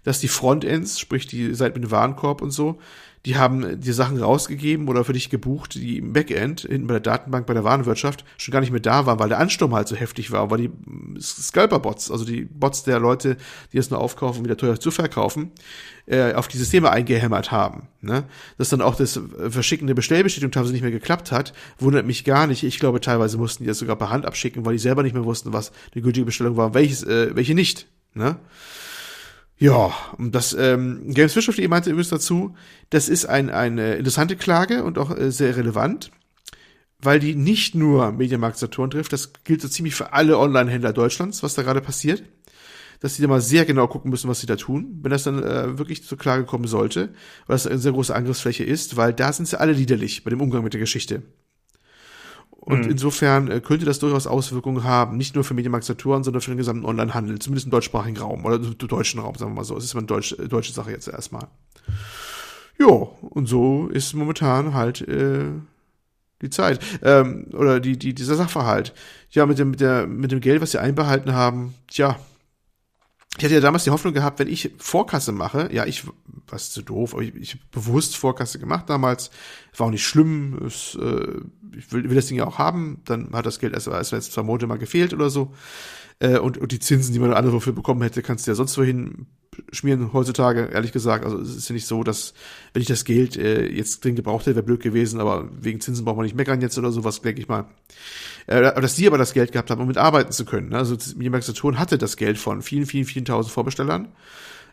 dass die Frontends, sprich die Seite mit dem Warenkorb und so, die haben die Sachen rausgegeben oder für dich gebucht, die im Backend, hinten bei der Datenbank, bei der Warenwirtschaft, schon gar nicht mehr da waren, weil der Ansturm halt so heftig war, weil die Scalper-Bots, also die Bots der Leute, die es nur aufkaufen wieder teuer zu verkaufen, äh, auf die Systeme eingehämmert haben. Ne? Dass dann auch das Verschicken der Bestellbestätigung teilweise nicht mehr geklappt hat, wundert mich gar nicht. Ich glaube, teilweise mussten die das sogar per Hand abschicken, weil die selber nicht mehr wussten, was die gültige Bestellung war welches, äh, welche nicht. Ne? Ja, das ähm, Games Wirtschaft meinte übrigens dazu, das ist ein, eine interessante Klage und auch äh, sehr relevant, weil die nicht nur Mediamarkt Saturn trifft, das gilt so ziemlich für alle Online-Händler Deutschlands, was da gerade passiert, dass die da mal sehr genau gucken müssen, was sie da tun, wenn das dann äh, wirklich zur Klage kommen sollte, weil das eine sehr große Angriffsfläche ist, weil da sind sie alle liederlich bei dem Umgang mit der Geschichte. Und Mhm. insofern äh, könnte das durchaus Auswirkungen haben, nicht nur für Mediamarkt Saturn, sondern für den gesamten Onlinehandel, zumindest im deutschsprachigen Raum oder im deutschen Raum, sagen wir mal so. Es ist mal eine deutsche, äh, deutsche Sache jetzt erstmal. Jo, und so ist momentan halt äh, die Zeit ähm, oder die die dieser Sachverhalt. Ja, mit dem mit der mit dem Geld, was sie einbehalten haben, tja. Ich hatte ja damals die Hoffnung gehabt, wenn ich Vorkasse mache, ja, ich, was zu doof, aber ich, ich habe bewusst Vorkasse gemacht damals, war auch nicht schlimm, es, äh, ich will, will das Ding ja auch haben, dann hat das Geld erst, erst jetzt zwei Monate mal gefehlt oder so. Äh, und, und die Zinsen, die man andere dafür bekommen hätte, kannst du ja sonst wohin schmieren heutzutage, ehrlich gesagt. Also es ist ja nicht so, dass, wenn ich das Geld äh, jetzt dringend gebraucht hätte, wäre blöd gewesen, aber wegen Zinsen braucht man nicht meckern jetzt oder sowas, denke ich mal. Äh, dass die aber das Geld gehabt haben, um mitarbeiten zu können. Ne? Also Mediamarkt Saturn hatte das Geld von vielen, vielen, vielen tausend Vorbestellern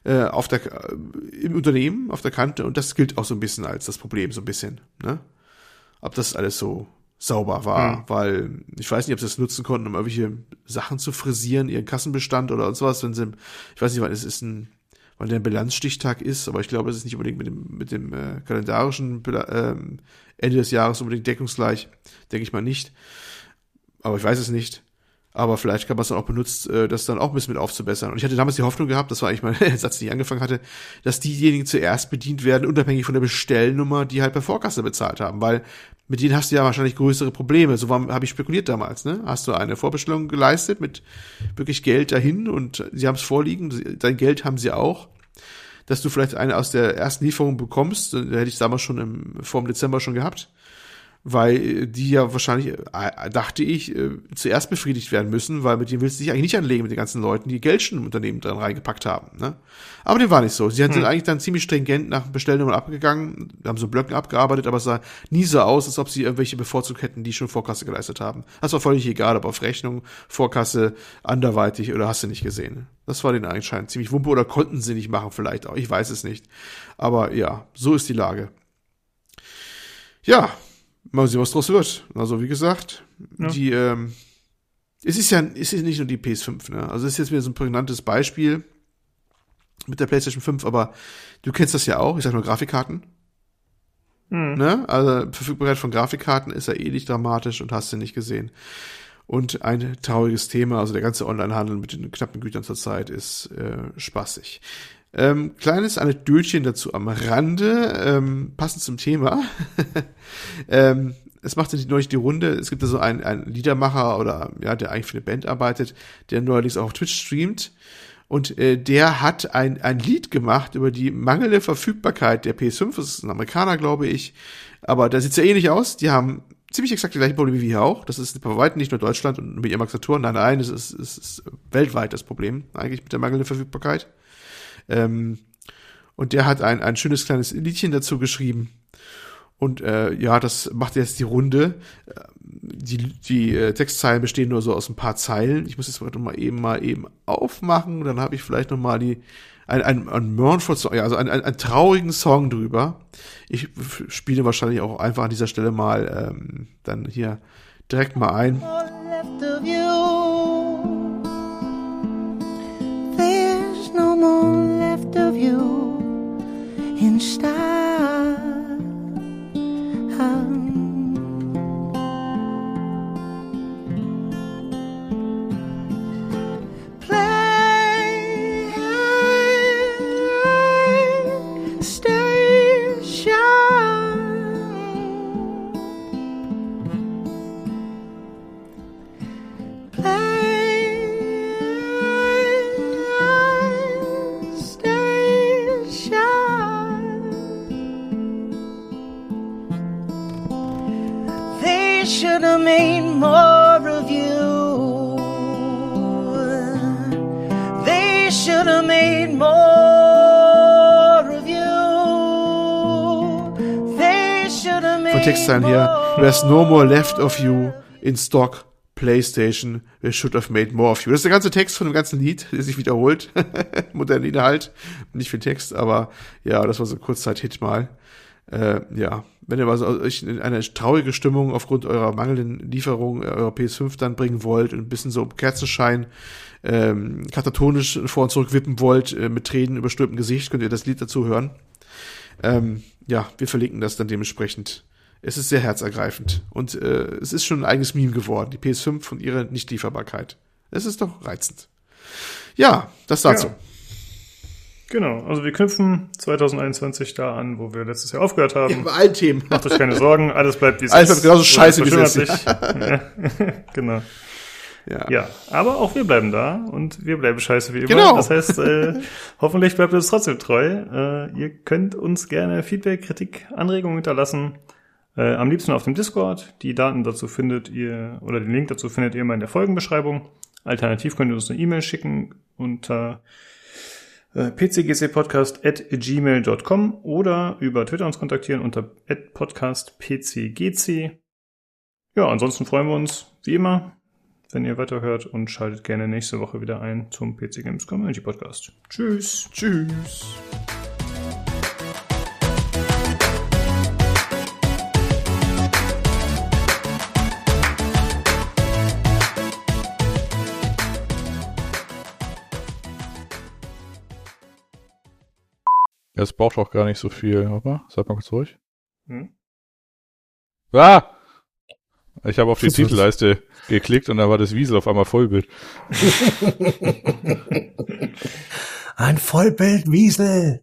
äh, auf der, äh, im Unternehmen, auf der Kante und das gilt auch so ein bisschen als das Problem, so ein bisschen. Ne? Ob das alles so sauber war, Hm. weil ich weiß nicht, ob sie das nutzen konnten, um irgendwelche Sachen zu frisieren, ihren Kassenbestand oder sowas, wenn sie, ich weiß nicht, wann es ist ein, wann der Bilanzstichtag ist, aber ich glaube, es ist nicht unbedingt mit dem, mit dem äh, kalendarischen ähm, Ende des Jahres unbedingt deckungsgleich, denke ich mal nicht. Aber ich weiß es nicht. Aber vielleicht kann man es dann auch benutzt, äh, das dann auch ein bisschen mit aufzubessern. Und ich hatte damals die Hoffnung gehabt, das war eigentlich mein Satz, den ich angefangen hatte, dass diejenigen zuerst bedient werden, unabhängig von der Bestellnummer, die halt bei Vorkasse bezahlt haben. Weil mit denen hast du ja wahrscheinlich größere Probleme. So habe ich spekuliert damals. Ne? Hast du eine Vorbestellung geleistet mit wirklich Geld dahin und sie haben es vorliegen, dein Geld haben sie auch. Dass du vielleicht eine aus der ersten Lieferung bekommst, hätte ich damals schon im, vor dem Dezember schon gehabt weil die ja wahrscheinlich, äh, dachte ich, äh, zuerst befriedigt werden müssen, weil mit denen willst du dich eigentlich nicht anlegen, mit den ganzen Leuten, die Geld schon im Unternehmen dran reingepackt haben. Ne? Aber dem war nicht so. Sie sind eigentlich dann ziemlich stringent nach Bestellnummern abgegangen, haben so Blöcken abgearbeitet, aber es sah nie so aus, als ob sie irgendwelche bevorzugt hätten, die schon Vorkasse geleistet haben. Das war völlig egal, ob auf Rechnung, Vorkasse, anderweitig oder hast du nicht gesehen. Das war den anscheinend ziemlich wumpe oder konnten sie nicht machen vielleicht auch, ich weiß es nicht. Aber ja, so ist die Lage. Ja, mal sehen, was draus wird. Also wie gesagt, Ja. die, ähm, es ist ja, es ist nicht nur die PS5, ne? Also es ist jetzt wieder so ein prägnantes Beispiel mit der PlayStation 5, aber du kennst das ja auch, ich sag nur Grafikkarten, Hm. ne? Also Verfügbarkeit von Grafikkarten ist ja eh nicht dramatisch und hast du nicht gesehen. Und ein trauriges Thema, also der ganze Onlinehandel mit den knappen Gütern zurzeit ist äh, spaßig. Ähm, kleines Anekdötchen dazu am Rande, ähm, passend zum Thema. ähm, es machte die- neulich die Runde, es gibt da so einen, einen Liedermacher oder ja, der eigentlich für eine Band arbeitet, der neuerdings auch auf Twitch streamt. Und äh, der hat ein, ein Lied gemacht über die mangelnde Verfügbarkeit der PS5. Das ist ein Amerikaner, glaube ich. Aber der sieht ja ähnlich aus. Die haben ziemlich exakt die gleichen Probleme wie hier auch. Das ist bei weitem nicht nur Deutschland und mit Emacs Saturn. Nein, nein, es ist, es ist weltweit das Problem, eigentlich mit der mangelnden Verfügbarkeit. Ähm, und der hat ein, ein schönes kleines Liedchen dazu geschrieben. Und äh, ja, das macht jetzt die Runde. Die, die äh, Textzeilen bestehen nur so aus ein paar Zeilen. Ich muss jetzt noch mal eben mal eben aufmachen. Dann habe ich vielleicht noch mal die ein, ein, ein mournful Song, ja, also einen, einen, einen traurigen Song drüber. Ich spiele wahrscheinlich auch einfach an dieser Stelle mal ähm, dann hier direkt mal ein. In Textzeilen her. There's no more left of you in stock. PlayStation, we should have made more of you. Das ist der ganze Text von dem ganzen Lied, der sich wiederholt. Moderner Inhalt. Nicht viel Text, aber ja, das war so ein Kurzzeit-Hit mal. Äh, ja, wenn ihr was euch in eine traurige Stimmung aufgrund eurer mangelnden Lieferung äh, eurer PS5 dann bringen wollt und ein bisschen so Kerzenschein ähm, katatonisch vor und zurück wippen wollt, äh, mit Tränen überstülptem Gesicht, könnt ihr das Lied dazu hören. Ähm, ja, wir verlinken das dann dementsprechend. Es ist sehr herzergreifend und äh, es ist schon ein eigenes Meme geworden, die PS5 und ihre Nichtlieferbarkeit. Es ist doch reizend. Ja, das dazu. Ja. Genau, also wir knüpfen 2021 da an, wo wir letztes Jahr aufgehört haben. Bei allen Themen. Macht euch keine Sorgen, alles bleibt wie es Alles ist. bleibt genauso scheiße, wie es ist. ja. genau. Ja. Ja, aber auch wir bleiben da und wir bleiben scheiße wie immer. Genau. Das heißt, äh, hoffentlich bleibt ihr uns trotzdem treu. Äh, ihr könnt uns gerne Feedback, Kritik, Anregungen hinterlassen. Äh, am liebsten auf dem Discord. Die Daten dazu findet ihr, oder den Link dazu findet ihr immer in der Folgenbeschreibung. Alternativ könnt ihr uns eine E-Mail schicken unter äh, pcgcpodcast.gmail.com oder über Twitter uns kontaktieren unter podcastpcgc. Ja, ansonsten freuen wir uns, wie immer, wenn ihr weiterhört und schaltet gerne nächste Woche wieder ein zum PC Games Community Podcast. Tschüss. Tschüss. Es braucht auch gar nicht so viel, aber seid mal kurz ruhig. Hm? Ah! Ich habe auf die Titelleiste geklickt und da war das Wiesel auf einmal Vollbild. Ein Vollbild Wiesel.